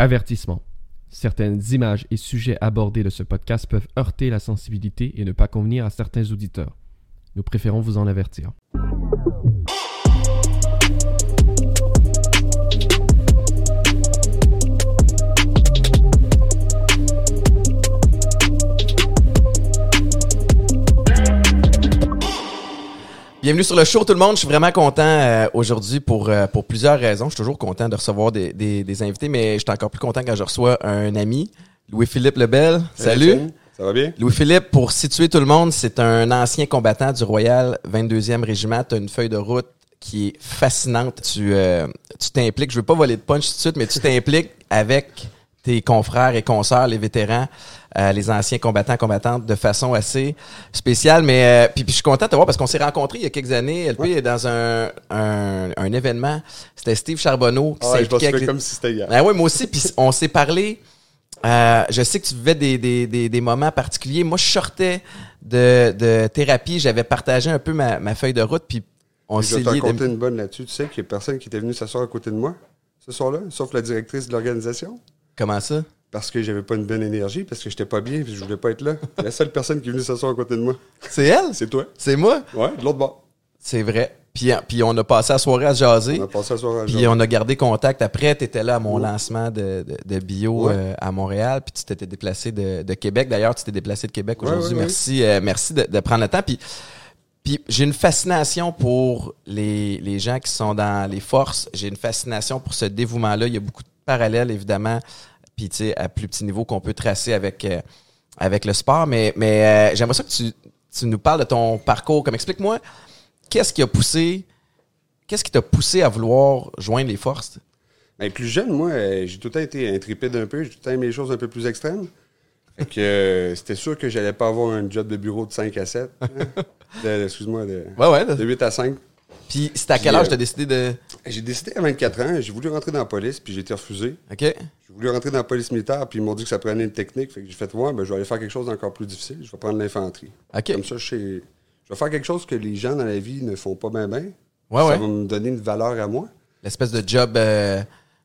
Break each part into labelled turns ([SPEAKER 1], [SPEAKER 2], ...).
[SPEAKER 1] Avertissement. Certaines images et sujets abordés de ce podcast peuvent heurter la sensibilité et ne pas convenir à certains auditeurs. Nous préférons vous en avertir.
[SPEAKER 2] Bienvenue sur le show tout le monde. Je suis vraiment content euh, aujourd'hui pour, euh, pour plusieurs raisons. Je suis toujours content de recevoir des, des, des invités, mais je suis encore plus content quand je reçois un ami, Louis-Philippe Lebel. Salut.
[SPEAKER 3] Étienne, Ça va bien?
[SPEAKER 2] Louis-Philippe, pour situer tout le monde, c'est un ancien combattant du Royal 22e Régiment. Tu as une feuille de route qui est fascinante. Tu euh, tu t'impliques, je veux pas voler de punch tout de suite, mais tu t'impliques avec tes confrères et consoeurs, les vétérans, euh, les anciens combattants, combattantes, de façon assez spéciale. Mais euh, puis, puis je suis content de te voir parce qu'on s'est rencontrés il y a quelques années. LP est dans un, un, un événement. C'était Steve Charbonneau qui
[SPEAKER 3] Ah ouais, je me
[SPEAKER 2] avec
[SPEAKER 3] comme si c'était hier.
[SPEAKER 2] ah ouais, moi aussi. Puis on s'est parlé. euh, je sais que tu vivais des, des, des, des moments particuliers. Moi, je sortais de, de thérapie. J'avais partagé un peu ma, ma feuille de route. Puis on
[SPEAKER 3] je
[SPEAKER 2] s'est lié. de-
[SPEAKER 3] une bonne là-dessus. Tu sais qu'il y a personne qui était venu s'asseoir à côté de moi ce soir-là, sauf la directrice de l'organisation.
[SPEAKER 2] Comment ça?
[SPEAKER 3] Parce que j'avais pas une bonne énergie, parce que j'étais pas bien, puis je voulais pas être là. La seule personne qui est venue s'asseoir à côté de moi,
[SPEAKER 2] C'est elle?
[SPEAKER 3] c'est toi.
[SPEAKER 2] C'est moi?
[SPEAKER 3] Ouais, de l'autre bord.
[SPEAKER 2] C'est vrai. Puis, puis on a passé la soirée à se jaser.
[SPEAKER 3] On a passé la soirée à
[SPEAKER 2] Puis
[SPEAKER 3] jaser.
[SPEAKER 2] on a gardé contact. Après, tu étais là à mon
[SPEAKER 3] Ouais.
[SPEAKER 2] lancement de, de, de bio
[SPEAKER 3] Ouais.
[SPEAKER 2] euh, à Montréal. Puis tu t'étais déplacé de, de Québec. D'ailleurs, tu t'es déplacé de Québec aujourd'hui.
[SPEAKER 3] ouais,
[SPEAKER 2] merci euh, merci de, de prendre le temps. Puis, puis j'ai une fascination pour les, les gens qui sont dans les forces. J'ai une fascination pour ce dévouement-là. Il y a beaucoup de parallèles, évidemment. Puis, tu sais, à plus petit niveau qu'on peut tracer avec, euh, avec le sport. Mais, mais euh, j'aimerais ça que tu, tu nous parles de ton parcours. Comme explique-moi, qu'est-ce qui a poussé... Qu'est-ce qui t'a poussé à vouloir joindre les forces?
[SPEAKER 3] Ben, plus jeune, moi, euh, j'ai tout le temps été intrépide un peu. J'ai tout le temps aimé les choses un peu plus extrêmes. Fait que c'était sûr que j'allais pas avoir un job de bureau de 5 à 7. hein. De- Excuse-moi, de,
[SPEAKER 2] Ouais, ouais.
[SPEAKER 3] de 8 à 5.
[SPEAKER 2] Puis c'était à quel âge
[SPEAKER 3] euh,
[SPEAKER 2] t'as décidé de.
[SPEAKER 3] J'ai décidé à 24 ans, j'ai voulu rentrer dans la police, puis j'ai été refusé.
[SPEAKER 2] OK?
[SPEAKER 3] J'ai voulu rentrer dans la police militaire, puis ils m'ont dit que ça prenait une technique. Fait que j'ai fait, ouais, ben, je vais aller faire quelque chose d'encore plus difficile. Je vais prendre l'infanterie.
[SPEAKER 2] OK.
[SPEAKER 3] Comme ça, je, sais- je vais faire quelque chose que les gens dans la vie ne font pas bien, bien.
[SPEAKER 2] Ouais,
[SPEAKER 3] ça
[SPEAKER 2] ouais.
[SPEAKER 3] va me donner une valeur à moi.
[SPEAKER 2] L'espèce de job. euh,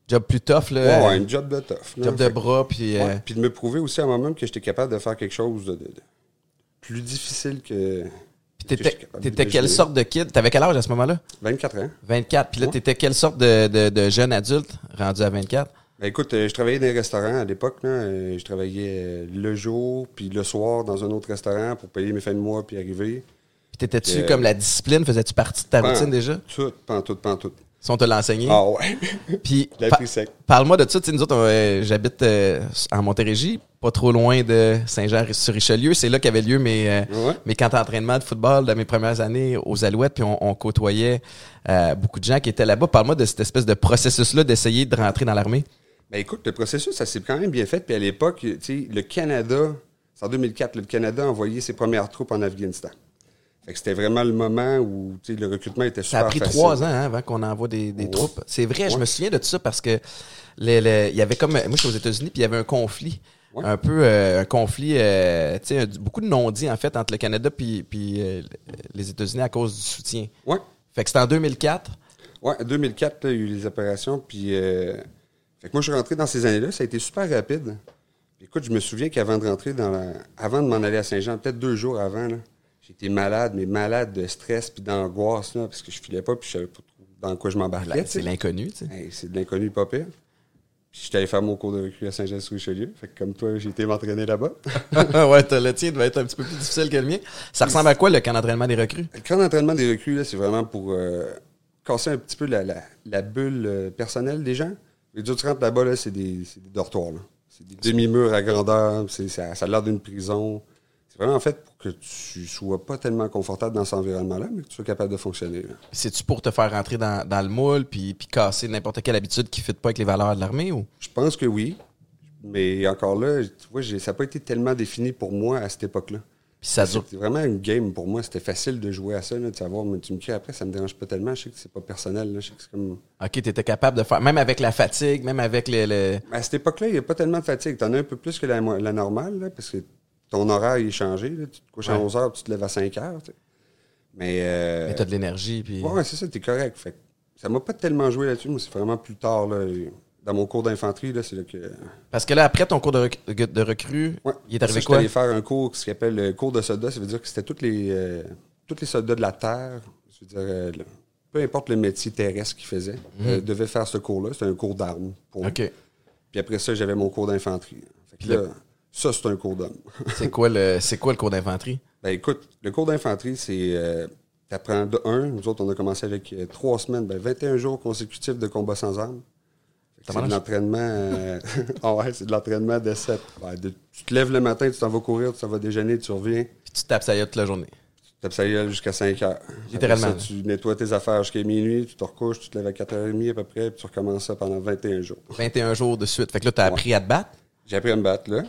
[SPEAKER 2] job plus tough, là.
[SPEAKER 3] Ouais, ouais, une job de tough. là.
[SPEAKER 2] Job de bras, puis. euh,
[SPEAKER 3] Puis de me prouver aussi à moi-même que j'étais capable de faire quelque chose de, de- de plus difficile que.
[SPEAKER 2] T'étais, t'étais quelle sorte de kid? T'avais quel âge à ce moment-là?
[SPEAKER 3] 24 ans.
[SPEAKER 2] 24. Puis là, t'étais quelle sorte de, de, de jeune adulte rendu à 24?
[SPEAKER 3] Ben, écoute, euh, je travaillais dans les restaurants à l'époque. là. Euh, Je travaillais euh, le jour, puis le soir dans un autre restaurant pour payer mes fins de mois, puis arriver.
[SPEAKER 2] Puis t'étais-tu
[SPEAKER 3] Euh,
[SPEAKER 2] comme la discipline? Faisais-tu partie de ta
[SPEAKER 3] Pan-
[SPEAKER 2] routine déjà?
[SPEAKER 3] Tout, pantoute, pantoute.
[SPEAKER 2] Si on te l'a enseigné?
[SPEAKER 3] Ah ouais.
[SPEAKER 2] Puis. Pa-. Parle-moi de ça. Tu sais, nous autres, euh, j'habite euh, en Montérégie, pas trop loin de Saint-Jean-sur-Richelieu. C'est là qu'avaient lieu mes, euh,
[SPEAKER 3] Ouais.
[SPEAKER 2] mes camps d'entraînement de football de mes premières années aux Alouettes. Puis on, on côtoyait euh, beaucoup de gens qui étaient là-bas. Parle-moi de cette espèce de processus-là d'essayer de rentrer dans l'armée.
[SPEAKER 3] Ben écoute, le processus, ça s'est quand même bien fait. Puis à l'époque, tu sais, le Canada, c'est en 2004, le Canada a envoyé ses premières troupes en Afghanistan. Fait que c'était vraiment le moment où le recrutement était
[SPEAKER 2] Ça
[SPEAKER 3] super
[SPEAKER 2] a pris
[SPEAKER 3] facile.
[SPEAKER 2] trois ans hein, avant qu'on envoie des, des
[SPEAKER 3] Ouais.
[SPEAKER 2] troupes. C'est vrai, je me souviens de tout ça parce que il y avait comme. Moi, je suis aux États-Unis, puis il y avait un conflit.
[SPEAKER 3] Ouais.
[SPEAKER 2] Un peu euh, un conflit, euh, tu sais, un- beaucoup de non-dits en fait entre le Canada puis, puis euh, les États-Unis à cause du soutien.
[SPEAKER 3] Ouais.
[SPEAKER 2] Fait que c'était en 2004.
[SPEAKER 3] Ouais, en 2004, là, il y a eu les opérations. Puis, euh, fait que moi, je suis rentré dans ces années-là. Ça a été super rapide. Écoute, je me souviens qu'avant de rentrer dans la... Avant de m'en aller à Saint-Jean, peut-être deux jours avant, là, j'étais malade, mais malade de stress puis d'angoisse, là, parce que je filais pas puis je savais pas trop dans quoi je m'embarquais. tu
[SPEAKER 2] C'est l'inconnu, tu sais.
[SPEAKER 3] Hey, c'est de l'inconnu pas pire. Puis, j'étais allé faire mon cours de recrue à Saint-Jean-sur-Richelieu. Fait que comme toi, j'ai été m'entraîner là-bas.
[SPEAKER 2] ouais, le tien devait être un petit peu plus difficile que le mien. Ça ressemble à quoi le camp d'entraînement des recrues?
[SPEAKER 3] Le camp d'entraînement des recrues, là, c'est vraiment pour euh, casser un petit peu la, la- la bulle euh, personnelle des gens. Les tu rentres là-bas, là, c'est des, des dortoirs. C'est des demi-murs à grandeur. ça a l'air d'une prison. C'est vraiment fait pour que tu sois pas tellement confortable dans cet environnement-là, mais que tu sois capable de fonctionner.
[SPEAKER 2] C'est-tu pour te faire rentrer dans, dans le moule puis, puis casser n'importe quelle habitude qui ne fit pas avec les valeurs de l'armée ou?
[SPEAKER 3] Je pense que oui. Mais encore là, tu vois, ça n'a pas été tellement défini pour moi à cette époque-là.
[SPEAKER 2] Puis ça dure.
[SPEAKER 3] C'était vraiment une game pour moi. C'était facile de jouer à ça, là, de savoir, mais tu me cries après, ça me dérange pas tellement. Je sais que c'est pas personnel. là. Je sais que c'est comme.
[SPEAKER 2] OK, t'étais capable de faire, même avec la fatigue, même avec le. le-
[SPEAKER 3] À cette époque-là, il n'y a pas tellement de fatigue. Tu en as un peu plus que la, la normale, là, parce que ton horaire il est changé. là. Tu te couches à
[SPEAKER 2] Ouais.
[SPEAKER 3] 11 h tu te lèves à 5 h. Mais. Euh,
[SPEAKER 2] Mais t'as de l'énergie. Puis...
[SPEAKER 3] ouais, c'est ça, tu es correct. Fait ça m'a pas tellement joué là-dessus. Moi, c'est vraiment plus tard. Là, dans mon cours d'infanterie, là, c'est là que.
[SPEAKER 2] Parce que là, après ton cours de, rec- de recrue,
[SPEAKER 3] Ouais.
[SPEAKER 2] il est arrivé quoi?
[SPEAKER 3] allé faire un cours ce qu'on appelle le cours de soldat. Ça veut dire que c'était tous les, euh, tous les soldats de la Terre, je veux dire, euh, peu importe le métier terrestre qu'ils faisaient, euh, devaient faire ce cours-là. C'était un cours d'armes. pour. Puis après ça, j'avais mon cours d'infanterie. Fait que ça, c'est un cours d'homme.
[SPEAKER 2] C'est quoi le c'est quoi le cours d'infanterie?
[SPEAKER 3] Ben écoute, le cours d'infanterie, c'est. Euh, T'apprends de un. Nous autres, on a commencé avec euh, trois semaines, ben, 21 jours consécutifs de combat sans armes. C'est de l'entraînement. euh, ah ouais, c'est de l'entraînement de 7. tu te lèves le matin, tu t'en vas courir, tu t'en vas déjeuner, tu reviens.
[SPEAKER 2] Puis tu tapes ça toute la journée.
[SPEAKER 3] Tu tapes ça gueule jusqu'à 5 heures.
[SPEAKER 2] Littéralement.
[SPEAKER 3] Après ça, tu nettoies tes affaires jusqu'à minuit, tu te recouches, tu te lèves à 4h30 à peu près, puis tu recommences ça pendant 21 jours.
[SPEAKER 2] 21 jours de suite. Fait que là, t'as appris à te battre?
[SPEAKER 3] J'ai appris à me battre là,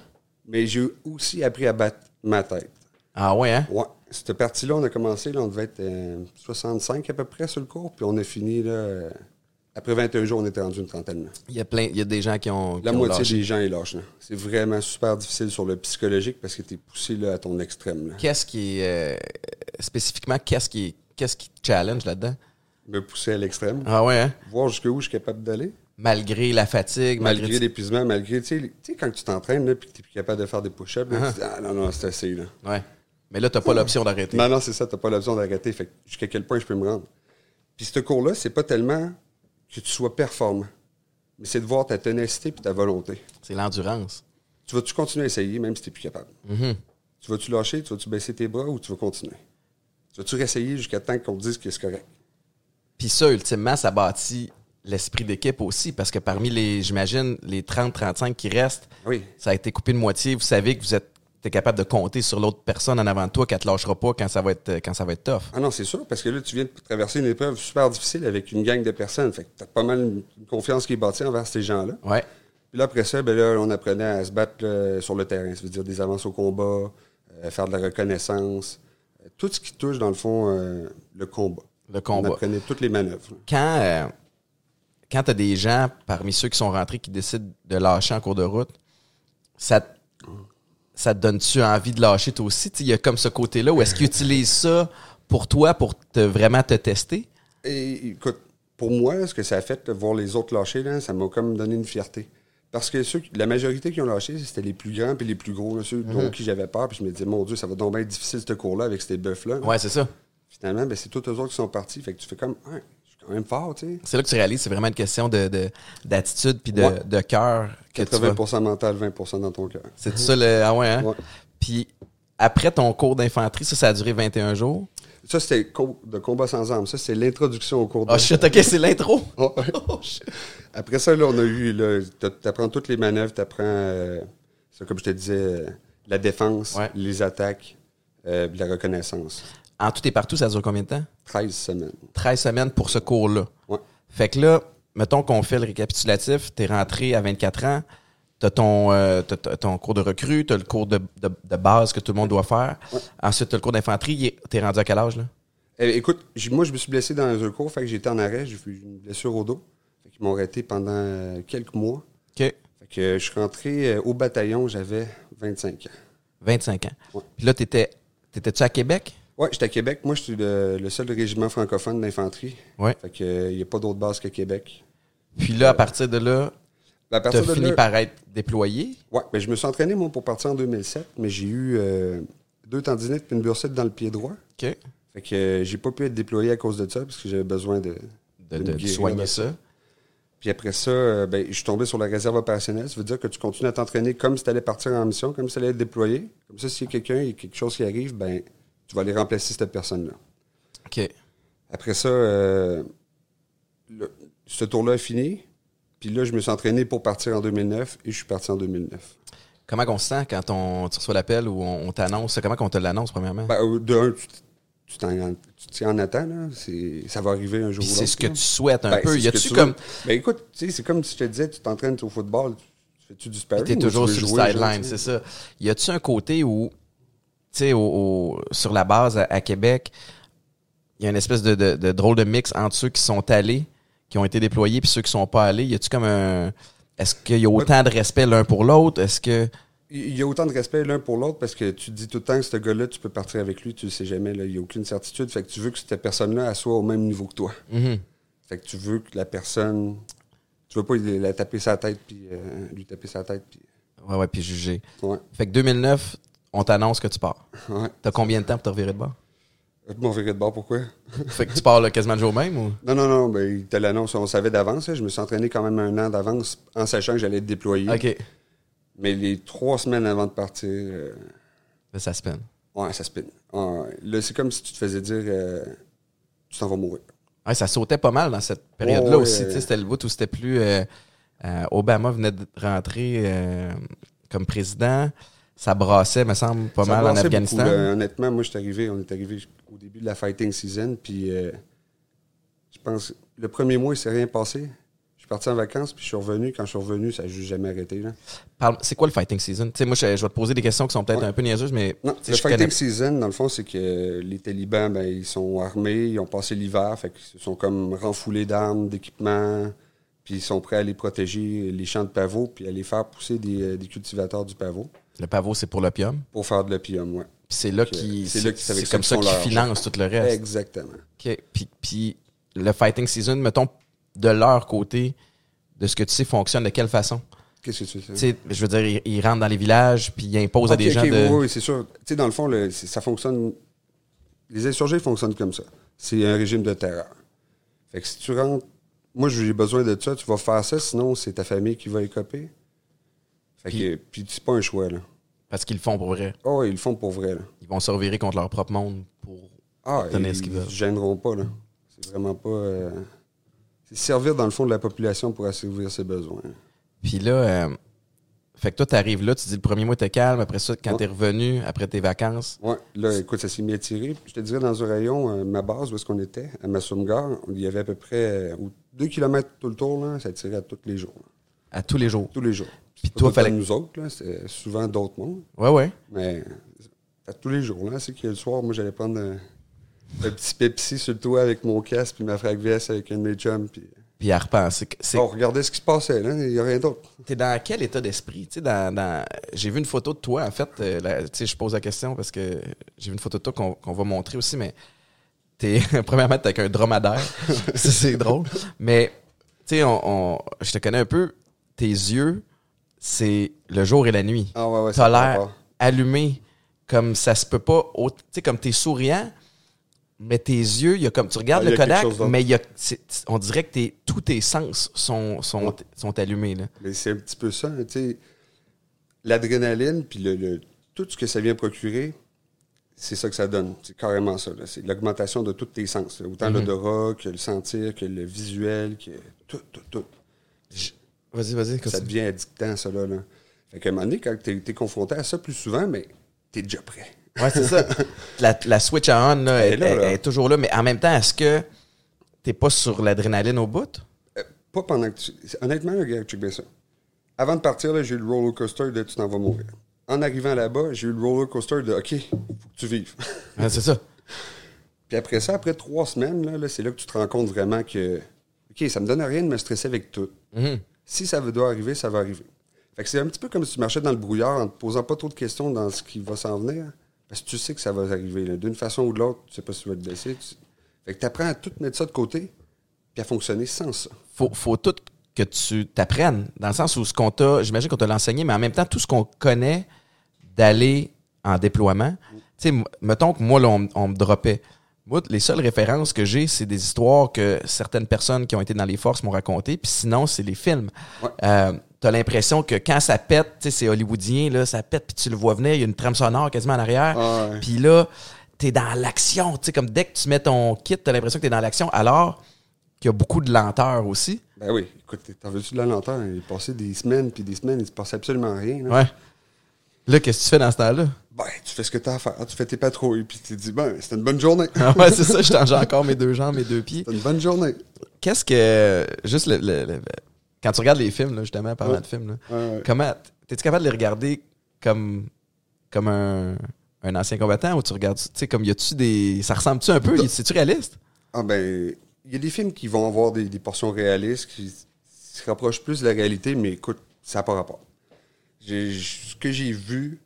[SPEAKER 3] mais j'ai aussi appris à battre ma tête.
[SPEAKER 2] Ah ouais, hein?
[SPEAKER 3] Ouais. Cette partie-là, on a commencé, là, on devait être euh, 65 à peu près sur le cours, puis on a fini, là, euh, après 21 jours, on était rendu une trentaine. là.
[SPEAKER 2] Il y a plein, il y a des gens qui ont.
[SPEAKER 3] La
[SPEAKER 2] qui ont
[SPEAKER 3] moitié
[SPEAKER 2] lâché.
[SPEAKER 3] des gens, ils lâchent. C'est vraiment super difficile sur le psychologique parce que tu es poussé là, à ton extrême.
[SPEAKER 2] Qu'est-ce qui est. euh, spécifiquement, qu'est-ce qui, est- qu'est-ce qui te challenge là-dedans?
[SPEAKER 3] Me pousser à l'extrême.
[SPEAKER 2] Ah ouais, hein?
[SPEAKER 3] Voir jusqu'où je suis capable d'aller.
[SPEAKER 2] Malgré la fatigue, malgré.
[SPEAKER 3] Malgré l'épuisement, malgré, tu sais, tu quand tu t'entraînes, là, puis que tu plus capable de faire des push-ups, là, tu dis, ah non, non, c'est assez, là.
[SPEAKER 2] Ouais. Mais là, t'as pas l'option d'arrêter.
[SPEAKER 3] Non, non, c'est ça, t'as pas l'option d'arrêter. Fait que jusqu'à quel point je peux me rendre? Puis ce cours-là, c'est pas tellement que tu sois performant, mais c'est de voir ta ténacité puis ta volonté.
[SPEAKER 2] C'est l'endurance.
[SPEAKER 3] Tu vas-tu continuer à essayer même si tu n'es plus capable?
[SPEAKER 2] Mhm.
[SPEAKER 3] Tu vas-tu lâcher, tu vas-tu baisser tes bras ou tu vas continuer? Tu vas-tu réessayer jusqu'à temps qu'on te dise que c'est correct?
[SPEAKER 2] Puis ça, ultimement, ça bâtit l'esprit d'équipe aussi, parce que parmi les, j'imagine, les 30-35 qui restent,
[SPEAKER 3] Oui.
[SPEAKER 2] ça a été coupé de moitié. Vous savez que vous êtes t'es capable de compter sur l'autre personne en avant de toi qu'elle te lâchera pas quand ça va être quand ça va être tough.
[SPEAKER 3] Ah non, c'est sûr, parce que là, tu viens de traverser une épreuve super difficile avec une gang de personnes. Fait que t'as pas mal une confiance qui est bâtie envers ces gens-là.
[SPEAKER 2] Ouais.
[SPEAKER 3] Puis là, après ça, ben là, on apprenait à se battre là, sur le terrain. Ça veut dire des avances au combat, euh, faire de la reconnaissance, euh, tout ce qui touche, dans le fond, euh, le combat.
[SPEAKER 2] Le
[SPEAKER 3] On
[SPEAKER 2] combat.
[SPEAKER 3] apprenait toutes les manœuvres.
[SPEAKER 2] Quand quand t'as des gens parmi ceux qui sont rentrés qui décident de lâcher en cours de route, ça te- ça te donne-tu envie de lâcher toi aussi? Tu Il y a comme ce côté-là où est-ce qu'ils utilisent ça pour toi, pour te, vraiment te tester?
[SPEAKER 3] Et écoute, pour moi, ce que ça a fait de voir les autres lâcher, là, ça m'a comme donné une fierté. Parce que ceux, la majorité qui ont lâché, c'était les plus grands et les plus gros, là, ceux
[SPEAKER 2] Mhm.
[SPEAKER 3] dont qui j'avais peur. Puis je me disais, mon Dieu, ça va être difficile ce cours-là avec ces bœufs-là.
[SPEAKER 2] Ouais, c'est ça.
[SPEAKER 3] Finalement, ben, c'est tous eux autres qui sont partis. Fait que tu fais comme, suis quand même fort, tu sais.
[SPEAKER 2] C'est là que tu réalises, c'est vraiment une question de, de- d'attitude puis de,
[SPEAKER 3] Ouais.
[SPEAKER 2] de cœur que tu vas-
[SPEAKER 3] 80% mental, 20% dans ton cœur.
[SPEAKER 2] C'est ça le. Ah ouais, hein?
[SPEAKER 3] Ouais.
[SPEAKER 2] Puis après ton cours d'infanterie, ça, ça a duré 21 jours?
[SPEAKER 3] Ça, c'était cours de combat sans armes. Ça, c'est l'introduction au cours de.
[SPEAKER 2] Oh shit, ok, c'est l'intro. Oh shit.
[SPEAKER 3] Après ça, là, on a eu, là, t'a- t'apprends toutes les manœuvres, t'apprends, euh, ça, comme je te disais, euh, la défense,
[SPEAKER 2] Ouais.
[SPEAKER 3] les attaques, euh, la reconnaissance.
[SPEAKER 2] En tout et partout, ça dure combien de temps?
[SPEAKER 3] 13 semaines.
[SPEAKER 2] 13 semaines pour ce cours-là.
[SPEAKER 3] Ouais.
[SPEAKER 2] Fait que là, mettons qu'on fait le récapitulatif, t'es rentré à 24 ans, t'as ton, euh, t'as- ton cours de recrue, t'as le cours de, de- de base que tout le monde doit faire.
[SPEAKER 3] Ouais.
[SPEAKER 2] Ensuite, t'as le cours d'infanterie. T'es rendu à quel âge, là?
[SPEAKER 3] Eh, écoute, moi, je me suis blessé dans un cours, fait que j'étais en arrêt, j'ai eu une blessure au dos. Fait qu'ils m'ont arrêté pendant euh, quelques mois.
[SPEAKER 2] OK.
[SPEAKER 3] Fait que euh, je suis rentré euh, au bataillon, j'avais 25 ans.
[SPEAKER 2] 25 ans.
[SPEAKER 3] Ouais.
[SPEAKER 2] Puis là, t'étais, t'étais-tu à Québec?
[SPEAKER 3] Ouais, j'étais à Québec. Moi, je suis le, le seul régiment francophone d'infanterie.
[SPEAKER 2] Ouais.
[SPEAKER 3] Fait que euh, il n'y a pas d'autre base que Québec.
[SPEAKER 2] Puis là, à partir de là,
[SPEAKER 3] À
[SPEAKER 2] t'as
[SPEAKER 3] partir de
[SPEAKER 2] fini
[SPEAKER 3] là,
[SPEAKER 2] par être déployé?
[SPEAKER 3] Ouais, ben, je me suis entraîné, moi, pour partir en 2007, mais j'ai eu euh, deux tendinites et une bursite dans le pied droit.
[SPEAKER 2] OK.
[SPEAKER 3] Fait que euh, j'ai pas pu être déployé à cause de ça, parce que j'avais besoin de,
[SPEAKER 2] De, soigner ça.
[SPEAKER 3] Puis après ça, euh, ben, je suis tombé sur la réserve opérationnelle. Ça veut dire que tu continues à t'entraîner comme si tu allais partir en mission, comme si tu allais être déployé. Comme ça, s'il y a quelqu'un, il y a quelque chose qui arrive, ben, tu vas aller remplacer cette personne-là.
[SPEAKER 2] OK.
[SPEAKER 3] Après ça, euh, le- ce tour-là est fini. Puis là, je me suis entraîné pour partir en 2009 et je suis parti en 2009.
[SPEAKER 2] Comment on se sent quand on, tu reçois l'appel ou on, on t'annonce? Comment qu'on te l'annonce, premièrement?
[SPEAKER 3] Ben, euh, de un, tu tu t'en- tu t'y en attends, là. C'est- Ça va arriver un jour ou
[SPEAKER 2] c'est
[SPEAKER 3] l'autre,
[SPEAKER 2] ce que tu souhaites un
[SPEAKER 3] Ben,
[SPEAKER 2] peu.
[SPEAKER 3] c'est
[SPEAKER 2] Y a-tu
[SPEAKER 3] tu
[SPEAKER 2] comme.
[SPEAKER 3] Ben écoute, tu sais, c'est comme si je te disais, tu t'entraînes au football, tu tu fais-tu du sparring?
[SPEAKER 2] T'es toujours sur le sideline, c'est ça. Y a-tu un côté où, sais, au- au- sur la base à, à Québec, il y a une espèce de, de- de drôle de mix entre ceux qui sont allés, qui ont été déployés, puis ceux qui sont pas allés. Y a-tu comme un. Est-ce qu'il y a autant de respect l'un pour l'autre? Est-ce que.
[SPEAKER 3] Il y a autant de respect l'un pour l'autre parce que tu te dis tout le temps que ce gars-là, tu peux partir avec lui, tu le sais jamais, là, il n'y a aucune certitude. Fait que tu veux que cette personne-là soit au même niveau que toi.
[SPEAKER 2] Mhm.
[SPEAKER 3] Fait que tu veux que la personne. Tu veux pas il- la taper sa tête, puis euh, lui taper sa tête, puis.
[SPEAKER 2] Ouais, ouais, puis juger.
[SPEAKER 3] Ouais.
[SPEAKER 2] Fait que 2009, on t'annonce que tu pars.
[SPEAKER 3] Ouais.
[SPEAKER 2] T'as combien de temps pour te revirer de bord?
[SPEAKER 3] Je m'en de bord, pourquoi?
[SPEAKER 2] fait que tu pars là, quasiment le jour même ou?
[SPEAKER 3] Non, non, non, ben, il te l'annonce, on savait d'avance. là. Je me suis entraîné quand même un an d'avance en sachant que j'allais être déployé.
[SPEAKER 2] OK.
[SPEAKER 3] Mais les trois semaines avant de partir, euh,
[SPEAKER 2] Là, ça se peine.
[SPEAKER 3] ouais, ça spin. Ouais, là, c'est comme si tu te faisais dire euh, tu t'en vas mourir.
[SPEAKER 2] Ouais, ça sautait pas mal dans cette période-là
[SPEAKER 3] Ouais,
[SPEAKER 2] aussi. C'était le bout où c'était plus. euh, euh, Obama venait de rentrer comme président. Ça brassait, me semble, pas
[SPEAKER 3] Ça
[SPEAKER 2] mal en Afghanistan.
[SPEAKER 3] beaucoup. Honnêtement, moi, je suis arrivé, on est arrivé au début de la fighting season, puis euh, je pense, le premier mois, il s'est rien passé. Je suis parti en vacances, puis je suis revenu. Quand je suis revenu, ça n'a juste jamais arrêté.
[SPEAKER 2] C'est quoi le fighting season? Moi, je, je vais te poser des questions qui sont peut-être
[SPEAKER 3] Ouais.
[SPEAKER 2] un peu niaiseuses, mais
[SPEAKER 3] Non, le
[SPEAKER 2] je
[SPEAKER 3] fighting
[SPEAKER 2] connais-
[SPEAKER 3] season, dans le fond, c'est que les talibans, ben, ils sont armés, ils ont passé l'hiver, fait qu'ils se sont comme renfoulés d'armes, d'équipements, puis ils sont prêts à aller protéger les champs de pavot, puis à les faire pousser des, euh, des cultivateurs du pavot
[SPEAKER 2] le pavot, c'est pour l'opium?
[SPEAKER 3] pour faire de l'opium.
[SPEAKER 2] Puis c'est là qui
[SPEAKER 3] c'est
[SPEAKER 2] comme ça qu'ils financent tout le reste.
[SPEAKER 3] Exactement.
[SPEAKER 2] OK. Puis, puis le fighting season, mettons, de leur côté, de ce que tu sais, fonctionne de quelle façon?
[SPEAKER 3] Qu'est-ce que tu sais?
[SPEAKER 2] Je veux dire, ils, ils rentrent dans les villages, puis ils imposent à des gens de...
[SPEAKER 3] Oui, oui, c'est sûr. Tu sais, dans le fond, le- ça fonctionne. Les insurgés fonctionnent comme ça. C'est un régime de terreur. Fait que si tu rentres, moi j'ai besoin de ça, tu vas faire ça, sinon c'est ta famille qui va écoper. Fait
[SPEAKER 2] Puis-
[SPEAKER 3] que, puis c'est pas un choix, là.
[SPEAKER 2] Parce qu'ils le font pour vrai.
[SPEAKER 3] Oh, ils le font pour vrai, là.
[SPEAKER 2] Ils vont se revirer contre leur propre monde pour...
[SPEAKER 3] Ah,
[SPEAKER 2] ce qu'ils veulent.
[SPEAKER 3] ils se gêneront pas, là. C'est vraiment pas. euh, C'est servir, dans le fond, de la population pour assouvir ses besoins.
[SPEAKER 2] Puis là, euh, fait que toi, t'arrives là, tu dis le premier mois, t'es calme. Après ça, quand
[SPEAKER 3] Ouais.
[SPEAKER 2] t'es revenu, après tes vacances,
[SPEAKER 3] Ouais, là, écoute, ça s'est mis à tirer. Je te dirais, dans un rayon, euh, ma base, où est-ce qu'on était, à Massumgar, il y avait à peu près euh, ou deux kilomètres tout le tour, là, ça tirait à tous les jours. là.
[SPEAKER 2] à tous les jours.
[SPEAKER 3] Tous les jours.
[SPEAKER 2] Puis toi, fallait-
[SPEAKER 3] nous autres, là, c'est souvent d'autres mondes,
[SPEAKER 2] Ouais, ouais.
[SPEAKER 3] mais à tous les jours. Là, c'est que le soir, moi, j'allais prendre un, un petit Pepsi sur le toit avec mon casque, puis ma frac VS avec un de mes chums, puis
[SPEAKER 2] Puis à repenser.
[SPEAKER 3] on regardait ce qui se passait, là, il n'y a rien d'autre.
[SPEAKER 2] T'es dans quel état d'esprit? Dans, dans- J'ai vu une photo de toi, en fait. euh, je pose la question parce que j'ai vu une photo de toi qu'on qu'on va montrer aussi, mais t'es premièrement t'es avec un dromadaire. C'est drôle. Mais tu sais, on, on- je te connais un peu. Tes yeux, c'est le jour et la nuit.
[SPEAKER 3] Ah ouais, ouais,
[SPEAKER 2] T'as l'air allumé comme ça se peut pas. Tu sais, comme t'es souriant, mais tes yeux, y a comme tu regardes
[SPEAKER 3] Ah,
[SPEAKER 2] le Kodak, mais y a, on dirait que t'es- tous tes sens sont, sont,
[SPEAKER 3] Ouais.
[SPEAKER 2] sont allumés. Là.
[SPEAKER 3] Mais c'est un petit peu ça, tu sais. L'adrénaline, puis le, le- tout ce que ça vient procurer, c'est ça que ça donne. C'est carrément ça. C'est l'augmentation de tous tes sens. là. Autant l'odorat que le sentir, que le visuel, que tout, tout, tout.
[SPEAKER 2] Vas-y, vas-y.
[SPEAKER 3] Ça devient addictant, ça, là. là. Fait qu'à un moment donné, quand t'es es confronté à ça plus souvent, mais t'es déjà prêt.
[SPEAKER 2] Ouais, c'est ça. La, la switch à on, là,
[SPEAKER 3] Elle est
[SPEAKER 2] elle,
[SPEAKER 3] là,
[SPEAKER 2] elle-
[SPEAKER 3] là.
[SPEAKER 2] elle est toujours là. Mais en même temps, est-ce que t'es pas sur l'adrénaline au bout?
[SPEAKER 3] Euh, pas pendant que tu... Honnêtement, le gars, check bien ça. Avant de partir, là, j'ai eu le roller coaster de tu t'en vas mourir. En arrivant là-bas, j'ai eu le roller coaster de OK, faut que tu vives.
[SPEAKER 2] Ouais, c'est ça.
[SPEAKER 3] Puis après ça, après trois semaines, là, c'est là que tu te rends compte vraiment que OK, ça me donne rien de me stresser avec tout.
[SPEAKER 2] Mhm.
[SPEAKER 3] Si ça doit arriver, ça va arriver. Fait c'est un petit peu comme si tu marchais dans le brouillard en te posant pas trop de questions dans ce qui va s'en venir. Parce que tu sais que ça va arriver. D'une façon ou de l'autre, tu sais pas si tu vas te blesser. tu- apprends à tout mettre ça de côté puis à fonctionner sans ça.
[SPEAKER 2] Faut, faut tout que tu t'apprennes. Dans le sens où ce qu'on t'a, j'imagine qu'on t'a l'enseigné, mais en même temps, tout ce qu'on connaît d'aller en déploiement. Tu sais, mettons que moi, là, on, on me droppait. Moi, les seules références que j'ai, c'est des histoires que certaines personnes qui ont été dans les forces m'ont racontées, puis sinon, c'est les films.
[SPEAKER 3] Ouais.
[SPEAKER 2] Euh, T'as l'impression que quand ça pète, tu sais, c'est hollywoodien, là, ça pète, puis tu le vois venir, il y a une trame sonore quasiment en arrière.
[SPEAKER 3] Ah.
[SPEAKER 2] Puis là, t'es dans l'action, tu sais, comme dès que tu mets ton kit, t'as l'impression que t'es dans l'action, alors qu'il y a beaucoup de lenteur aussi.
[SPEAKER 3] Ben oui, écoute, t'en veux-tu de la lenteur? Il est passé des semaines puis des semaines, il se passe absolument rien. là.
[SPEAKER 2] Ouais. Là, qu'est-ce que tu fais dans ce temps-là?
[SPEAKER 3] Ben, tu fais ce que t'as à faire. Tu fais tes patrouilles puis tu te dis, ben, c'était une bonne journée.
[SPEAKER 2] Ah ouais, c'est ça, je change encore mes deux jambes, mes deux pieds.
[SPEAKER 3] C'était une bonne journée.
[SPEAKER 2] Qu'est-ce que. Juste le, le- le- quand tu regardes les films, là, justement, parlant
[SPEAKER 3] Ouais.
[SPEAKER 2] de films, là,
[SPEAKER 3] Ouais, ouais.
[SPEAKER 2] comment. T'es-tu capable de les regarder comme, comme un, un ancien combattant ou tu regardes. Tu sais, comme y a-tu des. Ça ressemble-tu un peu? C'est-tu réaliste?
[SPEAKER 3] Ah ben, il y a des films qui vont avoir des, des portions réalistes qui se rapprochent plus de la réalité, mais écoute, ça n'a pas rapport. J'ai- ce que j'ai vu,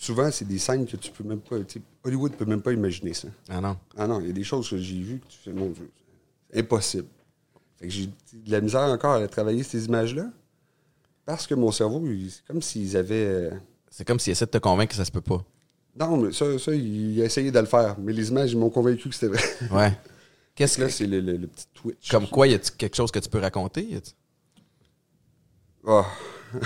[SPEAKER 3] souvent, c'est des scènes que tu peux même pas. Hollywood peut même pas imaginer ça.
[SPEAKER 2] Ah non.
[SPEAKER 3] Ah non, il y a des choses que j'ai vues que tu fais, mon Dieu, c'est impossible. Fait que j'ai de la misère encore à travailler ces images-là. Parce que mon cerveau, c'est comme s'ils avaient. euh,
[SPEAKER 2] C'est comme s'il essaie de te convaincre que ça se peut pas.
[SPEAKER 3] Non, mais ça, ça, il a essayé de le faire. Mais les images, ils m'ont convaincu que c'était vrai.
[SPEAKER 2] Ouais. Qu'est-ce
[SPEAKER 3] Là,
[SPEAKER 2] que.
[SPEAKER 3] c'est le, le- le petit twitch.
[SPEAKER 2] Comme quoi, y a-t-il quelque chose que tu peux raconter?
[SPEAKER 3] Ah.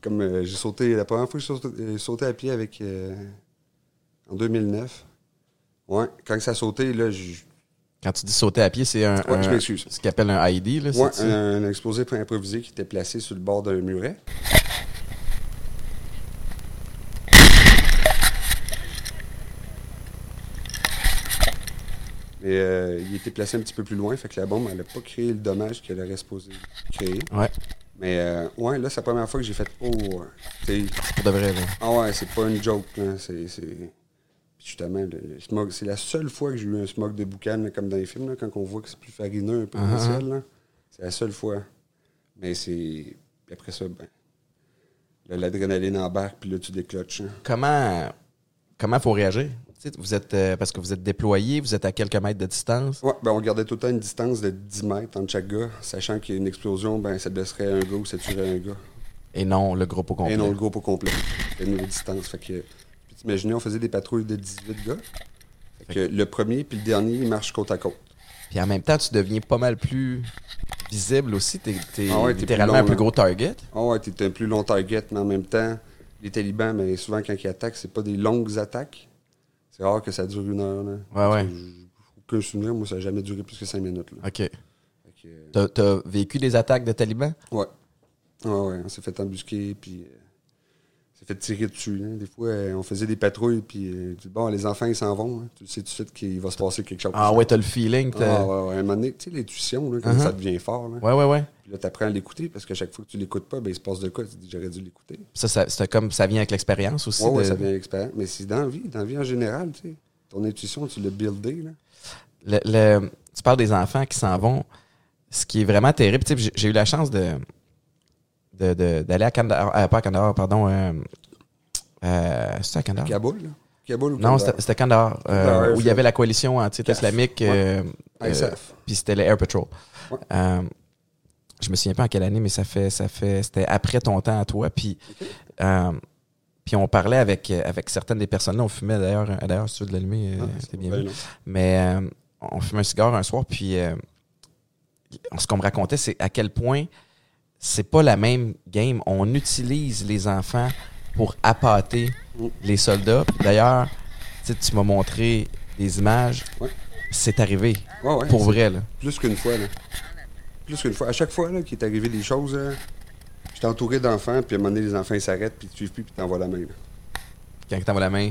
[SPEAKER 3] Comme euh, j'ai sauté, la première fois que j'ai sauté, sauté à pied avec. euh, en 2009. Ouais, quand ça a sauté, là, je.
[SPEAKER 2] Quand tu dis sauter à pied, c'est un.
[SPEAKER 3] Ouais,
[SPEAKER 2] un-
[SPEAKER 3] je m'excuse.
[SPEAKER 2] Ce qu'ils appellent un ID, là.
[SPEAKER 3] Ouais, un, un explosif improvisé qui était placé sur le bord d'un muret. Mais euh, il était placé un petit peu plus loin, fait que la bombe, elle n'a pas créé le dommage qu'elle aurait supposé créer.
[SPEAKER 2] Ouais,
[SPEAKER 3] Mais euh, ouais, là, c'est la première fois que j'ai fait Oh, sais,
[SPEAKER 2] pour de vrai, là.
[SPEAKER 3] ah ouais, c'est pas une joke, là. C'est. c'est- justement, le, le smog, c'est la seule fois que j'ai eu un smog de boucan, là, comme dans les films, là, quand on voit que c'est plus farineux un peu dans le
[SPEAKER 2] Ah,
[SPEAKER 3] ciel. C'est la seule fois. Mais c'est. Puis après ça, ben. L'adrénaline embarque, puis là, tu décloches. hein.
[SPEAKER 2] Comment. Comment faut réagir? Vous êtes. euh, parce que vous êtes déployé, vous êtes à quelques mètres de distance.
[SPEAKER 3] Ouais, ben on gardait tout le temps une distance de 10 mètres entre chaque gars, sachant qu'il y a une explosion, ben ça blesserait un gars ou ça tuerait un gars.
[SPEAKER 2] Et non le groupe au complet.
[SPEAKER 3] Et non le groupe au complet. C'était une distance. Fait que. Puis t'imaginais, on faisait des patrouilles de 18 gars. Fait que le premier puis le dernier, ils marchent côte à côte.
[SPEAKER 2] Puis en même temps, tu deviens pas mal plus visible aussi. T'es es
[SPEAKER 3] Ah ouais,
[SPEAKER 2] littéralement
[SPEAKER 3] plus long,
[SPEAKER 2] un plus gros target.
[SPEAKER 3] Ah ouais, t'es un plus long target, mais en même temps, les talibans, mais souvent quand ils attaquent, c'est pas des longues attaques. C'est rare que ça dure une heure. Là.
[SPEAKER 2] Ouais,
[SPEAKER 3] Aucun souvenir, moi, ça n'a jamais duré plus que cinq minutes. Là.
[SPEAKER 2] OK.
[SPEAKER 3] Euh,
[SPEAKER 2] T'as t'as vécu des attaques de talibans?
[SPEAKER 3] ouais. Ouais, ouais, on s'est fait embusquer, puis euh, s'est fait tirer dessus. là. Des fois, euh, on faisait des patrouilles, puis euh, tu dis, bon, les enfants, ils s'en vont. hein. Tu sais tout de suite qu'il va se passer quelque chose.
[SPEAKER 2] Ah ouais, t'as le feeling. t'as-
[SPEAKER 3] Ah ouais, ouais. À un moment donné, tu sais, l'intuition, là, quand
[SPEAKER 2] Uh-huh.
[SPEAKER 3] ça devient fort, là.
[SPEAKER 2] Ouais, ouais, ouais.
[SPEAKER 3] Puis là, t'apprends à l'écouter, parce qu'à chaque fois que tu l'écoutes pas, ben, il se passe de quoi? Tu dis, j'aurais dû l'écouter.
[SPEAKER 2] Ça, ça, c'est comme ça vient avec l'expérience aussi.
[SPEAKER 3] Ouais, ouais, ça vient expérience. Mais c'est dans la vie, dans la vie en général, tu sais. Ton intuition, tu l'as buildé, là.
[SPEAKER 2] le- le- tu parles des enfants qui s'en vont. Ce qui est vraiment terrible, tu sais, j'ai- j'ai eu la chance de de- de- d'aller à Kandahar, euh, pas à Kandahar, pardon. Euh, euh, c'était à Kandahar?
[SPEAKER 3] Kaboul, là. Kaboul ou
[SPEAKER 2] Non, c'était c'était Kandahar,
[SPEAKER 3] Kandahar,
[SPEAKER 2] où il y avait la coalition anti-islamique.
[SPEAKER 3] Ouais.
[SPEAKER 2] Puis c'était le Air Patrol.
[SPEAKER 3] Ouais.
[SPEAKER 2] Je me souviens pas en quelle année, mais ça fait, ça fait, c'était après ton temps à toi. Puis, puis on parlait avec, avec certaines des personnes là. On fumait d'ailleurs, d'ailleurs, si tu veux de l'allumer,
[SPEAKER 3] Ah,
[SPEAKER 2] c'est bien
[SPEAKER 3] long.
[SPEAKER 2] Mais on fumait un cigare un soir, puis ce qu'on me racontait, c'est à quel point c'est pas la même game. On utilise les enfants pour appâter les soldats. D'ailleurs, tu m'as montré des images.
[SPEAKER 3] Ouais.
[SPEAKER 2] C'est arrivé.
[SPEAKER 3] Ouais, ouais,
[SPEAKER 2] pour vrai, là.
[SPEAKER 3] Plus qu'une fois, là. Plus qu'une fois. À chaque fois, là, qu'il est arrivé des choses, là, j'étais entouré d'enfants, puis à un moment donné, les enfants, ils s'arrêtent, puis ils te suivent plus, puis t'envoies la main, là.
[SPEAKER 2] Quand t'envoies la main,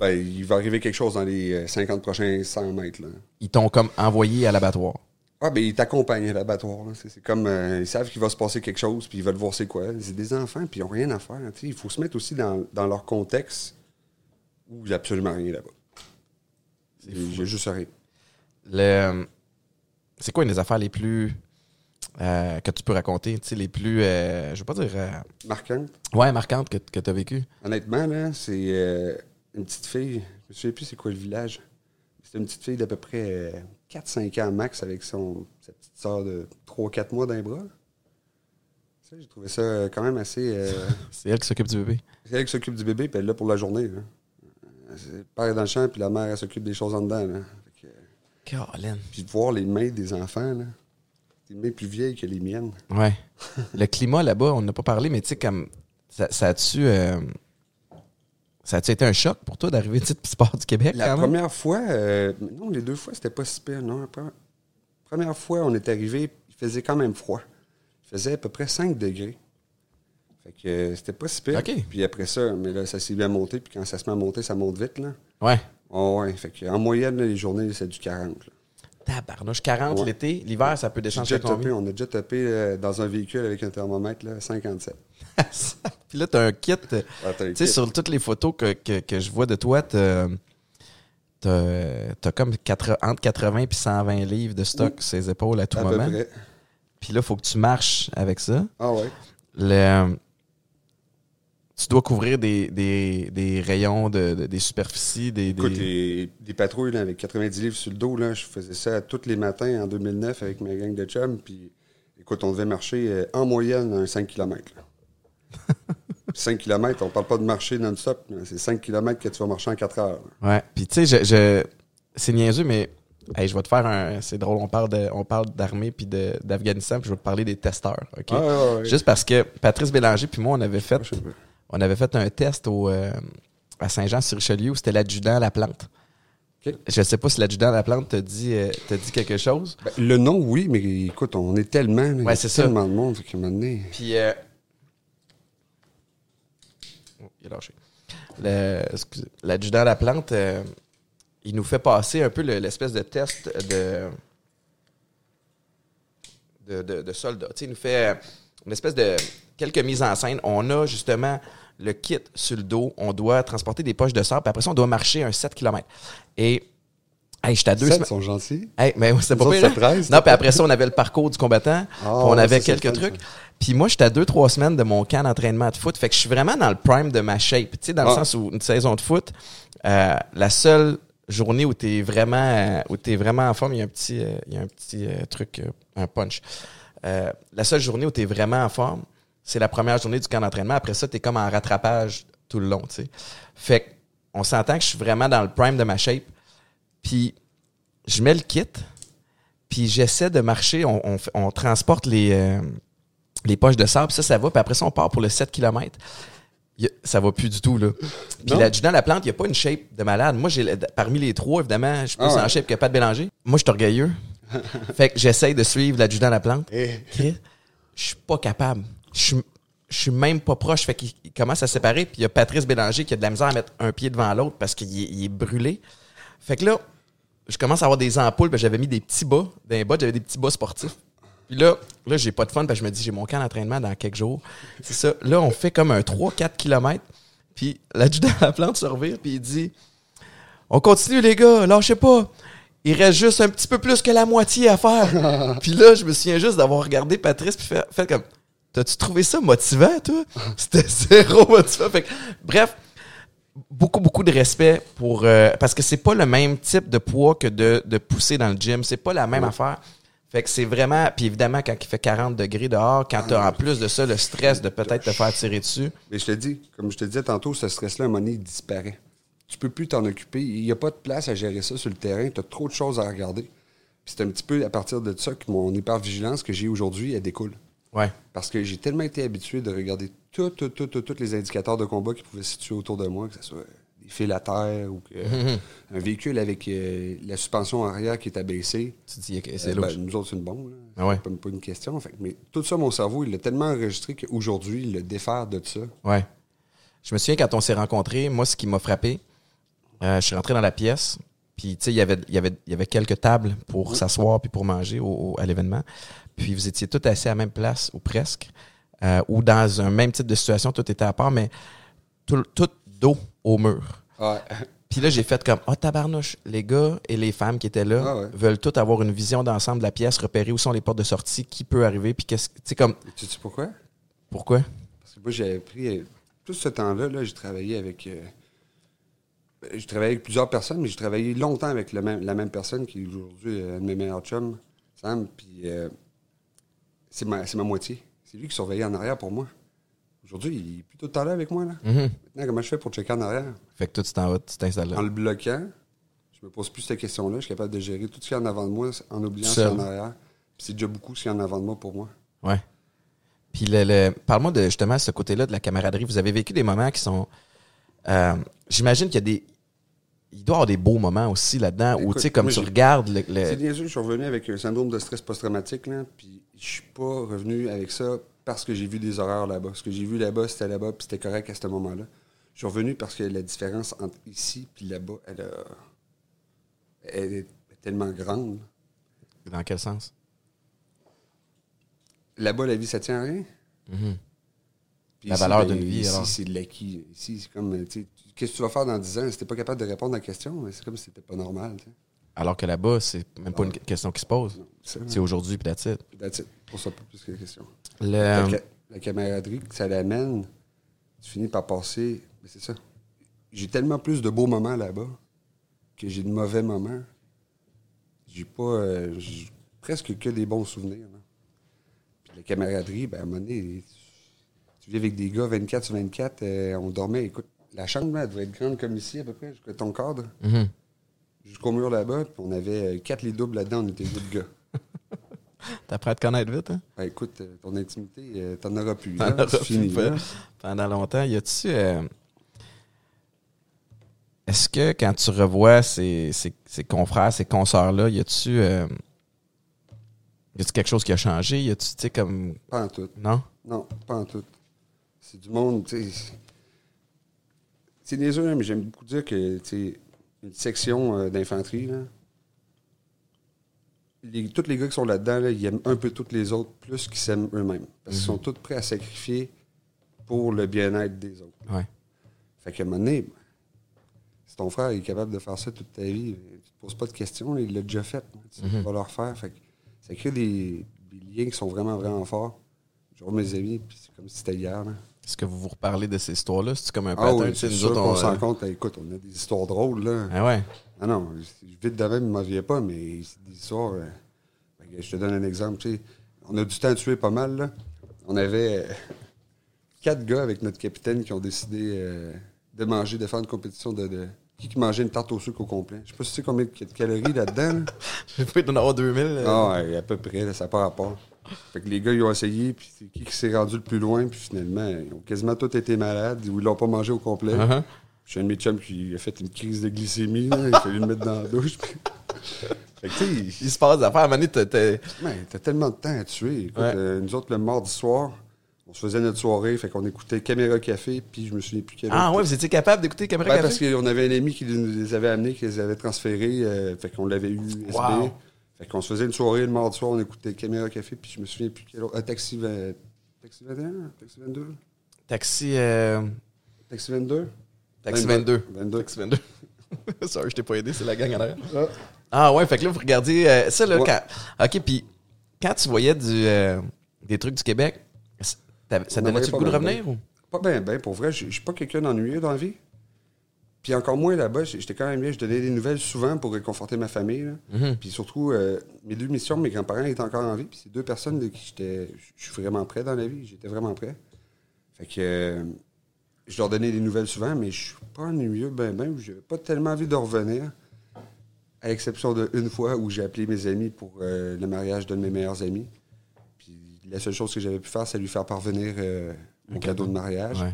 [SPEAKER 3] Ben, il va arriver quelque chose dans les euh, 50 prochains 100 mètres, là.
[SPEAKER 2] ils t'ont comme envoyé à l'abattoir.
[SPEAKER 3] Ah, ben, ils t'accompagnent à l'abattoir. là. C'est c'est comme. euh, ils savent qu'il va se passer quelque chose, puis ils veulent voir c'est quoi. C'est des enfants, puis ils n'ont rien à faire. Il faut se mettre aussi dans, dans leur contexte où il n'y a absolument rien là-bas. J'ai juste rien.
[SPEAKER 2] Le, c'est quoi une des affaires les plus euh, que tu peux raconter, tu sais, les plus, euh, je veux pas dire, euh,
[SPEAKER 3] Marquant.
[SPEAKER 2] ouais, marquantes que, que tu as vécues?
[SPEAKER 3] Honnêtement, là, c'est euh, une petite fille. Je me souviens plus c'est quoi le village. C'était une petite fille d'à peu près euh, 4-5 ans max avec son, sa petite soeur de 3-4 mois d'un bras. Ça, j'ai trouvé ça euh, quand même assez. euh,
[SPEAKER 2] C'est elle qui s'occupe du bébé.
[SPEAKER 3] C'est elle qui s'occupe du bébé, puis elle est là pour la journée. Là. Euh, c'est- Le père est dans le champ, puis la mère, elle s'occupe des choses en dedans. Là. Fait que, euh,
[SPEAKER 2] Caroline.
[SPEAKER 3] puis de voir les mains des enfants, là, des mains plus vieilles que les miennes.
[SPEAKER 2] Ouais. le climat là-bas, on n'a pas parlé, mais tu sais, comme, ça, ça a-tu, euh, ça a-tu été un choc pour toi d'arriver du sport du Québec
[SPEAKER 3] La
[SPEAKER 2] quand même?
[SPEAKER 3] première fois, euh, non, les deux fois, c'était pas si pire. Non, la première, première fois, on est arrivé, il faisait quand même froid. Il faisait à peu près 5 degrés. Fait que euh, c'était pas si pire. Puis après ça, mais là, ça s'est bien monté, puis quand ça se met à monter, ça monte vite, là.
[SPEAKER 2] Ouais.
[SPEAKER 3] Oh, ouais, fait que, en moyenne, là, les journées, c'est du 40. là.
[SPEAKER 2] Tabarnouche, 40
[SPEAKER 3] Ouais.
[SPEAKER 2] l'été. L'hiver, ça peut descendre
[SPEAKER 3] déjà topé, on a déjà topé euh, dans un véhicule avec un thermomètre, là, 57.
[SPEAKER 2] Puis là, t'as un kit.
[SPEAKER 3] Ah,
[SPEAKER 2] Tu sais, sur toutes les photos que, que, que je vois de toi, t'as t'as- t'as comme entre 80 et 120 livres de stock sur ses épaules à tout
[SPEAKER 3] à
[SPEAKER 2] moment. Puis là, il faut que tu marches avec ça.
[SPEAKER 3] Ah ouais.
[SPEAKER 2] Le, tu dois couvrir des, des, des rayons, de, de- des superficies, des.
[SPEAKER 3] Écoute,
[SPEAKER 2] des-
[SPEAKER 3] les, des patrouilles là, avec 90 livres sur le dos, là, je faisais ça tous les matins en 2009 avec ma gang de chums. Puis, écoute, on devait marcher euh, en moyenne un 5 km. 5 km, on parle pas de marcher non-stop. C'est 5 km que tu vas marcher en 4 heures. là.
[SPEAKER 2] Ouais. Puis tu sais, je, je- c'est niaiseux, mais hey, je vais te faire un. C'est drôle, on parle de, on parle d'armée puis d'Afghanistan, puis je vais te parler des testeurs. Ok?
[SPEAKER 3] Ah, ouais, ouais.
[SPEAKER 2] Juste parce que Patrice Bélanger puis moi, on avait fait. On avait fait un test au, euh, à Saint-Jean-sur-Richelieu où c'était l'adjudant à la plante. Je sais pas si l'adjudant à la plante te dit, euh, te dit quelque chose.
[SPEAKER 3] Ben, le nom, oui, mais écoute, on est tellement. là, il y a
[SPEAKER 2] Ouais, c'est ça.
[SPEAKER 3] tellement de monde. Un moment donné-
[SPEAKER 2] Puis. euh, oh, il est lâché. L'adjudant à la plante, euh, il nous fait passer un peu le- l'espèce de test de. de, de, de soldat. Tu sais, il nous fait une espèce de. quelques mises en scène. On a justement le kit sur le dos. On doit transporter des poches de sable. Puis après ça, on doit marcher un 7 km. Et. Hey, j'étais à deux semaines.
[SPEAKER 3] sont gentils.
[SPEAKER 2] Hey, mais c'était pas pire, hein?
[SPEAKER 3] c'est 13,
[SPEAKER 2] Non, puis après ça, on avait le parcours du combattant.
[SPEAKER 3] Ah,
[SPEAKER 2] on avait
[SPEAKER 3] ça,
[SPEAKER 2] quelques trucs. Puis moi, j'étais à deux, trois semaines de mon camp d'entraînement de foot. Fait que je suis vraiment dans le prime de ma shape. Tu sais, dans le
[SPEAKER 3] Ah.
[SPEAKER 2] sens où une saison de foot, euh, la seule journée où t'es vraiment, euh, où t'es vraiment en forme, il y a un petit, euh, il y a un petit euh, truc, un punch. La seule journée où t'es vraiment en forme, c'est la première journée du camp d'entraînement. Après ça, t'es comme en rattrapage tout le long, tu sais. Fait on s'entend que je suis vraiment dans le prime de ma shape. Puis je mets le kit, puis j'essaie de marcher. On, on fait- on transporte les, euh, les poches de sable, ça, ça va. Puis après ça, on part pour le 7 km. A- ça va plus du tout, là. Puis l'adjudant de la plante, il n'y a pas une shape de malade. Moi, j'ai parmi les trois, évidemment, je suis plus
[SPEAKER 3] Ah ouais.
[SPEAKER 2] en shape que Pat Bélanger. Moi, je suis orgueilleux. fait que j'essaye de suivre l'adjudant de la plante.
[SPEAKER 3] Eh.
[SPEAKER 2] Chris, Je suis pas capable. Je suis, je suis même pas proche. Fait qu'il il commence à se séparer. Puis il y a Patrice Bélanger qui a de la misère à mettre un pied devant l'autre parce qu'il est, est brûlé. Fait que là, je commence à avoir des ampoules. J'avais mis des petits bas. Dans les bas, j'avais des petits bas sportifs. Puis là, là j'ai pas de fun parce que je me dis, j'ai mon camp d'entraînement dans quelques jours. C'est ça. Là, on fait comme un 3-4 km. Puis l'adjudant à la plante se revire. Puis il dit, on continue, les gars, lâchez pas. Il reste juste un petit peu plus que la moitié à faire. puis là, je me souviens juste d'avoir regardé Patrice puis fait, fait comme T'as-tu trouvé ça motivant, toi? C'était zéro motivant. Fait que, bref, beaucoup, beaucoup de respect pour. euh, parce que c'est pas le même type de poids que de, de pousser dans le gym. C'est pas la même affaire. Fait que c'est vraiment. Puis évidemment, quand il fait 40 degrés dehors, quand t'as en plus de ça le stress de peut-être te faire tirer dessus.
[SPEAKER 3] Mais je te dis, comme je te disais tantôt, ce stress-là, à un moment donné, il disparaît. Tu peux plus t'en occuper. Il n'y a pas de place à gérer ça sur le terrain. Tu as trop de choses à regarder. Puis c'est un petit peu à partir de ça que mon hypervigilance que j'ai aujourd'hui, elle découle.
[SPEAKER 2] Ouais.
[SPEAKER 3] Parce que j'ai tellement été habitué de regarder tout, tout, tout, tout, tous les indicateurs de combat qui pouvaient se situer autour de moi, que ce soit des fils à terre ou que un véhicule avec euh, la suspension arrière qui est abaissée.
[SPEAKER 2] Tu dis, c'est
[SPEAKER 3] Euh, ben, nous autres, c'est une bombe.
[SPEAKER 2] Ah ouais.
[SPEAKER 3] C'est pas, une question. Fait que- mais tout ça, mon cerveau, il l'a tellement enregistré qu'aujourd'hui, il le défaire de ça.
[SPEAKER 2] Ouais. Je me souviens quand on s'est rencontrés, moi, ce qui m'a frappé, euh, je suis rentré dans la pièce, puis tu sais, il y avait, il y avait, y avait quelques tables pour s'asseoir puis pour manger au, au- à l'événement. Puis vous étiez tous assis à la même place, ou presque, euh, ou dans un même type de situation, tout était à part, mais tout, tout dos au mur.
[SPEAKER 3] Ouais.
[SPEAKER 2] Puis là, j'ai fait comme, oh tabarnouche, les gars et les femmes qui étaient là
[SPEAKER 3] Ah ouais.
[SPEAKER 2] veulent tous avoir une vision d'ensemble de la pièce, repérer où sont les portes de sortie, qui peut arriver, puis qu'est-ce, tu sais, comme,
[SPEAKER 3] tu sais pourquoi?
[SPEAKER 2] pourquoi?
[SPEAKER 3] Parce que moi, j'avais pris. euh, tout ce temps-là, là, j'ai travaillé avec. euh, j'ai travaillé avec plusieurs personnes, mais j'ai travaillé longtemps avec le même, la même personne qui est aujourd'hui euh, un de mes meilleurs chums, Sam. Puis c'est ma, ma moitié. C'est lui qui surveillait en arrière pour moi. Aujourd'hui, il est plutôt là avec moi. Là.
[SPEAKER 2] Mhm.
[SPEAKER 3] Maintenant, comment je fais pour checker en arrière?
[SPEAKER 2] Fait que toi, tu t'en vas, tu t'installes là.
[SPEAKER 3] En le bloquant, je me pose plus cette question-là. Je suis capable de gérer tout ce qu'il y a en avant de moi en oubliant ce qu'il y a en arrière. Puis c'est déjà beaucoup ce qu'il y a en avant de moi pour moi.
[SPEAKER 2] Ouais. Puis le, le- parle-moi de justement ce côté-là de la camaraderie. Vous avez vécu des moments qui sont. euh, J'imagine qu'il y a des. Il doit y avoir des beaux moments aussi là-dedans où, tu sais, comme tu regardes le. le-
[SPEAKER 3] C'est bien sûr, je suis revenu avec un syndrome de stress post-traumatique, là, puis je suis pas revenu avec ça parce que j'ai vu des horreurs là-bas. Ce que j'ai vu là-bas, c'était là-bas, puis c'était correct à ce moment-là. Je suis revenu parce que la différence entre ici et là-bas, elle, a- elle est tellement grande.
[SPEAKER 2] Dans quel sens?
[SPEAKER 3] Là-bas, la vie, ça tient à rien?
[SPEAKER 2] Mhm.
[SPEAKER 3] Puis
[SPEAKER 2] La
[SPEAKER 3] ici,
[SPEAKER 2] valeur
[SPEAKER 3] ben,
[SPEAKER 2] d'une vie,
[SPEAKER 3] Ici, c'est de l'acquis. Ici, c'est comme, tu sais, qu'est-ce que tu vas faire dans 10 ans? Si t'es pas capable de répondre à la question, c'est comme si c'était pas normal.
[SPEAKER 2] Alors que là-bas, c'est même pas une question qui se pose. C'est aujourd'hui, puis that's it.
[SPEAKER 3] that's it. Pour ça, pas plus que la question.
[SPEAKER 2] Le,
[SPEAKER 3] La, ca- la camaraderie que ça l'amène, tu finis par passer. Mais c'est ça. J'ai tellement plus de beaux moments là-bas que j'ai de mauvais moments. J'ai pas. euh, presque que des bons souvenirs. là. Puis la camaraderie, ben, à un moment donné, tu vis avec des gars 24 sur 24, euh, on dormait. Écoute, la chambre, elle devait être grande comme ici, à peu près, jusqu'à ton cadre.
[SPEAKER 2] Mhm.
[SPEAKER 3] Jusqu'au mur là-bas, puis on avait euh, quatre lits doubles là-dedans, on était huit gars.
[SPEAKER 2] T'apprends à te connaître vite, hein?
[SPEAKER 3] Ben, écoute, euh, ton intimité, euh, t'en auras plus.
[SPEAKER 2] T'en auras plus,
[SPEAKER 3] fini. là.
[SPEAKER 2] Pendant longtemps. Y a-tu. euh, Est-ce que quand tu revois ces, ces, ces confrères, ces consoeurs-là, y a-tu. euh, Y a-tu quelque chose qui a changé? Y a-tu, tu sais, comme.
[SPEAKER 3] Pas en tout.
[SPEAKER 2] Non?
[SPEAKER 3] Non, pas en tout. C'est du monde, tu sais. C'est niaiseux, hein, mais j'aime beaucoup dire que, tu une section euh, d'infanterie, là. les- tous les gars qui sont là-dedans, là, ils aiment un peu tous les autres plus qu'ils s'aiment eux-mêmes. Parce qu'ils sont tous prêts à sacrifier pour le bien-être des autres.
[SPEAKER 2] Ouais.
[SPEAKER 3] Fait qu'à un moment donné, si ton frère est capable de faire ça toute ta vie, tu te poses pas de questions, il l'a déjà fait. Tu sais,
[SPEAKER 2] Mhm.
[SPEAKER 3] vas leur faire. Fait que ça crée des, des liens qui sont vraiment, vraiment forts. Je vois mes amis, puis c'est comme si c'était hier. là.
[SPEAKER 2] Est-ce que vous vous reparlez de ces histoires-là? C'est comme un
[SPEAKER 3] Ah
[SPEAKER 2] pattern,
[SPEAKER 3] oui, c'est sûr qu'on
[SPEAKER 2] on-
[SPEAKER 3] s'en compte. Écoute, on a des histoires drôles, là.
[SPEAKER 2] Ah ouais?
[SPEAKER 3] Ah non, vite de même, il m'en vient pas, mais c'est des histoires. euh, que je te donne un exemple. tu sais. On a du temps tuer pas mal. Là. On avait euh, quatre gars avec notre capitaine qui ont décidé euh, de manger, de faire une compétition de. de- qui, qui mangeait une tarte au sucre au complet. Je sais pas si tu sais combien de calories là-dedans. là.
[SPEAKER 2] Je peux en avoir 2000. euh.
[SPEAKER 3] Ah ouais, à peu près, là, ça n'a pas rapport. Fait que les gars, ils ont essayé, puis c'est qui qui s'est rendu le plus loin, puis finalement, ils ont quasiment tous été malades, ou ils l'ont pas mangé au complet.
[SPEAKER 2] Uh-huh.
[SPEAKER 3] J'ai un de mes chums qui a fait une crise de glycémie, là. il a fallu le mettre dans la douche. puis- fait que, tu sais,
[SPEAKER 2] Il se passe des affaires. À un moment donné, t'as-
[SPEAKER 3] tellement de temps à tuer. Écoute,
[SPEAKER 2] Ouais.
[SPEAKER 3] euh, nous autres, le mardi soir, on se faisait notre soirée, fait qu'on écoutait Caméra Café, puis je me souviens plus quel
[SPEAKER 2] Ah ouais, vous étiez capable d'écouter Caméra Café?
[SPEAKER 3] parce qu'on avait un ami qui nous les avait amenés, qui les avait transférés, euh, fait qu'on l'avait eu.
[SPEAKER 2] Wow.
[SPEAKER 3] Fait qu'on se faisait une soirée le mardi soir, on écoutait Caméra Café, puis je me souviens plus quel autre. Ah, Taxi, Taxi 21, Taxi 22,
[SPEAKER 2] Taxi, euh,
[SPEAKER 3] Taxi 22.
[SPEAKER 2] Taxi 22.
[SPEAKER 3] 22.
[SPEAKER 2] Taxi 22. Sorry, je t'ai pas aidé, c'est la gang en arrière.
[SPEAKER 3] Ah.
[SPEAKER 2] Ah ouais, fait que là, vous regardiez euh, ça, là,
[SPEAKER 3] Ouais.
[SPEAKER 2] quand... OK, puis quand tu voyais du, euh, des trucs du Québec, ça donnait-tu le goût de revenir ou?
[SPEAKER 3] Pas bien, ben, pour vrai, je je suis pas quelqu'un d'ennuyeux dans la vie. Puis encore moins là-bas, j'étais quand même bien, je donnais des nouvelles souvent pour réconforter ma famille. là.
[SPEAKER 2] Mhm.
[SPEAKER 3] Puis surtout, euh, mes deux missions, mes grands-parents étaient encore en vie. Puis c'est deux personnes de qui j'étais. Je suis vraiment prêt dans la vie. J'étais vraiment prêt. Fait que euh, je leur donnais des nouvelles souvent, mais je suis pas ennuyeux, ben ben. J'ai pas tellement envie de revenir. À l'exception d'une fois où j'ai appelé mes amis pour euh, le mariage d'un de mes meilleurs amis. Puis la seule chose que j'avais pu faire, c'est lui faire parvenir mon cadeau de mariage.
[SPEAKER 2] Ouais.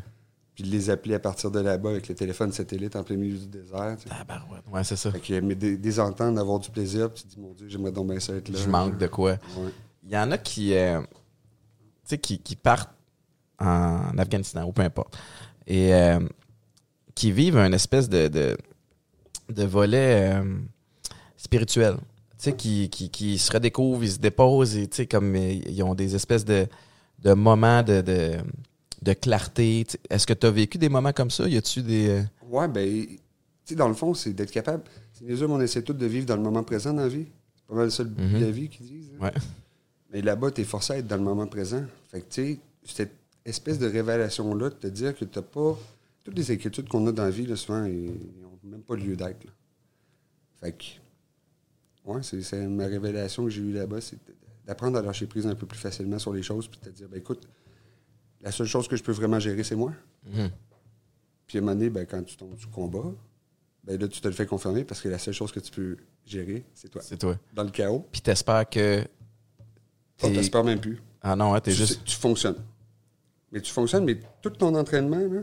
[SPEAKER 3] Puis de les appeler à partir de là-bas avec le téléphone satellite en plein milieu du désert. tu sais.
[SPEAKER 2] Tabarouette. Ouais, c'est ça.
[SPEAKER 3] Fait que, mais des, des entendre, d'avoir du plaisir, puis tu te dis, mon Dieu, j'aimerais donc bien ça être là.
[SPEAKER 2] Je manque de quoi.
[SPEAKER 3] Ouais.
[SPEAKER 2] Il y en a qui, euh, tu sais, qui, qui partent en Afghanistan ou peu importe et euh, qui vivent un espèce de, de, de volet euh, spirituel. Tu sais, qui, qui, qui se redécouvrent, ils se déposent et tu sais, comme ils ont des espèces de, de moments de, de, de clarté. Tu Est-ce que tu as vécu des moments comme ça? Y a-tu des. euh,
[SPEAKER 3] Ouais, ben, tu sais, dans le fond, c'est d'être capable. C'est les hommes, on essaie tous de vivre dans le moment présent dans la vie. C'est pas mal ça le but de la vie qu'ils disent. hein.
[SPEAKER 2] Ouais.
[SPEAKER 3] Mais là-bas, t'es forcé à être dans le moment présent. Fait que, tu sais, cette espèce de révélation-là, de te dire que t'as pas. Toutes les inquiétudes qu'on a dans la vie, là, souvent, ils n'ont même pas lieu d'être. Fait que. Ouais, c'est ma révélation que j'ai eue là-bas, c'est d'apprendre à lâcher prise un peu plus facilement sur les choses, puis de te dire, ben écoute, la seule chose que je peux vraiment gérer, c'est moi.
[SPEAKER 2] Mhm.
[SPEAKER 3] Puis à un moment donné, ben, quand tu tombes du combat, ben là, tu te le fais confirmer parce que la seule chose que tu peux gérer, c'est toi.
[SPEAKER 2] C'est toi.
[SPEAKER 3] Dans le chaos,
[SPEAKER 2] Puis t'espères que. t'es-
[SPEAKER 3] t'espères même plus.
[SPEAKER 2] Ah non, hein, t'es
[SPEAKER 3] Tu,
[SPEAKER 2] juste.
[SPEAKER 3] tu fonctionnes. Mais tu fonctionnes, mais tout ton entraînement, là,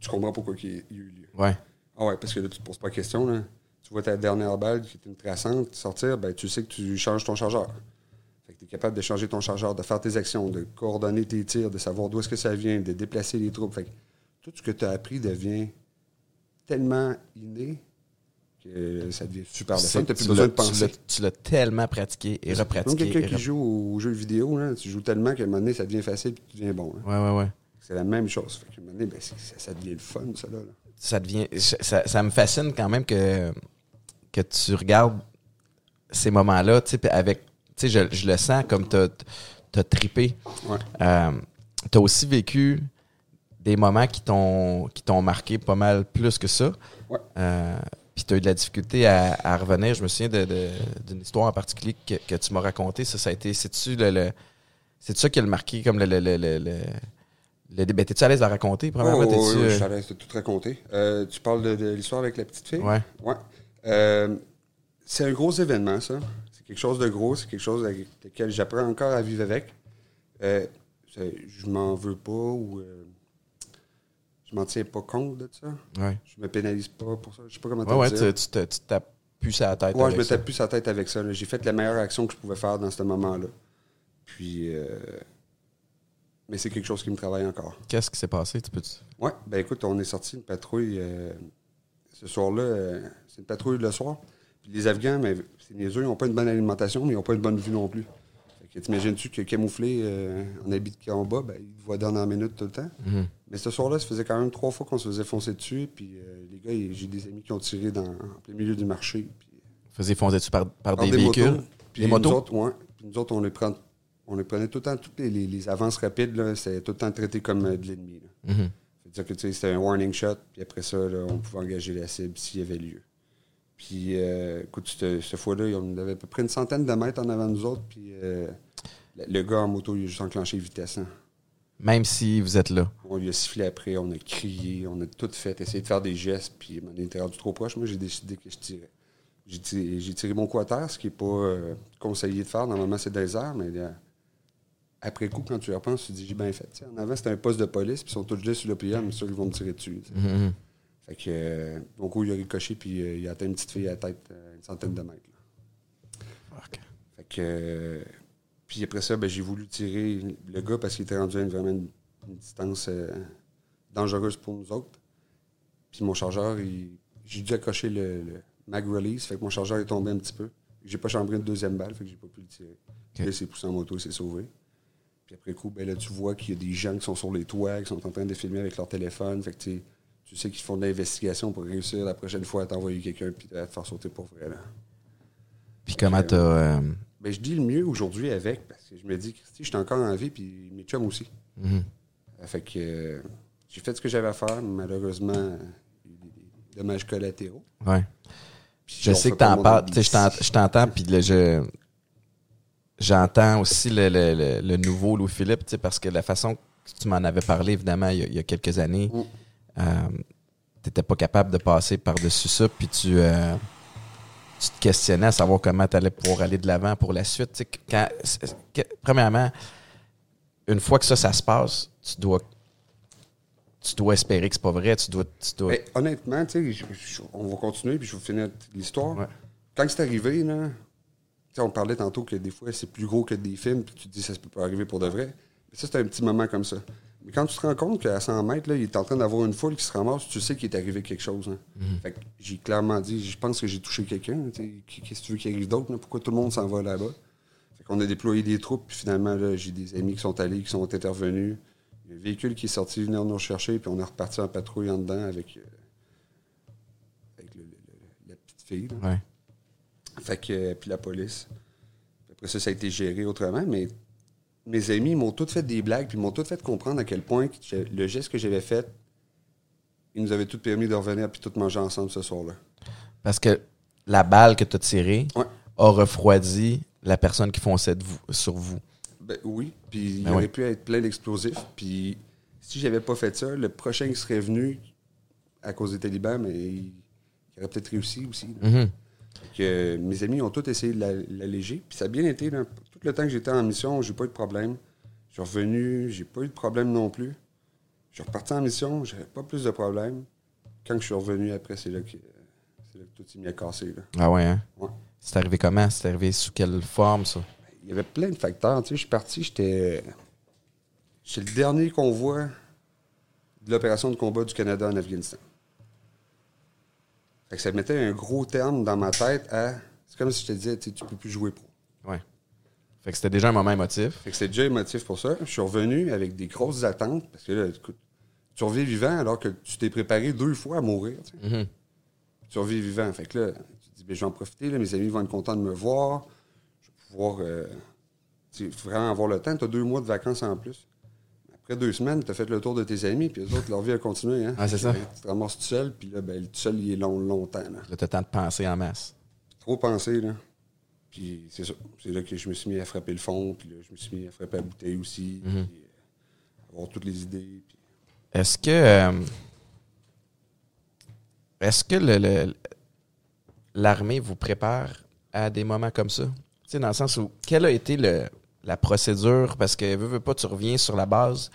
[SPEAKER 3] tu comprends pourquoi il y a eu lieu.
[SPEAKER 2] Ouais.
[SPEAKER 3] Ah ouais, parce que là, tu te poses pas de question. Là. Tu vois ta dernière balle qui est une traçante sortir, ben, tu sais que tu changes ton chargeur. Fait que tu es capable de changer ton chargeur, de faire tes actions, de coordonner tes tirs, de savoir d'où est-ce que ça vient, de déplacer les troupes. Fait que tout ce que tu as appris devient tellement inné que ça devient super le fun. Tu plus besoin
[SPEAKER 2] l'as-
[SPEAKER 3] de penser.
[SPEAKER 2] tu l'as- tellement pratiqué et repratiqué.
[SPEAKER 3] quelqu'un
[SPEAKER 2] et
[SPEAKER 3] qui joue aux jeux vidéo, là, tu joues tellement qu'à un moment donné, ça devient facile et tu deviens bon. là.
[SPEAKER 2] Ouais, ouais, ouais.
[SPEAKER 3] C'est la même chose. Fait qu'à un moment donné, ben, ça, ça devient le fun, ça. Là.
[SPEAKER 2] Ça devient. Ça, ça me fascine quand même que, que tu regardes ces moments-là, avec. Tu sais, je, je le sens comme t'as as trippé.
[SPEAKER 3] Ouais.
[SPEAKER 2] Euh, t'as aussi vécu des moments qui t'ont qui t'ont marqué pas mal plus que ça.
[SPEAKER 3] Ouais.
[SPEAKER 2] Euh, puis tu as eu de la difficulté à, à revenir. Je me souviens de- de- d'une histoire en particulier que, que tu m'as racontée. Ça, ça a été. C'est-tu le, le- c'est ça qui a le marqué comme le. le, le, le, le- ben, t'es-tu à l'aise de la raconter, premièrement?
[SPEAKER 3] Oh, oui, oui,
[SPEAKER 2] euh,
[SPEAKER 3] je suis à l'aise de tout raconter. Euh, tu parles de, de l'histoire avec la petite fille?
[SPEAKER 2] Ouais.
[SPEAKER 3] Ouais. Euh, c'est un gros événement, ça. Quelque chose de gros, c'est quelque chose avec lequel j'apprends encore à vivre avec. Euh, je m'en veux pas ou euh, je m'en tiens pas compte de ça.
[SPEAKER 2] Ouais.
[SPEAKER 3] Je me pénalise pas pour ça. Je sais pas comment
[SPEAKER 2] Ouais,
[SPEAKER 3] dire.
[SPEAKER 2] tu, tu tapes plus la tête.
[SPEAKER 3] Ouais,
[SPEAKER 2] avec
[SPEAKER 3] je me
[SPEAKER 2] ça.
[SPEAKER 3] tape plus sa tête avec ça. J'ai fait la meilleure action que je pouvais faire dans ce moment-là. Puis, euh, mais c'est quelque chose qui me travaille encore.
[SPEAKER 2] Qu'est-ce qui s'est passé? Tu peux
[SPEAKER 3] Ouais, ben écoute, on est sorti une patrouille euh, ce soir-là. euh, c'est une patrouille le soir. Puis les Afghans, mais c'est niaiseux, ils n'ont pas une bonne alimentation, mais ils n'ont pas une bonne vue non plus. Fait que t'imagines-tu que camouflé euh, en habit de combat, ben, ils te voient dernière minute tout le temps.
[SPEAKER 2] Mhm.
[SPEAKER 3] Mais ce soir-là, ça faisait quand même trois fois qu'on se faisait foncer dessus. Puis euh, les gars, j'ai des amis qui ont tiré dans, en plein milieu du marché. Puis,
[SPEAKER 2] Faisais foncer-tu par, par
[SPEAKER 3] par
[SPEAKER 2] des, véhicules?
[SPEAKER 3] motos. Puis
[SPEAKER 2] Des motos?
[SPEAKER 3] Nous autres, ouais. Puis nous autres, on les, prend, on les prenait tout le temps, toutes les, les- les avances rapides, c'était tout le temps traité comme euh, de l'ennemi. là.
[SPEAKER 2] Mhm.
[SPEAKER 3] C'est-à-dire que c'était un warning shot, puis après ça, là, on pouvait engager la cible s'il y avait lieu. Puis, euh, écoute, cette, cette fois-là, on avait à peu près une centaine de mètres en avant de nous autres, puis euh, le, gars en moto, il a juste enclenché vitesse. hein.
[SPEAKER 2] Même si vous êtes là.
[SPEAKER 3] On lui a sifflé après, on a crié, on a tout fait, essayé de faire des gestes, puis on était rendu trop proche. Moi, j'ai décidé que je tirais. J'ai tiré, mon terre, ce qui n'est pas euh, conseillé de faire. Normalement, c'est airs, mais après coup, quand tu y repenses, tu te dis, j'ai bien fait. En avant, c'était un poste de police, puis ils sont tous gelés sur le mais sûr qu'ils vont me tirer dessus. sais. Fait que, euh, mon coup, il a ricoché, puis euh, il a atteint une petite fille à la tête, euh, une centaine de mètres. là. Fait que, euh, puis après ça, ben, j'ai voulu tirer le gars parce qu'il était rendu à une, vraiment une, une distance dangereuse pour nous autres. Puis mon chargeur, j'ai dû accrocher le, le mag release, fait que mon chargeur est tombé un petit peu. J'ai pas chambré une deuxième balle, fait que j'ai pas pu le tirer. Là, il s'est poussé en moto, il s'est sauvé. Puis après coup, ben là, tu vois qu'il y a des gens qui sont sur les toits, qui sont en train de filmer avec leur téléphone. Fait que tu sais, qu'ils font de l'investigation pour réussir la prochaine fois à t'envoyer quelqu'un puis à te faire sauter pour vrai. Là.
[SPEAKER 2] Puis comment t'as. euh,
[SPEAKER 3] Ben, je dis le mieux aujourd'hui avec, parce que je me dis, Christy, je suis encore en vie, puis mes chums aussi.
[SPEAKER 2] mhm.
[SPEAKER 3] Euh, Fait que euh, j'ai fait ce que j'avais à faire, mais malheureusement, euh, il y a eu des dommages collatéraux.
[SPEAKER 2] Ouais. Je sais que t'en
[SPEAKER 3] le
[SPEAKER 2] parles. je t'en- je t'entends, puis je. J'entends aussi le, le- le- le nouveau Louis-Philippe, parce que la façon que tu m'en avais parlé, évidemment, il y a, il y a quelques années,
[SPEAKER 3] Mm.
[SPEAKER 2] Euh, t'étais pas capable de passer par-dessus ça, puis tu, euh, tu te questionnais à savoir comment tu allais pouvoir aller de l'avant pour la suite. Tu sais, quand, c'est- que- premièrement, une fois que ça, ça se passe, tu dois, tu dois espérer que c'est pas vrai. Tu dois, tu dois-
[SPEAKER 3] Mais honnêtement, tu sais, je- je- on va continuer, puis je vais finir l'histoire.
[SPEAKER 2] Ouais.
[SPEAKER 3] Quand c'est arrivé, là, tu on parlait tantôt que des fois, c'est plus gros que des films, puis tu te dis, ça peut pas arriver pour de vrai. Mais ça, c'est un petit moment comme ça. Mais quand tu te rends compte qu'à 100 mètres, là, il est en train d'avoir une foule qui se ramasse, tu sais qu'il est arrivé quelque chose. hein. Fait que j'ai clairement dit, je pense que j'ai touché quelqu'un. Qu'est-ce que tu veux qu'il arrive d'autre? Pourquoi tout le monde s'en va là-bas? Fait qu'on a déployé des troupes, puis finalement, là, j'ai des amis qui sont allés, qui sont intervenus. Il y a un véhicule qui est sorti venir nous rechercher, puis on est reparti en patrouille en dedans avec, euh, avec le- le- le- la petite fille. là.
[SPEAKER 2] Ouais.
[SPEAKER 3] Fait que, euh, puis la police. Après ça, ça a été géré autrement, mais mes amis m'ont tous fait des blagues, puis m'ont tous fait comprendre à quel point le geste que j'avais fait, ils nous avaient tout permis de revenir puis tout manger ensemble ce soir-là.
[SPEAKER 2] Parce que la balle que tu as tirée
[SPEAKER 3] Ouais.
[SPEAKER 2] a refroidi la personne qui fonçait de vous- sur vous.
[SPEAKER 3] Ben oui, puis il
[SPEAKER 2] Ben
[SPEAKER 3] aurait pu être plein d'explosifs, puis si j'avais pas fait ça, le prochain qui serait venu à cause des talibans, mais il, il aurait peut-être réussi aussi.
[SPEAKER 2] Mhm.
[SPEAKER 3] Euh, mes amis ont tous essayé de la- l'alléger. Puis ça a bien été. là. Le temps que j'étais en mission, j'ai pas eu de problème. Je suis revenu, j'ai pas eu de problème non plus. Je suis reparti en mission, j'avais pas plus de problème. Quand je suis revenu après, c'est là que, c'est là que tout s'est mis à casser. là.
[SPEAKER 2] Ah ouais, hein?
[SPEAKER 3] Ouais.
[SPEAKER 2] C'est arrivé comment? C'est arrivé sous quelle forme, ça?
[SPEAKER 3] Il y avait plein de facteurs. Tu sais, je suis parti, j'étais. J'étais le dernier convoi de l'opération de combat du Canada en Afghanistan. Fait que ça mettait un gros terme dans ma tête à. C'est comme si je te disais, tu tu peux plus jouer pro.
[SPEAKER 2] Fait que c'était déjà un moment émotif.
[SPEAKER 3] Fait que c'est déjà émotif pour ça. Je suis revenu avec des grosses attentes parce que là, écoute, tu reviens vivant alors que tu t'es préparé deux fois à mourir. tu sais.
[SPEAKER 2] Mhm.
[SPEAKER 3] Tu reviens vivant. Fait que là, tu te dis, ben, je vais en profiter. là, mes amis vont être contents de me voir. Je vais pouvoir euh, tu vraiment avoir le temps. Tu as deux mois de vacances en plus. après deux semaines, tu as fait le tour de tes amis, puis les autres, leur vie a continué. Hein?
[SPEAKER 2] Ouais, c'est ça.
[SPEAKER 3] Tu te ramasses tout seul, puis là, ben, tout seul, il est long, longtemps. Là.
[SPEAKER 2] Là, t'as le temps de penser en masse.
[SPEAKER 3] Trop pensé, là. Puis c'est ça. C'est là que je me suis mis à frapper le fond, puis là, je me suis mis à frapper la bouteille aussi, puis euh, avoir toutes les idées. puis-
[SPEAKER 2] Est-ce que. euh, Est-ce que le- l'armée vous prépare à des moments comme ça? Tu sais, dans le sens où, quelle a été le- la procédure? Parce que, veux, veux pas, tu reviens sur la base.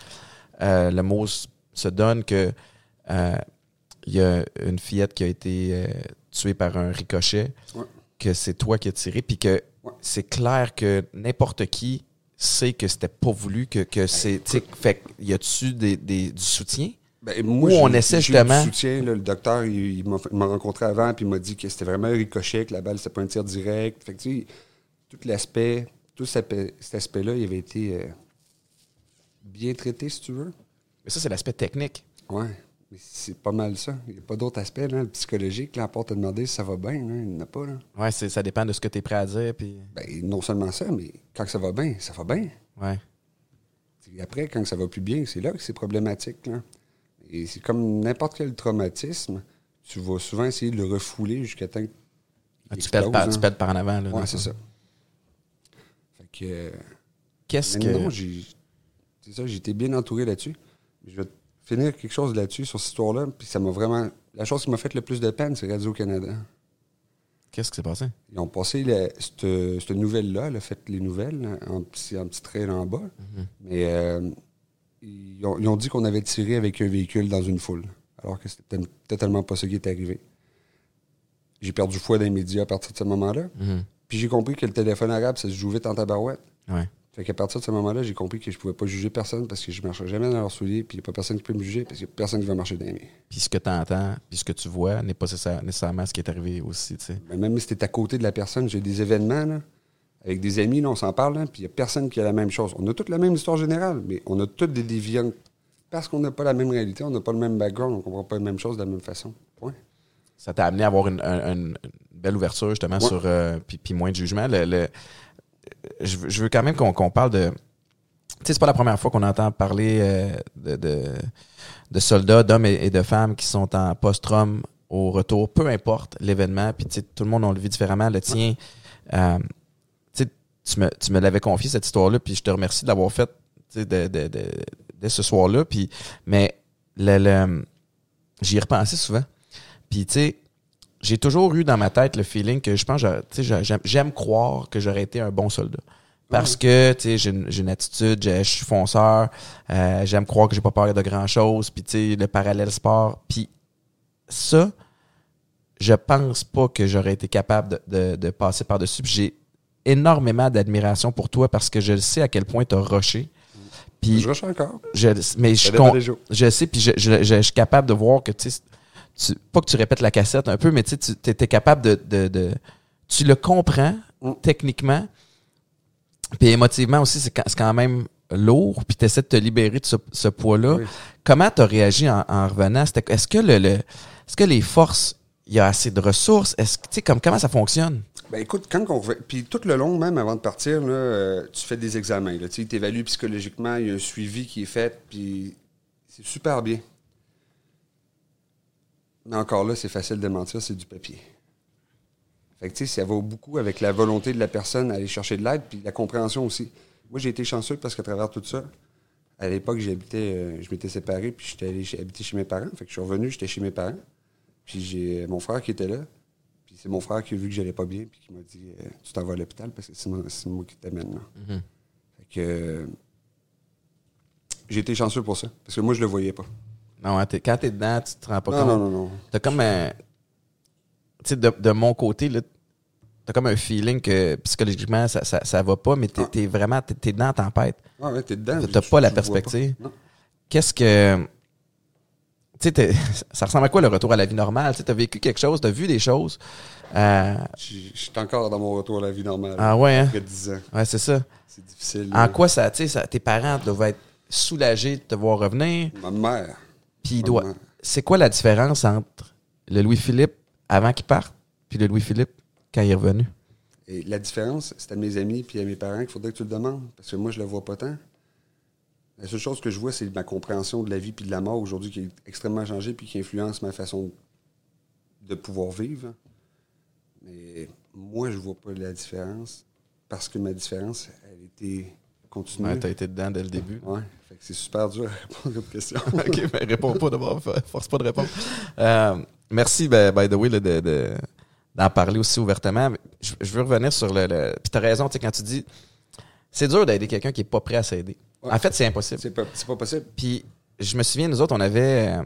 [SPEAKER 2] Euh, le mot se donne que il y a une fillette qui a été tuée par un ricochet,
[SPEAKER 3] Ouais.
[SPEAKER 2] Que c'est toi qui as tiré, puis que
[SPEAKER 3] Ouais.
[SPEAKER 2] c'est clair que n'importe qui sait que c'était pas voulu, que, que c'est. tu sais, Fait y a-tu des, des- du soutien?
[SPEAKER 3] Ben,
[SPEAKER 2] Où
[SPEAKER 3] j'ai-
[SPEAKER 2] on essaie justement-
[SPEAKER 3] du soutien, là, le docteur, il, il m'a rencontré avant, puis il m'a dit que c'était vraiment un ricochet, que la balle, c'était pas un tir direct. Fait que, tu sais, tout l'aspect, tout cet aspect-là, il avait été euh, bien traité, si tu veux.
[SPEAKER 2] Mais ça, c'est l'aspect technique.
[SPEAKER 3] Ouais. Mais c'est pas mal ça. Il n'y a pas d'autre aspect, là, le psychologique, là, à part te demander si ça va bien, là, il n'y en a pas,
[SPEAKER 2] c'est, ça dépend de ce que tu es prêt à dire. Puis,
[SPEAKER 3] Ben, non seulement ça, mais quand ça va bien, ça va bien.
[SPEAKER 2] ouais.
[SPEAKER 3] Et après, quand ça va plus bien, c'est là que c'est problématique. Là. Et c'est comme n'importe quel traumatisme, tu vas souvent essayer de le refouler jusqu'à temps que.
[SPEAKER 2] Ah, tu, pètes par, tu pètes par en avant. Dans
[SPEAKER 3] c'est ça. Fait que. euh,
[SPEAKER 2] Qu'est-ce que.
[SPEAKER 3] non, j'ai. C'est ça, j'ai été bien entouré là-dessus. Je vais finir quelque chose là-dessus, sur cette histoire-là. Puis ça m'a vraiment. La chose qui m'a fait le plus de peine, c'est Radio-Canada.
[SPEAKER 2] Qu'est-ce qui s'est passé?
[SPEAKER 3] Ils ont passé la- cette, cette nouvelle-là, elle a fait les nouvelles, en petit, en petit trait en bas. Mais euh, ils, ont, ils ont dit qu'on avait tiré avec un véhicule dans une foule, alors que c'était totalement pas ce qui est arrivé. J'ai perdu foi dans les médias à partir de ce moment-là.
[SPEAKER 2] Mhm.
[SPEAKER 3] Puis j'ai compris que le téléphone arabe, ça se joue vite en tabarouette.
[SPEAKER 2] Ouais.
[SPEAKER 3] Fait qu'à partir de ce moment-là, j'ai compris que je pouvais pas juger personne parce que je marcherais jamais dans leurs souliers, puis il n'y a pas personne qui peut me juger parce qu'il n'y a personne qui va marcher dans les miens.
[SPEAKER 2] Puis ce que tu entends, puis ce que tu vois n'est pas nécessaire- nécessairement ce qui est arrivé aussi. tu sais.
[SPEAKER 3] Mais même si t'es à côté de la personne, j'ai des événements, là, avec des amis, là, on s'en parle, là, puis il n'y a personne qui a la même chose. On a toutes la même histoire générale, mais on a toutes des déviantes. Parce qu'on n'a pas la même réalité, on n'a pas le même background, on ne comprend pas les mêmes choses de la même façon. Point.
[SPEAKER 2] Ça t'a amené à avoir une, un- une- une belle ouverture, justement,
[SPEAKER 3] Ouais.
[SPEAKER 2] sur. euh, puis, puis moins de jugement. Le, le- je, veux- je veux quand même qu'on parle de. Tu sais, c'est pas la première fois qu'on entend parler euh, de, de, de soldats, d'hommes et, de femmes qui sont en post-trum au retour, peu importe l'événement. Puis, tu sais, tout le monde on le vit différemment. Le tien, euh, tu sais, tu me, tu me l'avais confié, cette histoire-là, puis je te remercie de l'avoir faite tu sais, de, de, dès ce soir-là. Mais le, le- j'y ai repensé souvent. Puis, tu sais, j'ai toujours eu dans ma tête le feeling que je pense, que, tu sais, j'aime, croire que j'aurais été un bon soldat. Parce que, tu sais, j'ai une, attitude, je suis fonceur, euh, j'aime croire que j'ai pas peur de grand-chose, puis tu sais, le parallèle sport. Puis ça, je pense pas que j'aurais été capable de, de- de passer par-dessus. J'ai énormément d'admiration pour toi parce que je sais à quel point tu as rushé. Puis
[SPEAKER 3] Je rush encore.
[SPEAKER 2] je, mais je, je sais, puis je, je- je- je suis capable de voir que, tu sais, tu- pas que tu répètes la cassette un peu, mais tu étais capable de, de, de- Tu le comprends
[SPEAKER 3] Mm.
[SPEAKER 2] techniquement, puis émotivement aussi, c'est quand, même lourd, puis tu essaies de te libérer de ce, ce poids-là.
[SPEAKER 3] Oui.
[SPEAKER 2] Comment tu as réagi en, en revenant? Est-ce que, le, le- est-ce que les forces, il y a assez de ressources? Est-ce que, tu sais, comme, comment ça fonctionne?
[SPEAKER 3] Ben écoute, quand on Puis tout le long, même avant de partir, là, euh, tu fais des examens. Là, tu évalues psychologiquement, il y a un suivi qui est fait, puis c'est super bien. Mais encore là, c'est facile de mentir, c'est du papier. Fait que tu sais, ça va beaucoup avec la volonté de la personne à aller chercher de l'aide, puis la compréhension aussi. Moi, j'ai été chanceux parce qu'à travers tout ça, à l'époque, j'habitais, euh, je m'étais séparé, puis j'étais allé habiter chez mes parents. Fait que je suis revenu, j'étais chez mes parents. Puis j'ai mon frère qui était là. Puis c'est mon frère qui a vu que j'allais pas bien, puis qui m'a dit euh, Tu t'en vas à l'hôpital parce que c'est moi, qui t'amène là. Fait que. euh, j'ai été chanceux pour ça. Parce que moi, je le voyais pas.
[SPEAKER 2] Non, hein, t'es- quand t'es dedans, tu te rends pas
[SPEAKER 3] Non,
[SPEAKER 2] compte.
[SPEAKER 3] non, non, non.
[SPEAKER 2] T'as comme un. Tu sais, de, de mon côté, là, t'as comme un feeling que psychologiquement, ça, ça, ça va pas, mais t'es,
[SPEAKER 3] Ah.
[SPEAKER 2] t'es vraiment. T'es, t'es dans la tempête.
[SPEAKER 3] Ah ouais, t'es dedans.
[SPEAKER 2] T'as
[SPEAKER 3] tu-
[SPEAKER 2] pas la
[SPEAKER 3] tu le vois
[SPEAKER 2] perspective.
[SPEAKER 3] Non.
[SPEAKER 2] Qu'est-ce que. Tu sais, t'es- ça ressemble à quoi le retour à la vie normale? Tu sais, t'as vécu quelque chose, t'as vu des choses. Euh,
[SPEAKER 3] Je je suis encore dans mon retour à la vie normale.
[SPEAKER 2] ah ouais, hein?
[SPEAKER 3] Après 10 ans.
[SPEAKER 2] Ouais, c'est ça.
[SPEAKER 3] C'est difficile.
[SPEAKER 2] En
[SPEAKER 3] là.
[SPEAKER 2] quoi ça, tu sais, ça- tes parents doivent être soulagés de te voir revenir?
[SPEAKER 3] Ma mère.
[SPEAKER 2] Puis il doit. C'est quoi la différence entre le Louis-Philippe avant qu'il parte, puis le Louis-Philippe quand il est revenu?
[SPEAKER 3] Et la différence, c'est à mes amis puis à mes parents qu'il faudrait que tu le demandes. Parce que moi, je le vois pas tant. La seule chose que je vois, c'est ma compréhension de la vie puis de la mort aujourd'hui qui est extrêmement changée puis qui influence ma façon de pouvoir vivre. Mais moi, je vois pas la différence parce que ma différence, elle était continue.
[SPEAKER 2] Ouais, t'as été dedans dès le début.
[SPEAKER 3] Ouais, c'est super dur à répondre à votre question.
[SPEAKER 2] ok, mais réponds pas d'abord, force pas de répondre. Euh, merci, ben, by the way, là, de, de- d'en parler aussi ouvertement. Je, je veux revenir sur le. le puis t'as raison, tu sais, quand tu dis. C'est dur d'aider quelqu'un qui est pas prêt à s'aider.
[SPEAKER 3] Ouais.
[SPEAKER 2] En fait, c'est impossible.
[SPEAKER 3] c'est pas, pas possible.
[SPEAKER 2] Puis je me souviens, nous autres, on avait. euh,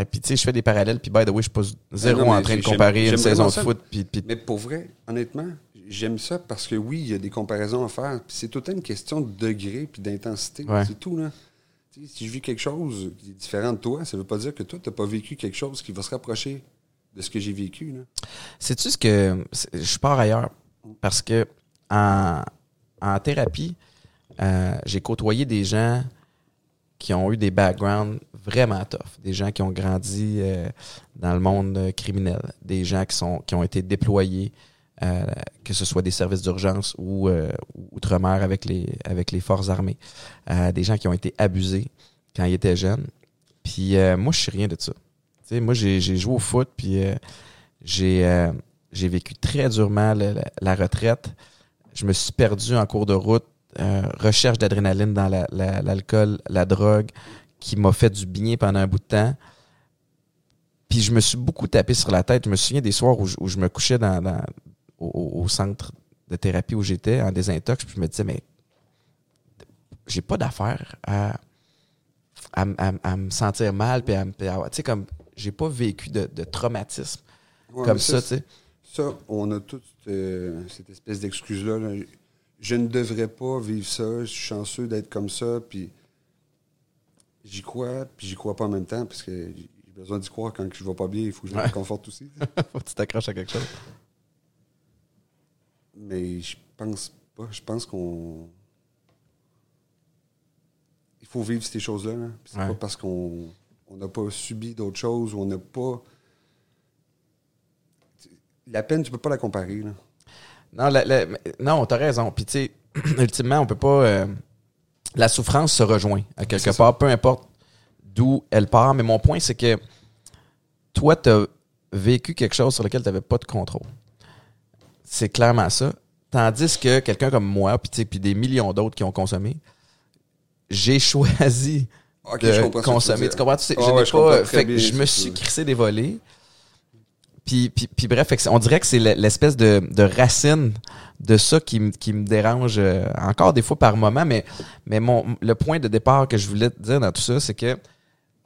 [SPEAKER 2] et puis tu sais, je fais des parallèles, puis by the way, je suis pas zéro
[SPEAKER 3] non, mais
[SPEAKER 2] en train de comparer une saison de foot. Puis, puis-
[SPEAKER 3] Mais pour vrai, honnêtement, j'aime ça parce que oui, il y a des comparaisons à faire. Puis c'est tout le temps une question de degré puis d'intensité.
[SPEAKER 2] Ouais.
[SPEAKER 3] C'est tout, là. Si je vis quelque chose qui est différent de toi, ça veut pas dire que toi, tu n'as pas vécu quelque chose qui va se rapprocher de ce que j'ai vécu.
[SPEAKER 2] Sais-tu ce que. Je pars ailleurs. Parce que en, en thérapie, euh, j'ai côtoyé des gens qui ont eu des backgrounds vraiment tough. Des gens qui ont grandi euh, dans le monde criminel. Des gens qui, sont, qui ont été déployés, euh, que ce soit des services d'urgence ou euh, outre-mer avec les, avec les forces armées. Euh, des gens qui ont été abusés quand ils étaient jeunes. Puis euh, moi, je suis rien de ça. Tu sais, moi, j'ai joué au foot, puis j'ai j'ai vécu très durement le- la, la retraite. Je me suis perdu en cours de route. recherche d'adrénaline dans la- la- l'alcool, la, drogue, qui m'a fait du bien pendant un bout de temps. Puis je me suis beaucoup tapé sur la tête. Je me souviens des soirs où je, où je me couchais dans, dans- au, au centre de thérapie où j'étais, en désintox, puis je me disais, mais j'ai pas d'affaire à, à, me sentir mal, puis à, me- tu sais, comme, j'ai pas vécu de, de traumatisme
[SPEAKER 3] Ouais,
[SPEAKER 2] comme ça, tu sais.
[SPEAKER 3] Ça, on a toute euh, cette espèce d'excuse-là. là. Je ne devrais pas vivre ça. Je suis chanceux d'être comme ça. Puis j'y crois, puis j'y crois pas en même temps, parce que j'ai besoin d'y croire quand je vais pas bien. Il faut que je me
[SPEAKER 2] Ouais.
[SPEAKER 3] réconforte aussi.
[SPEAKER 2] Faut que tu t'accroches à quelque chose.
[SPEAKER 3] Mais je pense pas. Je pense qu'on. Il faut vivre ces choses-là. là. Puis C'est
[SPEAKER 2] Ouais.
[SPEAKER 3] pas parce qu'on on n'a pas subi d'autres choses ou on n'a pas. La peine, tu peux pas la comparer. Là.
[SPEAKER 2] Non, la- la- non, t'as raison. Puis tu sais, ultimement, on peut pas. euh, la souffrance se rejoint à quelque part, peu importe d'où elle part. Mais mon point, c'est que toi, t'as vécu quelque chose sur lequel tu n'avais pas de contrôle. C'est clairement ça. Tandis que quelqu'un comme moi, puis des millions d'autres qui ont consommé, j'ai choisi de
[SPEAKER 3] je
[SPEAKER 2] consommer. Tu comprends? Tu sais, je
[SPEAKER 3] ouais,
[SPEAKER 2] n'ai
[SPEAKER 3] je comprends
[SPEAKER 2] pas. que je
[SPEAKER 3] ce
[SPEAKER 2] me suis crissé des volets. Puis, puis, puis bref, on dirait que c'est le- l'espèce de, de racine de ça qui, me- qui me dérange euh, encore des fois par moment. Mais, mais mon, le point de départ que je voulais te dire dans tout ça, c'est que,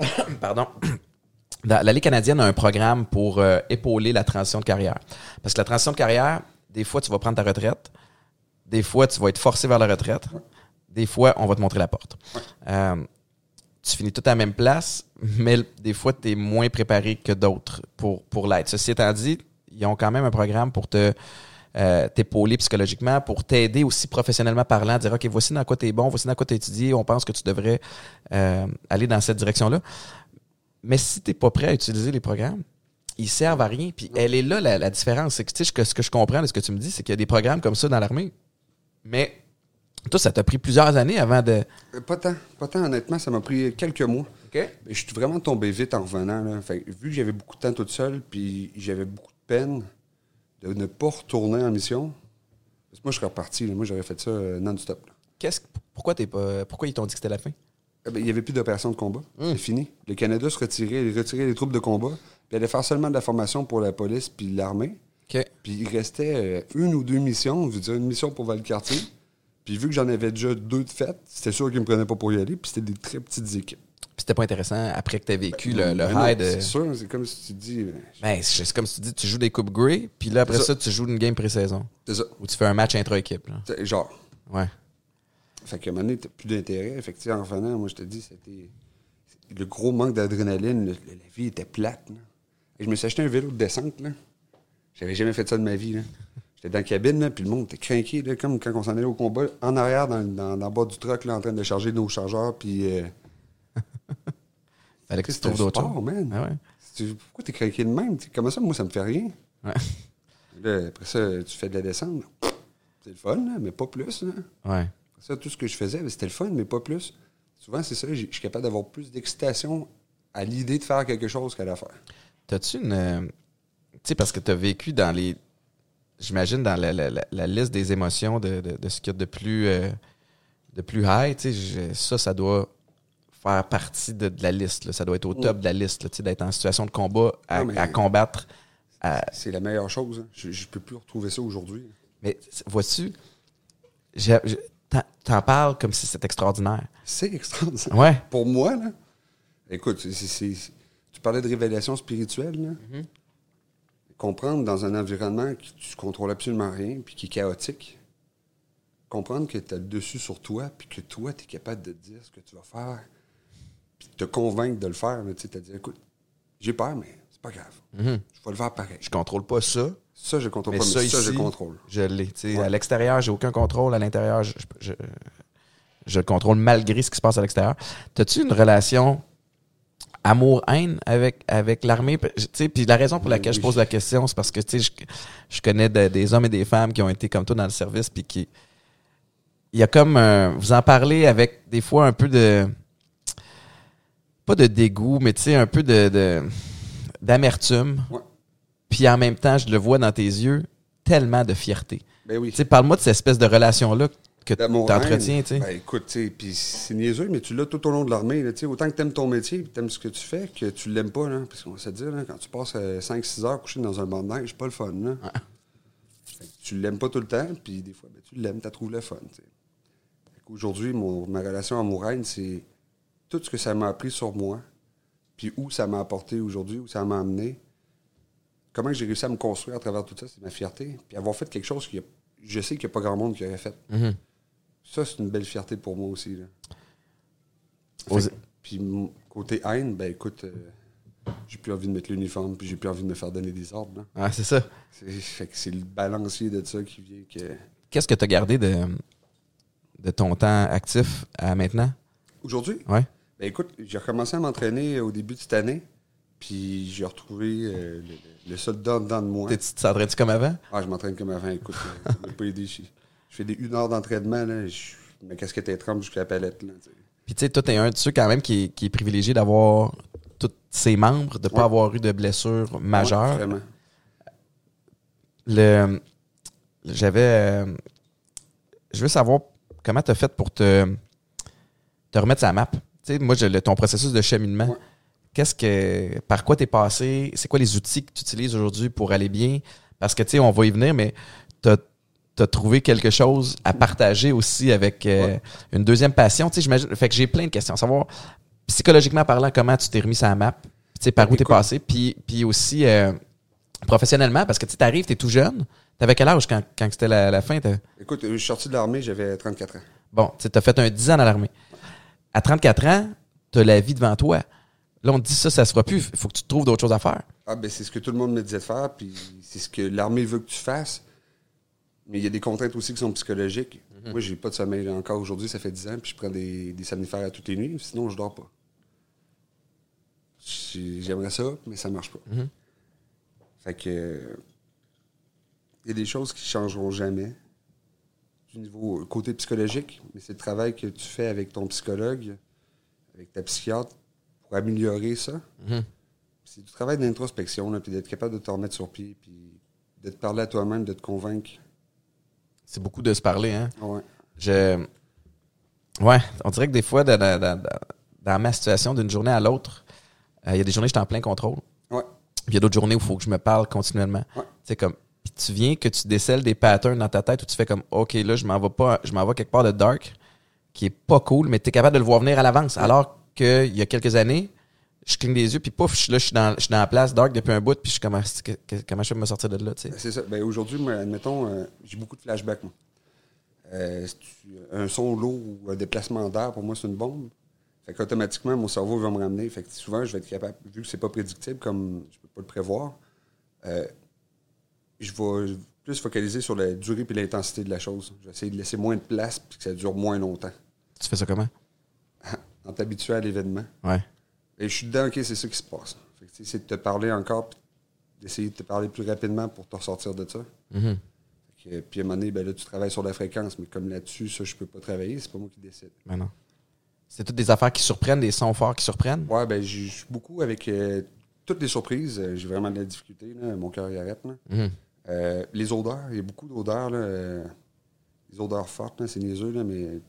[SPEAKER 2] pardon, la Ligue canadienne a un programme pour euh, épauler la transition de carrière. Parce que la transition de carrière, des fois, tu vas prendre ta retraite. Des fois, tu vas être forcé vers la retraite. Des fois, on va te montrer la porte. Euh, tu finis tout à la même place, mais des fois, tu es moins préparé que d'autres pour, pour l'être. Ceci étant dit, ils ont quand même un programme pour te euh, t'épauler psychologiquement, pour t'aider aussi professionnellement parlant, dire OK, voici dans quoi tu es bon, voici dans quoi tu étudié, on pense que tu devrais euh, aller dans cette direction-là. Mais si tu n'es pas prêt à utiliser les programmes, ils servent à rien. Puis elle est là la, la différence. C'est que, tu sais, ce que- ce que je comprends de ce que tu me dis, c'est qu'il y a des programmes comme ça dans l'armée. Mais toi, ça t'a pris plusieurs années avant de.
[SPEAKER 3] Euh, Pas tant. Pas tant, honnêtement. Ça m'a pris quelques mois.
[SPEAKER 2] OK?
[SPEAKER 3] Mais je suis vraiment tombé vite en revenant. Là. Fait vu que j'avais beaucoup de temps toute seule, puis j'avais beaucoup de peine de ne pas retourner en mission, parce que moi, je serais reparti. là. Moi, j'aurais fait ça euh, non-stop.
[SPEAKER 2] Qu'est-ce pourquoi t'es pas pourquoi ils t'ont dit que c'était la fin?
[SPEAKER 3] Eh ben, il n'y avait plus d'opération de combat.
[SPEAKER 2] Hum.
[SPEAKER 3] C'est fini. Le Canada se retirait, il retirait les troupes de combat, puis allait faire seulement de la formation pour la police puis l'armée. Puis il restait euh, une ou deux missions, je veux dire une mission pour Valcartier. Puis vu que j'en avais déjà deux de faites, c'était sûr qu'ils me prenaient pas pour y aller, puis c'était des très petites équipes.
[SPEAKER 2] Puis c'était pas intéressant après que t'aies vécu le, le
[SPEAKER 3] Ben
[SPEAKER 2] high de
[SPEAKER 3] C'est sûr, c'est comme si tu dis. euh,
[SPEAKER 2] Ben, c'est comme si tu dis tu joues des coupes Grey, puis là après ça.
[SPEAKER 3] ça.
[SPEAKER 2] tu joues une game pré-saison
[SPEAKER 3] C'est ça.
[SPEAKER 2] ou tu fais un match intra-équipe.
[SPEAKER 3] Genre.
[SPEAKER 2] Ouais.
[SPEAKER 3] Fait qu'à un moment donné, t'as plus d'intérêt. Fait que, tu en revenant, moi, je te dis, c'était. Le gros manque d'adrénaline, la vie était plate. là. Et je me suis acheté un vélo de descente, là. J'avais jamais fait ça de ma vie, là. J'étais dans la cabine, là, puis le monde était craqué, là, comme quand on s'en allait au combat, en arrière, dans, dans, dans le bas du truck, là, en train de charger nos chargeurs, puis. euh,
[SPEAKER 2] Fallait que tu trouves d'autres
[SPEAKER 3] man.
[SPEAKER 2] Ah ouais.
[SPEAKER 3] Pourquoi t'es craqué de même? Tu sais, Comment ça, moi, ça me fait rien?
[SPEAKER 2] Ouais.
[SPEAKER 3] Là, après ça, tu fais de la descente. C'est le fun, là, mais pas plus. Là.
[SPEAKER 2] Ouais.
[SPEAKER 3] Ça, tout ce que je faisais, ben, c'était le fun, mais pas plus. souvent, c'est ça, je suis capable d'avoir plus d'excitation à l'idée de faire quelque chose qu'à la faire.
[SPEAKER 2] T'as-tu une. euh, tu sais, parce que t'as vécu dans les. J'imagine dans la, la- la- la liste des émotions de, de- de ce qu'il y a de plus, euh, de plus high, tu sais, ça, ça doit faire partie de, de la liste. là. Ça doit être au top de la liste, tu sais, d'être en situation de combat à,
[SPEAKER 3] Non, mais-
[SPEAKER 2] à combattre. à-
[SPEAKER 3] C'est la meilleure chose. hein. Je, je peux plus retrouver ça aujourd'hui.
[SPEAKER 2] Mais vois-tu, t'en- parles comme si c'était extraordinaire.
[SPEAKER 3] C'est extraordinaire.
[SPEAKER 2] Ouais.
[SPEAKER 3] Pour moi, là, écoute, c'est- tu parlais de révélation spirituelle. Là.
[SPEAKER 2] Mm-hmm.
[SPEAKER 3] Comprendre dans un environnement que tu contrôles absolument rien puis qui est chaotique. Comprendre que tu as le dessus sur toi puis que toi, tu es capable de te dire ce que tu vas faire puis te convaincre de le faire. Tu sais, te dire, écoute, j'ai peur, mais c'est pas grave. Je vais le faire pareil.
[SPEAKER 2] Je contrôle pas ça,
[SPEAKER 3] Ça, je contrôle
[SPEAKER 2] mais
[SPEAKER 3] pas,
[SPEAKER 2] ça,
[SPEAKER 3] mais ça, je
[SPEAKER 2] ici,
[SPEAKER 3] contrôle.
[SPEAKER 2] Je l'ai.
[SPEAKER 3] Ouais.
[SPEAKER 2] À l'extérieur, j'ai aucun contrôle. À l'intérieur, je, je, je le contrôle malgré ce qui se passe à l'extérieur. T'as-tu une relation amour-haine avec, avec l'armée? P- tu sais, Puis la raison pour laquelle je
[SPEAKER 3] Oui.
[SPEAKER 2] pose la question, c'est parce que tu sais, je, je connais de- des hommes et des femmes qui ont été comme toi dans le service, puis qui. Il y a comme. un- vous en parlez avec des fois un peu de. Pas de dégoût, mais tu sais, un peu de. de- d'amertume.
[SPEAKER 3] Ouais.
[SPEAKER 2] Puis en même temps, je le vois dans tes yeux, tellement de fierté.
[SPEAKER 3] Ben oui.
[SPEAKER 2] Tu sais, parle-moi de cette espèce de relation-là que tu
[SPEAKER 3] D'amour
[SPEAKER 2] entretiens,
[SPEAKER 3] haine.
[SPEAKER 2] tu.
[SPEAKER 3] Ben, écoute, puis c'est niaiseux, mais tu l'as tout au long de l'armée. là, Autant que tu aimes ton métier, tu aimes ce que tu fais, que tu l'aimes pas. Là, parce qu'on se dire, là, quand tu passes 5-6 heures couché dans un banc de neige, c'est pas le fun. Là. Que tu l'aimes pas tout le temps, puis des fois, ben, tu l'aimes, tu trouves le fun. mon- ma relation amoureuse, c'est tout ce que ça m'a appris sur moi, puis où ça m'a apporté aujourd'hui, où ça m'a amené. Comment j'ai réussi à me construire à travers tout ça, c'est ma fierté. Puis avoir fait quelque chose que je sais qu'il n'y a pas grand monde qui aurait fait.
[SPEAKER 2] Mhm.
[SPEAKER 3] Ça, c'est une belle fierté pour moi aussi. Là. Fait Puis côté haine, ben écoute, euh, j'ai plus envie de mettre l'uniforme, puis j'ai plus envie de me faire donner des ordres. là.
[SPEAKER 2] Ouais, c'est ça.
[SPEAKER 3] C'est, fait que c'est le balancier de ça qui vient que.
[SPEAKER 2] Qu'est-ce que tu as gardé de, de ton temps actif à maintenant?
[SPEAKER 3] Aujourd'hui,
[SPEAKER 2] Ouais.
[SPEAKER 3] ben écoute, j'ai recommencé à m'entraîner au début de cette année, puis j'ai retrouvé euh, le, le soldat dedans de moi.
[SPEAKER 2] T'es- Tu t'entraînes-tu comme avant?
[SPEAKER 3] Ah, je m'entraîne comme avant, écoute, euh, ça m'a pas aidé. Fais des une heure d'entraînement, là, je, ma casquette est trempe jusqu'à la palette. Là, tu sais.
[SPEAKER 2] Puis tu sais, toi, t'es un de ceux quand même qui, est- qui est privilégié d'avoir tous ses membres, de pas
[SPEAKER 3] Ouais.
[SPEAKER 2] avoir eu de blessures
[SPEAKER 3] Ouais,
[SPEAKER 2] majeures.
[SPEAKER 3] vraiment.
[SPEAKER 2] le j'avais euh, je veux savoir comment tu as fait pour te te remettre sa map. Tu sais moi je, le- ton processus de cheminement.
[SPEAKER 3] Ouais.
[SPEAKER 2] Qu'est-ce que par quoi tu es passé? C'est quoi les outils que tu utilises aujourd'hui pour aller bien? Parce que tu sais on va y venir mais tu as trouvé quelque chose à partager aussi avec euh,
[SPEAKER 3] Ouais.
[SPEAKER 2] une deuxième passion, tu sais fait que j'ai plein de questions, savoir psychologiquement parlant comment tu t'es remis sa map, tu sais par où tu es passé? Puis puis aussi euh, professionnellement parce que tu arrives, tu es tout jeune. T'avais quel âge quand, quand c'était la, la fin?
[SPEAKER 3] Écoute, je suis sorti de l'armée, j'avais 34 ans.
[SPEAKER 2] Bon, tu as fait un 10 ans dans l'armée. À 34 ans, tu as la vie devant toi. Là, on te dit ça, ça se fera plus. Il faut que tu trouves d'autres choses à faire.
[SPEAKER 3] Ah, ben c'est ce que tout le monde me disait de faire, puis c'est ce que l'armée veut que tu fasses. Mais il y a des contraintes aussi qui sont psychologiques. Moi, j'ai pas de sommeil encore aujourd'hui, ça fait 10 ans, puis je prends des, des somnifères à toutes les nuits, sinon je dors pas. J'ai- J'aimerais ça, mais ça marche pas.
[SPEAKER 2] Mhm.
[SPEAKER 3] Fait que. euh, Il y a des choses qui changeront jamais du niveau côté psychologique, mais c'est le travail que tu fais avec ton psychologue, avec ta psychiatre, pour améliorer ça.
[SPEAKER 2] Mhm.
[SPEAKER 3] C'est du travail d'introspection, puis d'être capable de te remettre sur pied, puis de te parler à toi-même, de te convaincre.
[SPEAKER 2] C'est beaucoup de se parler, hein?
[SPEAKER 3] Ouais.
[SPEAKER 2] Je... Ouais, on dirait que des fois, dans, dans- dans- dans ma situation, d'une journée à l'autre, euh, il y a des journées où j'étais en plein contrôle.
[SPEAKER 3] Ouais.
[SPEAKER 2] Puis il y a d'autres journées où il faut que je me parle continuellement.
[SPEAKER 3] Ouais.
[SPEAKER 2] C'est comme puis tu viens que tu décèles des patterns dans ta tête où tu fais comme OK, là, je m'en vais pas, je m'en vais quelque part de dark qui est pas cool, mais tu es capable de le voir venir à l'avance. Alors qu'il y a quelques années, je cligne des yeux, puis pouf, je suis là, je suis dans, je suis dans la place dark depuis un bout, puis je suis comme, c'est que- que- comment je vais me sortir de là, tu sais?
[SPEAKER 3] Ben, c'est ça. Ben, aujourd'hui, admettons, euh, j'ai beaucoup de flashbacks, moi. Euh, un son lourd ou un déplacement d'air, pour moi, c'est une bombe. Fait qu'automatiquement, mon cerveau va me ramener. Fait que souvent, je vais être capable, vu que c'est pas prédictible, comme je peux pas le prévoir, euh, je vais plus focaliser sur la durée et l'intensité de la chose. Je vais essayer de laisser moins de place puis que ça dure moins longtemps.
[SPEAKER 2] Tu fais ça comment?
[SPEAKER 3] En t'habituant à l'événement.
[SPEAKER 2] Ouais.
[SPEAKER 3] Et je suis dedans, OK, c'est ça qui se passe. C'est de te parler encore, puis d'essayer de te parler plus rapidement pour te ressortir de ça.
[SPEAKER 2] Mhm.
[SPEAKER 3] Que, puis à un moment donné, ben là, tu travailles sur la fréquence, mais comme là-dessus, ça, je peux pas travailler, c'est pas moi qui décide.
[SPEAKER 2] Ben non. C'est toutes des affaires qui surprennent, des sons forts qui surprennent?
[SPEAKER 3] Ouais, ben, je suis beaucoup avec euh, toutes les surprises. Euh, J'ai vraiment de la difficulté, là. Mon cœur y arrête, là.
[SPEAKER 2] Mhm.
[SPEAKER 3] Euh, les odeurs, il y a beaucoup d'odeurs, les odeurs fortes, c'est niaiseux, là, mais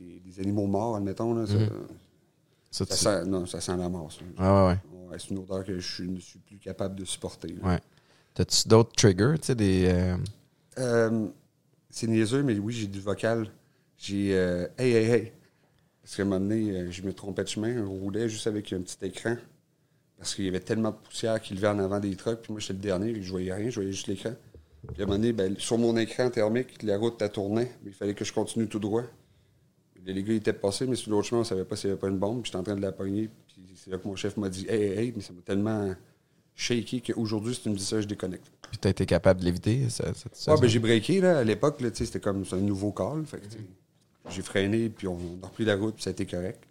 [SPEAKER 3] les, les animaux morts, admettons, là,
[SPEAKER 2] Mhm. Ça,
[SPEAKER 3] ça sent, non, ça sent la mort, ça.
[SPEAKER 2] Ouais, ouais, ouais.
[SPEAKER 3] Ouais, c'est une odeur que je ne suis plus capable de supporter. là.
[SPEAKER 2] Ouais. T'as-tu d'autres triggers, tu sais, des. euh,
[SPEAKER 3] Euh, c'est niaiseux, mais oui, j'ai du vocal. J'ai euh, Hey, hey, hey. Parce qu'à un moment donné, je me trompais de chemin, je roulais juste avec un petit écran. Parce qu'il y avait tellement de poussière qui levait en avant des trucks, puis moi, j'étais le dernier, je voyais rien, je voyais juste l'écran. Puis à un moment donné, ben, sur mon écran thermique, la route elle tournait, mais il fallait que je continue tout droit. Les gars étaient passés, mais sur l'autre chemin, on savait pas s'il n'y avait pas une bombe, puis j'étais en train de la pogner, puis c'est là que mon chef m'a dit Hey, hey, hey, mais ça m'a tellement shaké qu'aujourd'hui, si tu me dis ça, je déconnecte.
[SPEAKER 2] Puis t'as été capable de l'éviter,
[SPEAKER 3] Ouais, ben, j'ai breaké là, à l'époque, là, tu c'était comme un nouveau call. Fait que, tu sais, j'ai freiné, puis on, on a repris la route, puis ça a été correct.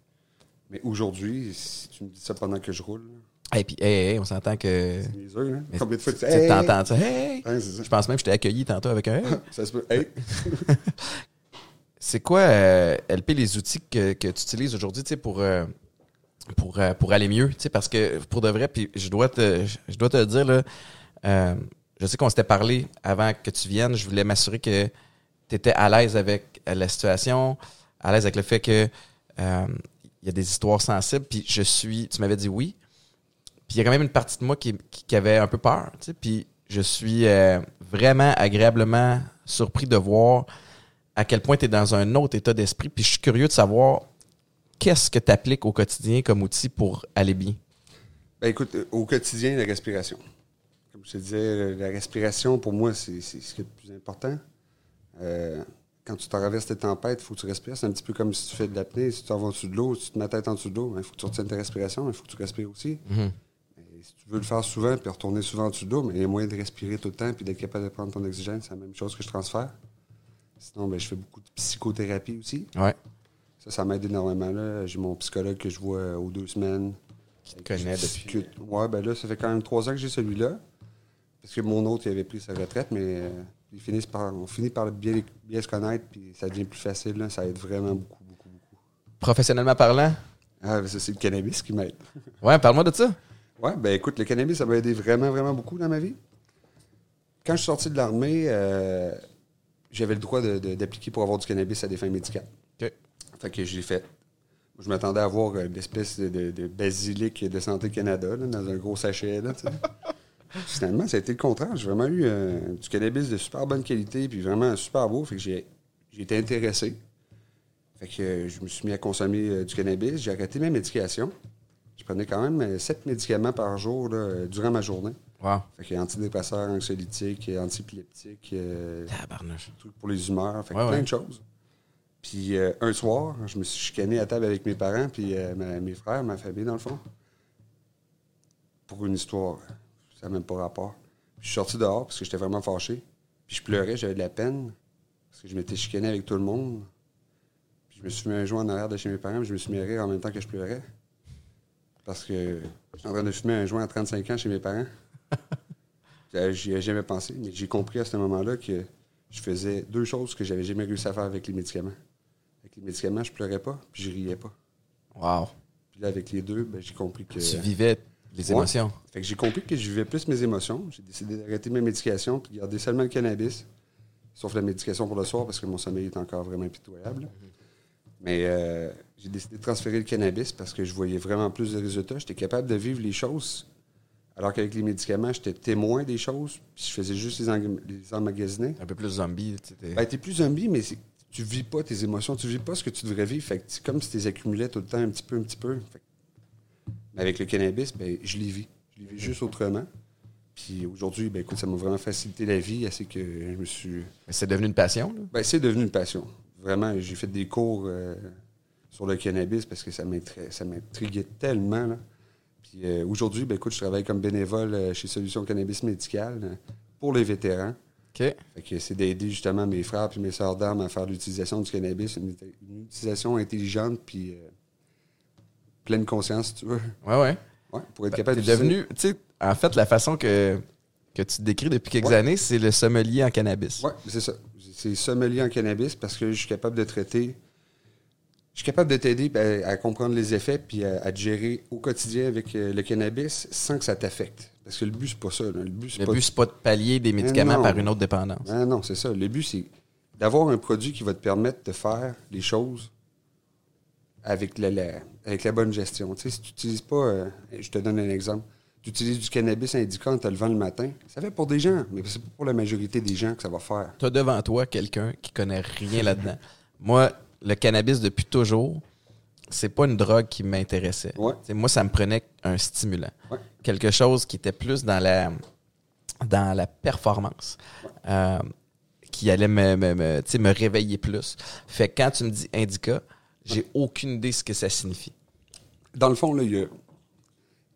[SPEAKER 3] Mais aujourd'hui, si tu me dis ça pendant que je roule, là,
[SPEAKER 2] Hey, puis, hey, hey, on s'entend que.
[SPEAKER 3] c'est niaiseux, hein?
[SPEAKER 2] Mais
[SPEAKER 3] Combien de fois tu
[SPEAKER 2] tu t'entends ça? Hey!
[SPEAKER 3] C'est ça.
[SPEAKER 2] Je pense même que je t'ai accueilli tantôt avec un.
[SPEAKER 3] Ça se peut. Hey!
[SPEAKER 2] C'est quoi, euh, LP, les outils que, que tu utilises aujourd'hui, pour, euh, pour, euh, pour aller mieux, parce que pour de vrai, puis je dois te, je dois te dire, là, euh, je sais qu'on s'était parlé avant que tu viennes, je voulais m'assurer que tu étais à l'aise avec la situation, à l'aise avec le fait que euh, il y a des histoires sensibles, puis je suis, tu m'avais dit oui, puis il y a quand même une partie de moi qui, qui, qui avait un peu peur, puis je suis euh, vraiment agréablement surpris de voir à quel point tu es dans un autre état d'esprit. Puis je suis curieux de savoir qu'est-ce que tu appliques au quotidien comme outil pour aller bien?
[SPEAKER 3] Ben écoute, euh, au quotidien, la respiration. Comme je te disais, la respiration, pour moi, c'est ce qui est le plus important. Euh, quand tu traverses tes tempêtes, il faut que tu respires. C'est un petit peu comme si tu fais de l'apnée. Si tu t'en vas en dessous de l'eau, si tu te mets la tête en dessous de l'eau, il faut que tu retiennes ta respiration, il faut que tu respires aussi.
[SPEAKER 2] Mhm.
[SPEAKER 3] Et si tu veux le faire souvent, puis retourner souvent en dessous de l'eau, mais il y a moyen de respirer tout le temps, puis d'être capable de prendre ton oxygène, c'est la même chose que je transfère. Sinon, ben, je fais beaucoup de psychothérapie aussi.
[SPEAKER 2] Ouais.
[SPEAKER 3] Ça, ça m'aide énormément. là. J'ai mon psychologue que je vois euh, aux deux semaines.
[SPEAKER 2] Qui te connaît depuis.
[SPEAKER 3] discute. Ouais, ben là, ça fait quand même trois ans que j'ai celui-là. Parce que mon autre, il avait pris sa retraite, mais euh, ils finissent par, on finit par bien, bien se connaître, puis ça devient plus facile. là. Ça aide vraiment beaucoup, beaucoup, beaucoup.
[SPEAKER 2] Professionnellement parlant,
[SPEAKER 3] Ah, ben ça, c'est le cannabis qui m'aide.
[SPEAKER 2] ouais, parle-moi de ça.
[SPEAKER 3] Ouais, ben écoute, le cannabis, ça m'a aidé vraiment, vraiment beaucoup dans ma vie. Quand je suis sorti de l'armée, euh, j'avais le droit d'appliquer pour avoir du cannabis à des fins médicales.
[SPEAKER 2] OK.
[SPEAKER 3] Fait que j'ai fait. Je m'attendais à avoir euh, l'espèce de, de- de basilic de Santé Canada là, dans un gros sachet. Là. Finalement, ça a été le contraire. J'ai vraiment eu euh, du cannabis de super bonne qualité, puis vraiment super beau. Fait que j'ai été intéressé. Fait que euh, je me suis mis à consommer euh, du cannabis. J'ai arrêté mes médications. Je prenais quand même sept médicaments par jour là, durant ma journée.
[SPEAKER 2] Wow.
[SPEAKER 3] Fait que antidépresseurs, anxiolytiques, euh, antiépileptiques, euh,
[SPEAKER 2] Tabarnouche.
[SPEAKER 3] trucs pour les humeurs, fait que
[SPEAKER 2] Ouais,
[SPEAKER 3] plein
[SPEAKER 2] ouais.
[SPEAKER 3] de choses. Puis euh, un soir, je me suis chicané à table avec mes parents, puis euh, ma- mes frères, ma famille, dans le fond, pour une histoire. Ça n'a même pas rapport. Puis je suis sorti dehors parce que j'étais vraiment fâché. Puis je pleurais, j'avais de la peine, parce que je m'étais chicané avec tout le monde. Puis je me suis mis un joint en arrière de chez mes parents, puis je me suis mis à rire en même temps que je pleurais. Parce que j'étais en train de fumer un joint à 35 ans chez mes parents. J'y ai jamais pensé, mais j'ai compris à ce moment-là que je faisais deux choses que j'avais jamais réussi à faire avec les médicaments. Avec les médicaments, je pleurais pas, puis je riais pas.
[SPEAKER 2] Wow.
[SPEAKER 3] Puis là, avec les deux, ben, j'ai compris que.
[SPEAKER 2] Tu vivais les
[SPEAKER 3] Ouais.
[SPEAKER 2] émotions.
[SPEAKER 3] Fait que j'ai compris que je vivais plus mes émotions. J'ai décidé d'arrêter mes médications puis de garder seulement le cannabis. Sauf la médication pour le soir parce que mon sommeil est encore vraiment impitoyable. Mais euh, j'ai décidé de transférer le cannabis parce que je voyais vraiment plus de résultats. J'étais capable de vivre les choses. Alors qu'avec les médicaments, j'étais témoin des choses. Puis je faisais juste les, emmagasiner.
[SPEAKER 2] Un peu plus zombie. tu
[SPEAKER 3] Ben, t'es plus zombie, mais tu vis pas tes émotions, tu vis pas ce que tu devrais vivre. Fait que c'est comme si tu les accumulais tout le temps, un petit peu, un petit peu. Fait que- mais avec le cannabis, ben, je les vis. Je les vis juste autrement. Puis aujourd'hui, ben, écoute, ça m'a vraiment facilité la vie, assez que je me suis.
[SPEAKER 2] Mais c'est devenu une passion. là?
[SPEAKER 3] Ben, c'est devenu une passion. Vraiment, j'ai fait des cours euh, sur le cannabis parce que ça m'intriguait tellement. là. Puis euh, aujourd'hui, ben, écoute, je travaille comme bénévole euh, chez Solutions Cannabis Médical euh, pour les vétérans.
[SPEAKER 2] OK.
[SPEAKER 3] Fait que c'est d'aider justement mes frères et mes sœurs d'armes à faire l'utilisation du cannabis, une, une utilisation intelligente puis euh, pleine conscience, si tu veux.
[SPEAKER 2] Ouais, ouais.
[SPEAKER 3] Ouais, pour être
[SPEAKER 2] Ben,
[SPEAKER 3] capable d'utiliser-
[SPEAKER 2] devenu, tu sais, en fait, la façon que, que tu te décris depuis quelques
[SPEAKER 3] Ouais.
[SPEAKER 2] années, c'est le sommelier en cannabis.
[SPEAKER 3] Ouais, c'est ça. C'est sommelier en cannabis parce que je suis capable de traiter. Je suis capable de t'aider à, comprendre les effets puis à, à te gérer au quotidien avec euh, le cannabis sans que ça t'affecte. Parce que le but, c'est pas ça. là. Le but, c'est pas
[SPEAKER 2] c'est pas de pallier des médicaments par une autre dépendance.
[SPEAKER 3] Ah non, c'est ça. Le but, c'est d'avoir un produit qui va te permettre de faire les choses avec la, la- avec la bonne gestion. Tu sais, si tu n'utilises pas, euh, je te donne un exemple, tu utilises du cannabis indica en te levant le matin, ça fait pour des gens, mais c'est pas pour la majorité des gens que ça va faire.
[SPEAKER 2] Tu as devant toi quelqu'un qui connaît rien là-dedans. Moi, le cannabis, depuis toujours, c'est pas une drogue qui m'intéressait.
[SPEAKER 3] Ouais.
[SPEAKER 2] Moi, ça me prenait un stimulant.
[SPEAKER 3] Ouais.
[SPEAKER 2] Quelque chose qui était plus dans la, dans la performance. Euh, qui allait me, me, me, réveiller plus. Fait que quand tu me dis indica, j'ai aucune idée ce que ça signifie.
[SPEAKER 3] Dans le fond, là, il y a-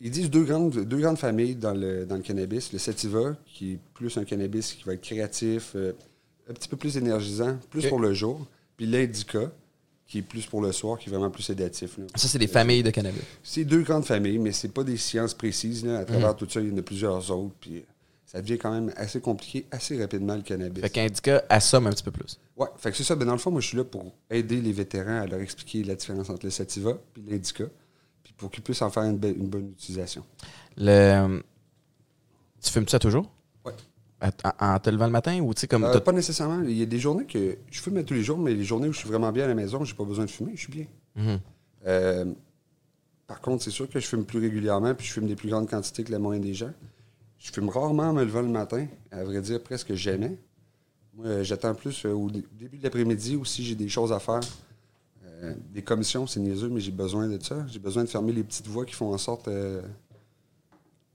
[SPEAKER 3] ils disent deux grandes, deux grandes familles dans le, dans le cannabis. Le sativa, qui est plus un cannabis qui va être créatif, euh, un petit peu plus énergisant, plus pour le jour. Puis l'indica, qui est plus pour le soir, qui est vraiment plus sédatif. là.
[SPEAKER 2] Ça, c'est des familles de cannabis.
[SPEAKER 3] C'est deux grandes familles, mais c'est pas des sciences précises. Là. À
[SPEAKER 2] Mhm.
[SPEAKER 3] travers tout ça, il y en a plusieurs autres. Puis euh, ça devient quand même assez compliqué assez rapidement le cannabis.
[SPEAKER 2] Fait qu'indica assomme un petit peu plus.
[SPEAKER 3] Ouais, fait que c'est ça. Ben, dans le fond, moi, je suis là pour aider les vétérans à leur expliquer la différence entre le sativa et l'indica, puis pour qu'ils puissent en faire une, une bonne utilisation.
[SPEAKER 2] Le... Tu fumes ça toujours? En, te levant le matin ou tu sais comme.
[SPEAKER 3] Euh, pas nécessairement. Il y a des journées que je fume à tous les jours, mais les journées où je suis vraiment bien à la maison, j'ai pas besoin de fumer, je suis bien.
[SPEAKER 2] Mhm.
[SPEAKER 3] Euh, par contre, c'est sûr que je fume plus régulièrement, puis je fume des plus grandes quantités que la moyenne des gens. Je fume rarement en me levant le matin, à vrai dire presque jamais. Moi, euh, j'attends plus au dé- début de l'après-midi ou si j'ai des choses à faire. Euh, des commissions, c'est niaiseux, mais j'ai besoin de ça. J'ai besoin de fermer les petites voies qui font en sorte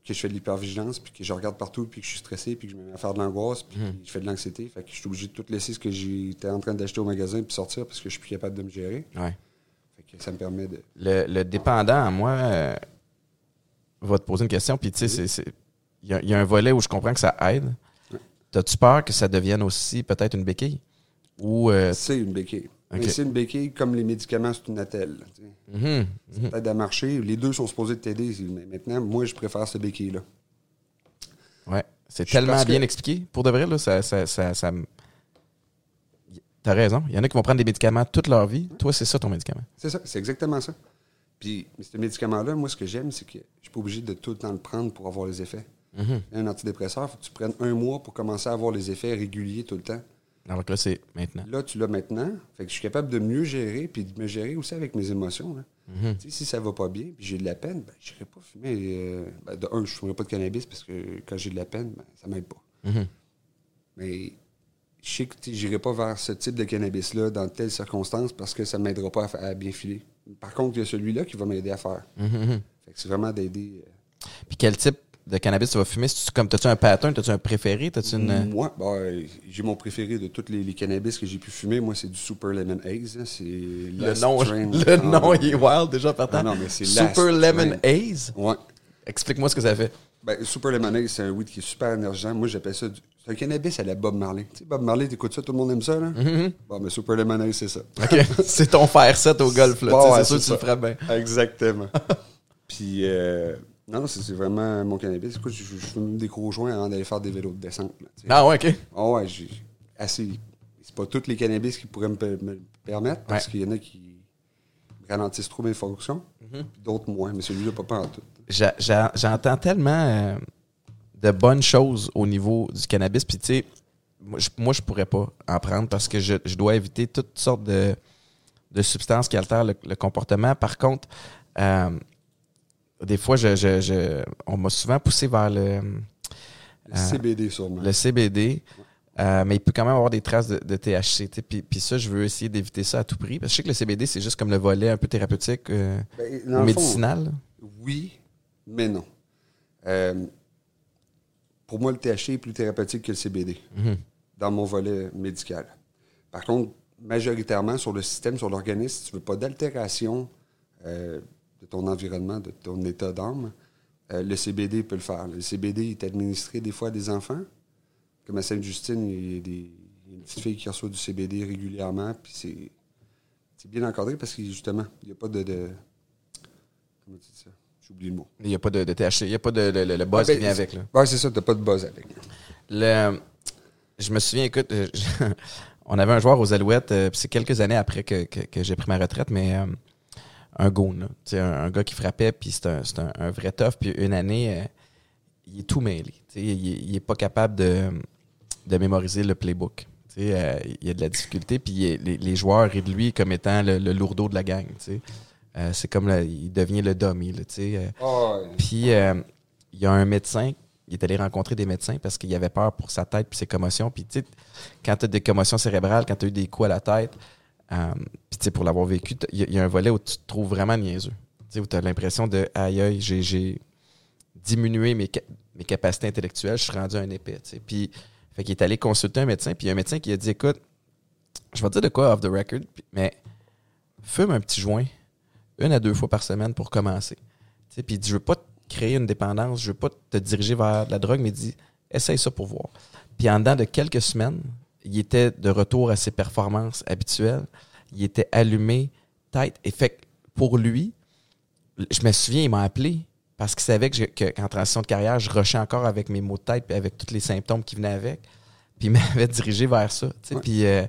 [SPEAKER 3] que je fais de l'hypervigilance, puis que je regarde partout, puis que je suis stressé, puis que je me mets à faire de l'angoisse, puis que je fais de l'anxiété. Fait que je suis obligé de tout laisser ce que j'étais en train d'acheter au magasin, puis sortir parce que je suis plus capable de me gérer.
[SPEAKER 2] Ouais.
[SPEAKER 3] Fait que ça me permet de.
[SPEAKER 2] Le, le dépendant, moi, euh, va te poser une question, puis tu sais, il y, a- il y a un volet où je comprends que ça aide.
[SPEAKER 3] Ouais.
[SPEAKER 2] T'as-tu peur que ça devienne aussi peut-être une béquille? Ou. euh,
[SPEAKER 3] C'est une béquille. Mais c'est une béquille comme les médicaments, c'est une attelle. sais.
[SPEAKER 2] mhm, mhm.
[SPEAKER 3] t'aide à marcher. Les deux sont supposés t'aider. Mais maintenant, moi, je préfère cette béquille-là.
[SPEAKER 2] Ouais. C'est tellement
[SPEAKER 3] que-
[SPEAKER 2] bien expliqué. Pour de vrai, là, ça. ça, ça, T'as raison. Il y en a qui vont prendre des médicaments toute leur vie. Toi, c'est ça ton médicament.
[SPEAKER 3] C'est ça, c'est exactement ça. Puis, ce médicament-là, moi, ce que j'aime, c'est que je suis pas obligé de tout le temps le prendre pour avoir les effets.
[SPEAKER 2] Mhm.
[SPEAKER 3] Un antidépresseur, il faut que tu prennes un mois pour commencer à avoir les effets réguliers tout le temps.
[SPEAKER 2] Alors que là, c'est maintenant.
[SPEAKER 3] Là, tu l'as maintenant. Fait que je suis capable de mieux gérer, puis de me gérer aussi avec mes émotions. là.
[SPEAKER 2] Mhm.
[SPEAKER 3] Si ça va pas bien, puis j'ai de la peine, ben, je n'irai pas fumer. euh, ben, de un, je ne fumerai pas de cannabis parce que quand j'ai de la peine, ben, ça m'aide pas.
[SPEAKER 2] Mhm.
[SPEAKER 3] Mais je sais que j'irai pas vers ce type de cannabis-là dans telles circonstances parce que ça ne m'aidera pas à, bien filer. Par contre, il y a celui-là qui va m'aider à faire.
[SPEAKER 2] Mhm.
[SPEAKER 3] Fait que c'est vraiment d'aider. euh,
[SPEAKER 2] Puis quel type de cannabis tu vas fumer? Comme, t'as-tu un pattern? T'as-tu un préféré? T'as-tu une.
[SPEAKER 3] Moi, ben, j'ai mon préféré de tous les, les cannabis que j'ai pu fumer. Moi, c'est du Super Lemon Haze. hein. C'est
[SPEAKER 2] Le nom, le
[SPEAKER 3] Ah,
[SPEAKER 2] nom, il est wild déjà partant.
[SPEAKER 3] Ah non, mais c'est
[SPEAKER 2] Super Lemon
[SPEAKER 3] Strain.
[SPEAKER 2] Haze?
[SPEAKER 3] Ouais.
[SPEAKER 2] Explique-moi ce que ça fait.
[SPEAKER 3] Ben, Super Lemonade, c'est un weed qui est super énergisant. Moi, j'appelle ça. du- C'est un cannabis à la Bob Marley. Tu sais, Bob Marley, t'écoutes ça, tout le monde aime ça, là?
[SPEAKER 2] Mhm.
[SPEAKER 3] Bon, mais Super Lemonade, c'est ça.
[SPEAKER 2] OK. c'est ton faire set au golf, là.
[SPEAKER 3] Ouais,
[SPEAKER 2] c'est sûr que tu le ferais bien.
[SPEAKER 3] Exactement. Puis, euh, non, c'est c'est vraiment mon cannabis. Écoute, je, je fume des gros joints avant d'aller faire des vélos de descente. là.
[SPEAKER 2] Ah ouais, OK.
[SPEAKER 3] Ah ouais, j'ai assez. C'est pas tous les cannabis qui pourraient me, permettre parce
[SPEAKER 2] Ouais.
[SPEAKER 3] qu'il y en a qui ralentissent trop mes fonctions, puis d'autres moins. Mais celui-là, pas, pas en tout.
[SPEAKER 2] J'entends tellement euh, de bonnes choses au niveau du cannabis. Puis, tu sais, moi, je- moi, je pourrais pas en prendre parce que je, je dois éviter toutes sortes de, de substances qui altèrent le, le comportement. Par contre, euh, des fois, je, je- je- on m'a souvent poussé vers le,
[SPEAKER 3] Le
[SPEAKER 2] Ah.
[SPEAKER 3] CBD, sûrement.
[SPEAKER 2] le CBD. euh, mais il peut quand même avoir des traces de, de THC. Puis, puis ça, je veux essayer d'éviter ça à tout prix. Parce que je sais que le CBD, c'est juste comme le volet un peu thérapeutique, euh,
[SPEAKER 3] Ben, le fond,
[SPEAKER 2] médicinal.
[SPEAKER 3] Oui, mais non. Euh, pour moi, le THC est plus thérapeutique que le CBD
[SPEAKER 2] Mhm.
[SPEAKER 3] dans mon volet médical. Par contre, majoritairement sur le système, sur l'organisme, si tu veux pas d'altération euh, de ton environnement, de ton état d'âme, euh, le CBD peut le faire. Le CBD est administré des fois à des enfants. Comme à Sainte-Justine, il y a des- il y a une petite fille qui reçoit du CBD régulièrement, puis c'est c'est bien encadré parce que justement, il n'y a pas de, de- Comment tu dis ça? J'ai oublié le mot.
[SPEAKER 2] Il n'y a pas de, de THC. Il n'y a pas de le, le- le buzz
[SPEAKER 3] Ah, ben,
[SPEAKER 2] qui vient avec.
[SPEAKER 3] Ouais, c'est ça, t'as pas de buzz avec.
[SPEAKER 2] Le, je me souviens, écoute, euh, on avait un joueur aux Alouettes, euh, puis c'est quelques années après que, que, que j'ai pris ma retraite, mais euh, un goon, un, un gars qui frappait, puis c'est un, c'est un, un vrai tough, puis une année, euh, il est tout mêlé. Il, est- il est pas capable de, de mémoriser le playbook. Euh, il y a de la difficulté, puis les, les joueurs rient de lui comme étant le, le lourdeau de la gang. Euh, c'est comme, là, il devient le dummy,
[SPEAKER 3] ouais.
[SPEAKER 2] Puis il y a un médecin, il est allé rencontrer des médecins parce qu'il avait peur pour sa tête puis ses commotions. Puis tu sais, quand tu as des commotions cérébrales, quand tu as eu des coups à la tête, euh, puis tu sais, pour l'avoir vécu, il y, a- un volet où tu te trouves vraiment niaiseux. Tu sais, où tu as l'impression de aïe aïe, j'ai- diminué mes, mes capacités intellectuelles, je suis rendu un épais. Puis fait qu'il est allé consulter un médecin, puis il y a un médecin qui a dit écoute, je vais te dire de quoi off the record, mais fume un petit joint une à deux fois par semaine pour commencer. Tu sais, Puis il dit, je veux pas te créer une dépendance, je veux pas te diriger vers de la drogue, mais il dit, essaye ça pour voir. Puis en dedans de quelques semaines, il était de retour à ses performances habituelles. Il était allumé, tête. Et fait pour lui, je me souviens, il m'a appelé parce qu'il savait que qu'en transition de carrière, je rushais encore avec mes maux de tête puis avec tous les symptômes qui venaient avec. Puis il m'avait dirigé vers ça.
[SPEAKER 3] Ouais.
[SPEAKER 2] Puis, euh,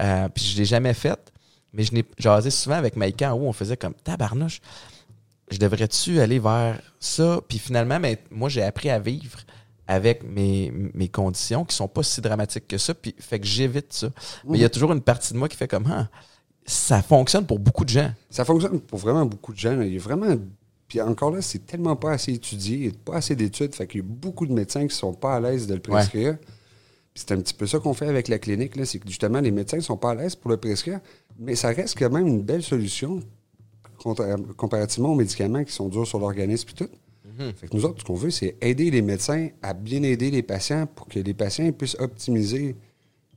[SPEAKER 2] euh, puis je l'ai jamais fait. Mais je n'ai jasé souvent avec Maïka en haut, on faisait comme tabarnouche. Je devrais-tu aller vers ça? Puis finalement, ben, moi, j'ai appris à vivre avec mes, mes conditions qui sont pas si dramatiques que ça. Puis fait que j'évite ça. Mais il y a toujours une partie de moi qui fait comme ah, ça fonctionne pour beaucoup de gens.
[SPEAKER 3] Ça fonctionne pour vraiment beaucoup de gens. Il y a vraiment. Puis encore là, c'est tellement pas assez étudié, il pas assez d'études. Fait qu'il y a beaucoup de médecins qui sont pas à l'aise de le prescrire. Puis c'est un petit peu ça qu'on fait avec la clinique, là, c'est que justement, les médecins sont pas à l'aise pour le prescrire, mais ça reste quand même une belle solution comparativement aux médicaments qui sont durs sur l'organisme et tout. Fait que nous autres, ce qu'on veut, c'est aider les médecins à bien aider les patients pour que les patients puissent optimiser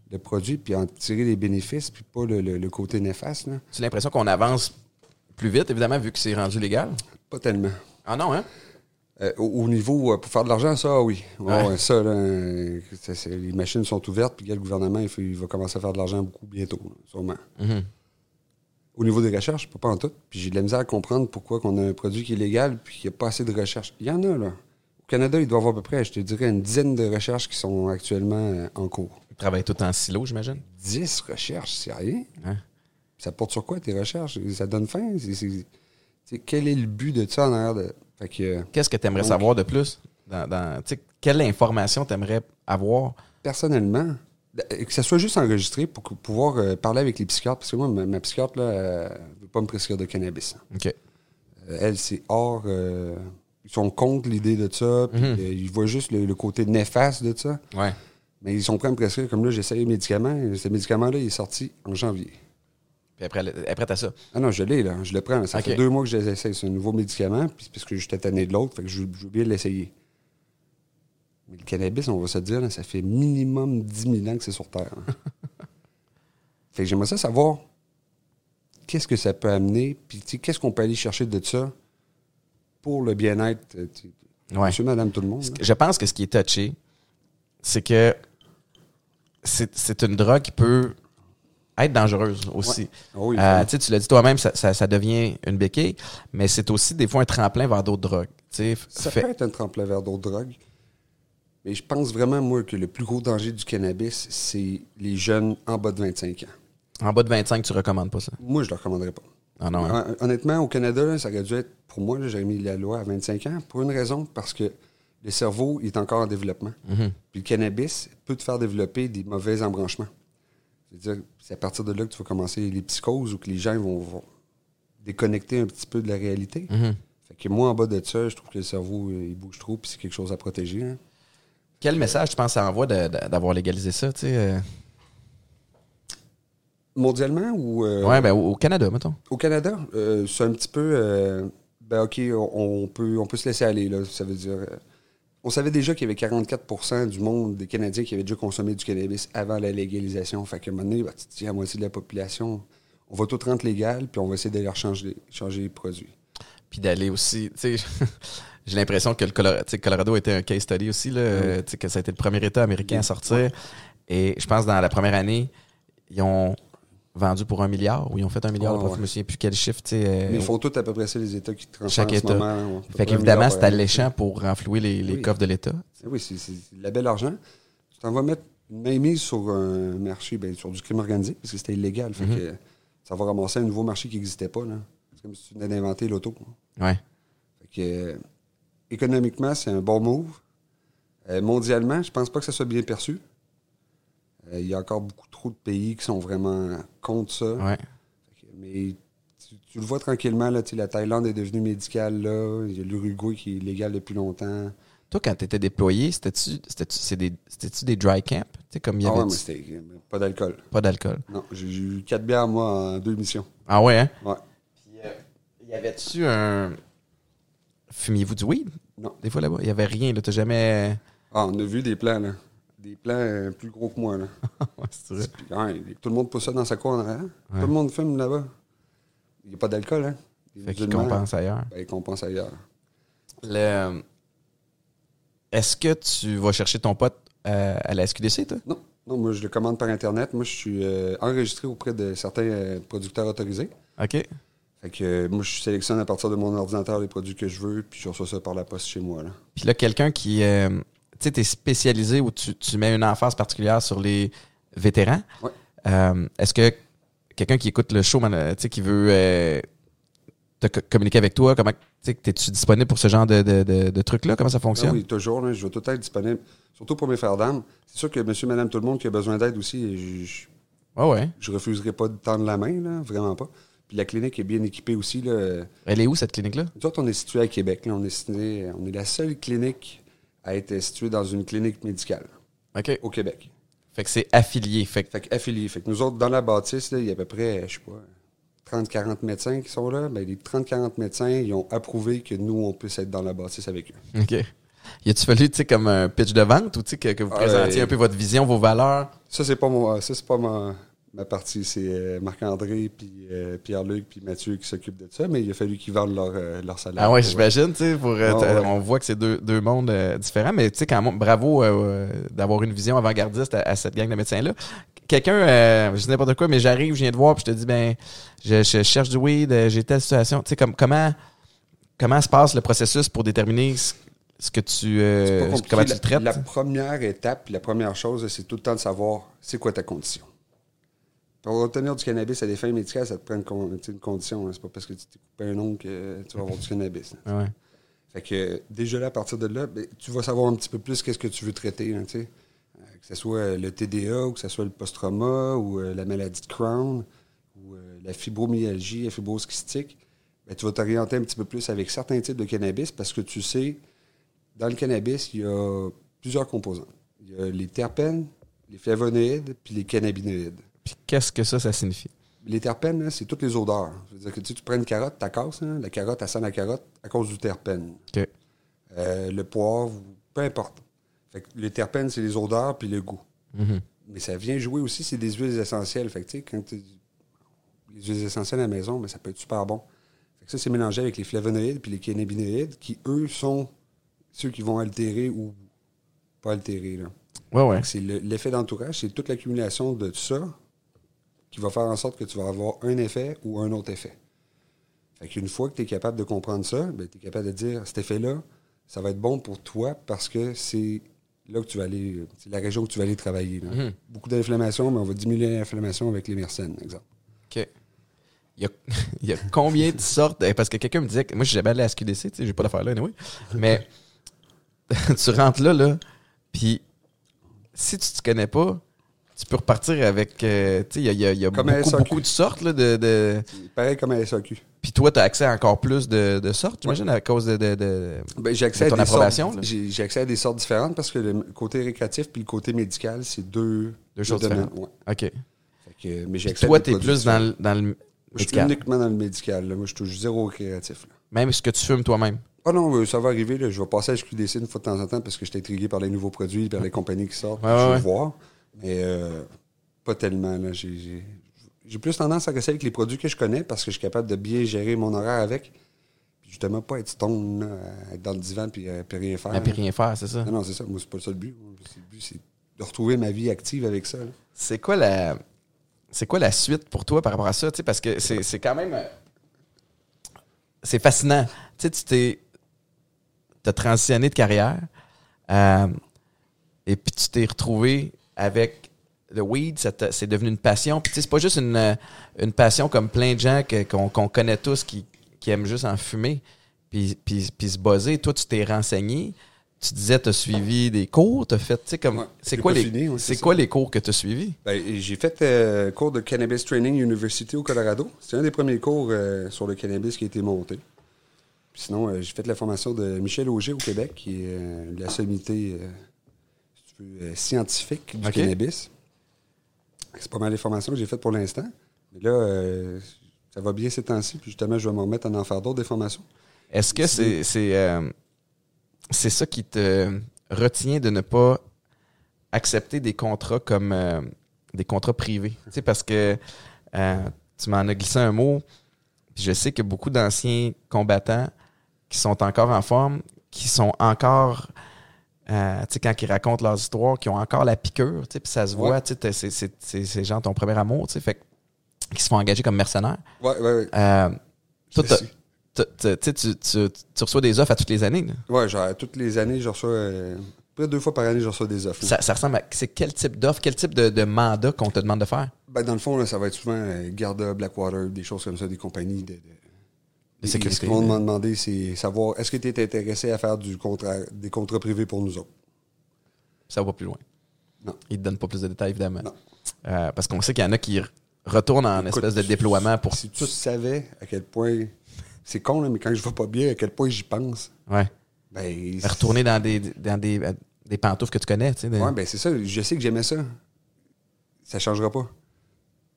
[SPEAKER 3] le produit puis en tirer les bénéfices, puis pas le, le- le côté néfaste. Là.
[SPEAKER 2] J'ai l'impression qu'on avance plus vite, évidemment, vu que c'est rendu légal?
[SPEAKER 3] Pas tellement.
[SPEAKER 2] Ah non, hein?
[SPEAKER 3] Euh, au, au niveau, euh, pour faire de l'argent, ça, oui. Ouais, ça, là, ça, c'est- les machines sont ouvertes, puis le gouvernement, il, fait- il va commencer à faire de l'argent beaucoup bientôt, là, sûrement.
[SPEAKER 2] Mhm.
[SPEAKER 3] Au niveau des recherches, pas, pas en tout. Puis j'ai de la misère à comprendre pourquoi qu'on a un produit qui est légal, puis qu'il n'y a pas assez de recherches. Il y en a, là. Au Canada, il doit y avoir à peu près, je te dirais, une dizaine de recherches qui sont actuellement euh, en cours.
[SPEAKER 2] Ils travaillent tout en silo, j'imagine?
[SPEAKER 3] 10 recherches, c'est rien.
[SPEAKER 2] Hein?
[SPEAKER 3] Ça porte sur quoi tes recherches? Ça donne faim? C'est- c'est- c'est- quel est le but de ça en arrière de. Fait que, euh,
[SPEAKER 2] Qu'est-ce que tu aimerais savoir de plus? Dans, quelle information tu aimerais avoir?
[SPEAKER 3] personnellement, que ça soit juste enregistré pour pouvoir euh, parler avec les psychiatres. Parce que moi, ma, ma psychiatre, là, euh, veut pas me prescrire de cannabis.
[SPEAKER 2] OK.
[SPEAKER 3] Euh, elle, c'est hors. euh, ils sont contre l'idée de ça. Puis,
[SPEAKER 2] Mhm.
[SPEAKER 3] ils voient juste le, le côté néfaste de ça.
[SPEAKER 2] Ouais.
[SPEAKER 3] Mais ils sont prêts à me prescrire. Comme là, j'essaye les médicaments. Ce médicament-là, il est sorti en janvier.
[SPEAKER 2] Puis après, après t'as ça?
[SPEAKER 3] Ah non, je l'ai, là. Je le prends. Ça fait deux mois que je l'essaye. C'est un nouveau médicament. Puis parce que j'étais tanné de l'autre. Fait que je je veux bien l'essayer. Mais le cannabis, on va se dire, ça fait minimum 10 000 ans que c'est sur Terre. fait que j'aimerais ça savoir qu'est-ce que ça peut amener? Puis qu'est-ce qu'on peut aller chercher de ça pour le bien-être. euh,
[SPEAKER 2] Ouais.
[SPEAKER 3] Monsieur, madame, tout le monde. Là?
[SPEAKER 2] Je pense que ce qui est touché, c'est que c'est une drogue qui peut être dangereuse aussi.
[SPEAKER 3] Ah oui,
[SPEAKER 2] Euh, tu l'as dit toi-même, ça, ça- ça devient une béquille, mais c'est aussi des fois un tremplin vers d'autres drogues.
[SPEAKER 3] Ça
[SPEAKER 2] fait-
[SPEAKER 3] peut être un tremplin vers d'autres drogues. Mais je pense vraiment, moi, que le plus gros danger du cannabis, c'est les jeunes en bas de 25 ans.
[SPEAKER 2] en bas de 25, tu recommandes pas ça?
[SPEAKER 3] Moi, je ne le recommanderais pas.
[SPEAKER 2] Ah non, hein?
[SPEAKER 3] Hon- Honnêtement, au Canada, là, ça aurait dû être, pour moi, j'aurais mis la loi à 25 ans, pour une raison, parce que le cerveau il est encore en développement.
[SPEAKER 2] Mhm.
[SPEAKER 3] Puis le cannabis peut te faire développer des mauvais embranchements. C'est-à-dire, c'est à partir de là que tu vas commencer les psychoses ou que les gens vont, vont déconnecter un petit peu de la réalité.
[SPEAKER 2] Mhm.
[SPEAKER 3] Fait que moi, en bas de ça, je trouve que le cerveau, euh, il bouge trop, puis c'est quelque chose à protéger. hein.
[SPEAKER 2] Quel message tu penses ça envoie d'avoir légalisé ça, tu sais? euh?
[SPEAKER 3] Mondialement ou euh,
[SPEAKER 2] Ouais, ben au, Canada, mettons.
[SPEAKER 3] au Canada, euh, c'est un petit peu. euh, ben, OK, on, on peut, on peut se laisser aller. Là, ça veut dire. on savait déjà qu'il y avait 44% du monde des Canadiens qui avaient déjà consommé du cannabis avant la légalisation. Fait qu'à un moment donné, ben, tu la moitié de la population, on va tout rendre légal, puis on va essayer de leur changer, changer les produits.
[SPEAKER 2] Puis d'aller aussi, tu sais, j'ai l'impression que le Colorado, était un case study aussi, là, sais, que ça a été le premier État américain à sortir. Et je pense que dans la première année, ils ont vendu pour un milliard ou ils ont fait un milliard de profit.
[SPEAKER 3] ouais.
[SPEAKER 2] Je me souviens plus quel chiffre, euh,
[SPEAKER 3] Mais ils font tout à peu près ça, les États qui transfèrent
[SPEAKER 2] Chaque
[SPEAKER 3] en ce
[SPEAKER 2] État.
[SPEAKER 3] moment. ouais.
[SPEAKER 2] Fait qu'évidemment, c'est alléchant pour renflouer les, les
[SPEAKER 3] Oui.
[SPEAKER 2] coffres de l'État.
[SPEAKER 3] Oui, c'est de la belle argent. Tu t'en vas mettre une mainmise sur un marché, ben, sur du crime organisé, parce que c'était illégal. Fait
[SPEAKER 2] Mhm.
[SPEAKER 3] que ça va ramasser un nouveau marché qui n'existait pas. C'est comme si tu venais d'inventer l'auto.
[SPEAKER 2] Ouais.
[SPEAKER 3] Fait que, euh, économiquement, c'est un bon move. Euh, mondialement, je pense pas que ça soit bien perçu. Euh, Il y a encore beaucoup trop de pays qui sont vraiment contre ça.
[SPEAKER 2] Ouais.
[SPEAKER 3] Mais tu, tu le vois tranquillement, là, la Thaïlande est devenue médicale, là. Il y a l'Uruguay qui est légal depuis longtemps.
[SPEAKER 2] Toi, quand tu étais déployé, c'était-tu des, dry camps? Comme
[SPEAKER 3] Ah
[SPEAKER 2] avait
[SPEAKER 3] ouais, mais c'était pas d'alcool.
[SPEAKER 2] pas d'alcool.
[SPEAKER 3] Non, j'ai j'ai eu quatre bières, moi, en deux missions.
[SPEAKER 2] Ah ouais, hein?
[SPEAKER 3] Ouais.
[SPEAKER 2] Puis, euh, y avait-tu un. Fumiez-vous du weed?
[SPEAKER 3] Non.
[SPEAKER 2] Des fois là-bas? Il y avait rien, là. T'as jamais.
[SPEAKER 3] Ah, on a vu des plans, là. Des plans euh, plus gros que moi, là.
[SPEAKER 2] Ouais, c'est vrai.
[SPEAKER 3] Puis, ouais, tout le monde pousse ça dans sa cour en arrière. Tout le monde fume là-bas. Il n'y a pas d'alcool, hein. Les
[SPEAKER 2] Fait qu'ils
[SPEAKER 3] musulmans,
[SPEAKER 2] compensent ailleurs.
[SPEAKER 3] Ben, ils compensent ailleurs.
[SPEAKER 2] Le... Est-ce que tu vas chercher ton pote euh, à la SQDC, toi?
[SPEAKER 3] Non, non, moi, je le commande par Internet. Moi, je suis euh, enregistré auprès de certains euh, producteurs autorisés.
[SPEAKER 2] OK.
[SPEAKER 3] Fait que euh, moi, je sélectionne à partir de mon ordinateur les produits que je veux, puis je reçois ça par la poste chez moi, là.
[SPEAKER 2] Puis là, quelqu'un qui. euh, tu sais, t'es spécialisé ou tu, tu mets une emphase particulière sur les vétérans.
[SPEAKER 3] Ouais.
[SPEAKER 2] Euh, Est-ce que quelqu'un qui écoute le show, man, tu sais, qui veut euh, te co- communiquer avec toi, comment. Tu es-tu disponible pour ce genre de, de, de, de trucs-là? Comment ça
[SPEAKER 3] Ah
[SPEAKER 2] fonctionne?
[SPEAKER 3] oui, toujours, là, je vais tout être disponible. Surtout pour mes frères d'âmes. C'est sûr que monsieur, madame, tout le monde qui a besoin d'aide aussi, je, je,
[SPEAKER 2] Ouais, ouais.
[SPEAKER 3] je refuserai pas de tendre la main, là, vraiment pas. Puis la clinique est bien équipée aussi, là.
[SPEAKER 2] Elle est où, cette clinique-là?
[SPEAKER 3] Nous autres, on est situé à Québec. là. On, est situé- on est la seule clinique à être située dans une clinique médicale
[SPEAKER 2] OK.
[SPEAKER 3] au Québec.
[SPEAKER 2] Fait que c'est affilié. Fait que
[SPEAKER 3] Fait qu'affilié. Fait que nous autres, dans la bâtisse, là, il y a à peu près, je sais pas, 30-40 médecins qui sont là. Ben, les 30-40 médecins, ils ont approuvé que nous, on puisse être dans la bâtisse avec eux.
[SPEAKER 2] OK. Y a-tu fallu, tu sais, comme un pitch de vente ou tu sais, que, que vous
[SPEAKER 3] Ah,
[SPEAKER 2] présentiez
[SPEAKER 3] euh,
[SPEAKER 2] un peu votre vision, vos valeurs?
[SPEAKER 3] Ça, c'est pas mon, ça, c'est pas ma, ma partie. C'est euh, Marc-André, puis euh, Pierre-Luc, puis Mathieu qui s'occupent de ça. Mais il a fallu qu'ils vendent leur, euh, leur salaire.
[SPEAKER 2] Ah ouais, j'imagine, tu sais, pour, euh, t-
[SPEAKER 3] ouais.
[SPEAKER 2] on voit que c'est deux, deux mondes différents, mais tu sais, quand même, bravo d'avoir une vision avant-gardiste à, à cette gang de médecins-là. Quelqu'un, je dis n'importe quoi, mais j'arrive, je viens de voir, puis je te dis, ben, je, je cherche du weed, j'ai telle situation. Tu sais, comme, comment, comment se passe le processus pour déterminer ce, ce que tu, comment tu le traites?
[SPEAKER 3] La première étape, la première chose, c'est tout le temps de savoir c'est quoi ta condition? Pour obtenir du cannabis à des fins médicales, ça te prend une, con- condition. hein. C'est pas parce que tu t'es coupé un ongle que tu vas avoir du cannabis.
[SPEAKER 2] Ouais.
[SPEAKER 3] Fait que déjà là, à partir de là, ben, tu vas savoir un petit peu plus qu'est-ce que tu veux traiter. hein. Euh, que ce soit euh, le TDA ou que ce soit le post-trauma ou euh, la maladie de Crohn ou euh, la fibromyalgie, la fibrose kystique, ben, tu vas t'orienter un petit peu plus avec certains types de cannabis parce que tu sais, dans le cannabis, il y a plusieurs composants. Il y a les terpènes, les flavonoïdes puis les cannabinoïdes.
[SPEAKER 2] Puis qu'est-ce que ça, ça signifie?
[SPEAKER 3] Les terpènes, là, c'est toutes les odeurs. Je veux dire que tu, sais, tu prends une carotte, ta casse, hein, la carotte, elle sent la carotte à cause du terpène.
[SPEAKER 2] OK.
[SPEAKER 3] Euh, le poivre, peu importe. Fait que les terpènes, c'est les odeurs puis le goût.
[SPEAKER 2] Mhm.
[SPEAKER 3] Mais ça vient jouer aussi, c'est des huiles essentielles. Fait que, tu sais, quand tu- les huiles essentielles à la maison, ben, ça peut être super bon. Fait que ça, c'est mélangé avec les flavonoïdes puis les cannabinoïdes qui, eux, sont ceux qui vont altérer ou pas altérer. Là.
[SPEAKER 2] Ouais, ouais.
[SPEAKER 3] C'est le- l'effet d'entourage, c'est toute l'accumulation de ça qui va faire en sorte que tu vas avoir un effet ou un autre effet. Fait qu'une fois que tu es capable de comprendre ça, ben, tu es capable de dire cet effet-là, ça va être bon pour toi parce que c'est là que tu vas aller, c'est la région que tu vas aller travailler. là.
[SPEAKER 2] Mhm.
[SPEAKER 3] Beaucoup d'inflammation, mais on va diminuer l'inflammation avec les myrsènes, exemple.
[SPEAKER 2] OK. Il y, a, il y a combien de sortes? eh, Parce que quelqu'un me disait que moi, je suis jamais allé à SQDC, tu sais, j'ai pas d'affaires là, anyway. Mais tu rentres là, là, puis si tu te connais pas, tu peux repartir avec. euh, tu sais, il y a, y beaucoup, de sortes, là, de.
[SPEAKER 3] pareil comme à SAQ.
[SPEAKER 2] Puis toi, tu as accès à encore plus de, de sortes, j'imagine, à cause de. de-
[SPEAKER 3] Ben, j'ai accès
[SPEAKER 2] De
[SPEAKER 3] à
[SPEAKER 2] ton
[SPEAKER 3] des
[SPEAKER 2] approbation?
[SPEAKER 3] J'ai accès à des sortes différentes parce que le côté récréatif puis le côté médical, c'est deux,
[SPEAKER 2] Deux choses différentes.
[SPEAKER 3] Ouais.
[SPEAKER 2] OK.
[SPEAKER 3] Que, mais j'ai
[SPEAKER 2] toi, tu es plus dans le, dans le
[SPEAKER 3] je suis uniquement dans le médical. là. Moi, je touche zéro au créatif. là.
[SPEAKER 2] Même ce que tu fumes toi-même.
[SPEAKER 3] Ah non, euh, ça va arriver. là. Je vais passer à SQDC une fois de temps en temps parce que je suis intrigué par les nouveaux produits, par les compagnies qui sortent.
[SPEAKER 2] Ouais,
[SPEAKER 3] je
[SPEAKER 2] ouais, ouais.
[SPEAKER 3] voir. Mais euh, pas tellement. là. J'ai- J'ai plus tendance à rester avec les produits que je connais parce que je suis capable de bien gérer mon horaire avec. Puis justement, pas être stone, là, être dans le divan puis, euh, puis rien faire.
[SPEAKER 2] Puis rien faire, c'est ça?
[SPEAKER 3] Non, non, c'est ça. Moi, c'est pas ça le but. Le but, c'est de retrouver ma vie active avec ça.
[SPEAKER 2] C'est quoi la c'est quoi la suite pour toi par rapport à ça, parce que c'est c'est quand même euh, c'est fascinant. Tu sais, tu t'es t'as transitionné de carrière euh, et puis tu t'es retrouvé avec le weed, c'est devenu une passion. Puis c'est pas juste une, euh, une passion comme plein de gens qu'on connaît tous qui, qui aiment juste en fumer puis, puis, puis se buzzer. Toi, tu t'es renseigné. Tu disais, tu as suivi des cours, tu as fait, tu sais, comme.
[SPEAKER 3] Ouais,
[SPEAKER 2] c'est quoi, les,
[SPEAKER 3] fini,
[SPEAKER 2] quoi les cours que tu as suivis?
[SPEAKER 3] Ben, j'ai fait euh, cours de Cannabis Training University au Colorado. C'est un des premiers cours euh, sur le cannabis qui a été monté. Puis sinon, euh, j'ai fait la formation de Michel Auger au Québec, qui est la sommité euh, scientifique du cannabis. C'est pas mal les formations que j'ai faites pour l'instant. Mais là, euh, ça va bien ces temps-ci. Puis justement, je vais m'en remettre à en faire d'autres des formations.
[SPEAKER 2] Est-ce que c'est c'est euh, c'est ça qui te retient de ne pas accepter des contrats comme euh, des contrats privés? Tu sais, parce que tu m'en as glissé un mot, puis je sais que beaucoup d'anciens combattants qui sont encore en forme, qui sont encore, euh, tu sais, quand ils racontent leurs histoires, qui ont encore la piqûre, tu sais, puis ça se voit,
[SPEAKER 3] Ouais.
[SPEAKER 2] tu sais, t'es- c'est- c'est c'est- c'est genre ton premier amour, tu sais, fait qui se font engager comme mercenaires.
[SPEAKER 3] Ouais, ouais, ouais.
[SPEAKER 2] Euh, toi, tu, tu, tu- tu reçois des offres à toutes les années. là.
[SPEAKER 3] Ouais, genre, toutes les années, je reçois. euh, près de deux fois par année, je reçois des offres.
[SPEAKER 2] Ça, ça ressemble à. C'est quel type d'offre, quel type de, de mandat qu'on te demande de faire?
[SPEAKER 3] Ben, dans le fond, là, ça va être souvent euh, Garda, Blackwater, des choses comme ça, des compagnies de, de,
[SPEAKER 2] De sécurité,
[SPEAKER 3] Ce qu'ils vont
[SPEAKER 2] là.
[SPEAKER 3] m'en demander, c'est savoir est-ce que tu es intéressé à faire du contrat, des contrats privés pour nous autres?
[SPEAKER 2] Ça va plus loin.
[SPEAKER 3] Non.
[SPEAKER 2] Ils te donnent pas plus de détails, évidemment.
[SPEAKER 3] Non.
[SPEAKER 2] Euh, parce qu'on sait qu'il y en a qui re- retournent en
[SPEAKER 3] Écoute,
[SPEAKER 2] espèce de déploiement pour.
[SPEAKER 3] Si tu savais à quel point. C'est con, là, mais quand je vais pas bien, à quel point j'y pense.
[SPEAKER 2] Ouais.
[SPEAKER 3] Ben, c'est-
[SPEAKER 2] Retourner dans des, dans des, euh, des pantoufles que tu connais, tu sais. des-
[SPEAKER 3] Ouais, ben c'est ça. Je sais que j'aimais ça. Ça changera pas.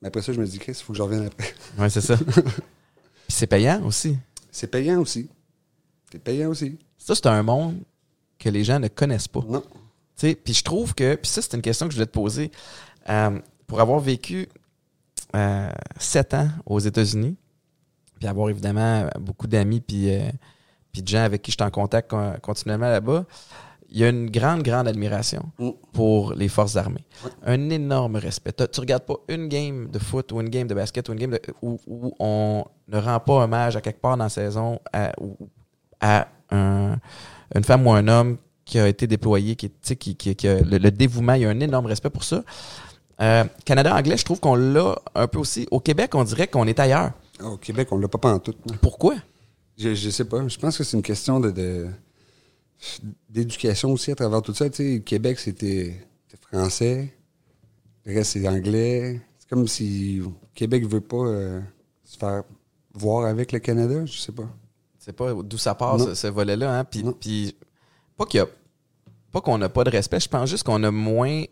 [SPEAKER 3] Mais après ça, je me dis, Chris, il faut que je revienne après.
[SPEAKER 2] Ouais, c'est ça. Puis c'est payant aussi.
[SPEAKER 3] C'est payant aussi. C'est payant aussi.
[SPEAKER 2] Ça, c'est un monde que les gens ne connaissent pas.
[SPEAKER 3] Non.
[SPEAKER 2] Puis je trouve que, puis ça, c'est une question que je voulais te poser. Euh, pour avoir vécu euh, sept ans aux États-Unis, puis avoir évidemment beaucoup d'amis, puis, euh, puis de gens avec qui je suis en contact con- continuellement là-bas, il y a une grande, grande admiration
[SPEAKER 3] Mm.
[SPEAKER 2] pour les forces armées.
[SPEAKER 3] Ouais.
[SPEAKER 2] Un énorme respect. Tu regardes pas une game de foot ou une game de basket ou une game de- où, où on ne rend pas hommage à quelque part dans la saison à, à un- une femme ou un homme qui a été déployé, qui, tu sais, qui, qui, qui a le, le dévouement, il y a un énorme respect pour ça. Euh, Canada anglais, je trouve qu'on l'a un peu aussi. Au Québec, on dirait qu'on est ailleurs.
[SPEAKER 3] Ah, Au Québec, on l'a pas pantoute. non.
[SPEAKER 2] Pourquoi?
[SPEAKER 3] Je, je sais pas. Je pense que c'est une question de, de- d'éducation aussi à travers tout ça. Tu sais, Québec, c'était français. Le reste, c'est anglais. C'est comme si Québec veut pas euh, se faire voir avec le Canada. Je sais pas.
[SPEAKER 2] C'est pas d'où ça part,
[SPEAKER 3] Non.
[SPEAKER 2] ce, ce volet-là. Hein? Puis, puis, pas qu'il y a. Pas qu'on n'a pas de respect, je pense juste qu'on a moins.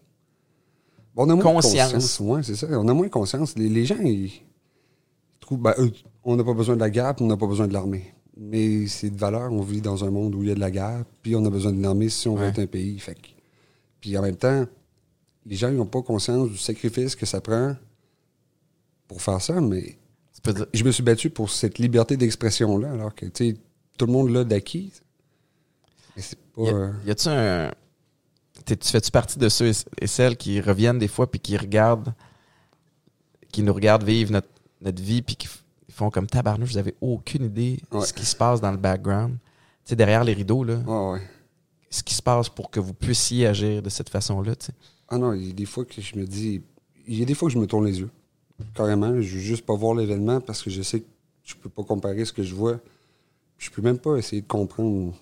[SPEAKER 3] Bon, on a moins
[SPEAKER 2] Conscience.
[SPEAKER 3] de conscience. Ouais, c'est ça. On a moins conscience. Les, les gens, ils, ils trouvent, ben, eux, on n'a pas besoin de la guerre, on n'a pas besoin de l'armée. Mais c'est de valeur. On vit dans un monde où il y a de la guerre, puis on a besoin d'une armée si on veut
[SPEAKER 2] Ouais.
[SPEAKER 3] être un pays. Fait que- puis en même temps, les gens n'ont pas conscience du sacrifice que ça prend pour faire ça, mais
[SPEAKER 2] dire-
[SPEAKER 3] je me suis battu pour cette liberté d'expression-là, alors que, tout le monde l'a d'acquis. Mais c'est pas...
[SPEAKER 2] Y a-
[SPEAKER 3] euh,
[SPEAKER 2] y a-tu un. t'es- tu fais-tu partie de ceux et- celles qui reviennent des fois puis qui regardent, qui nous regardent vivre notre, notre vie puis qui ils font comme tabarnouche, vous avez aucune idée de
[SPEAKER 3] Ouais.
[SPEAKER 2] ce qui se passe dans le background. Tu sais, derrière les rideaux, là,
[SPEAKER 3] ouais, ouais.
[SPEAKER 2] ce qui se passe pour que vous puissiez agir de cette façon-là, tu sais.
[SPEAKER 3] Ah non, il y a des fois que je me dis. Il y a des fois que je me tourne les yeux. Carrément. Je veux juste pas voir l'événement parce que je sais que je peux pas comparer ce que je vois. Je peux même pas essayer de comprendre.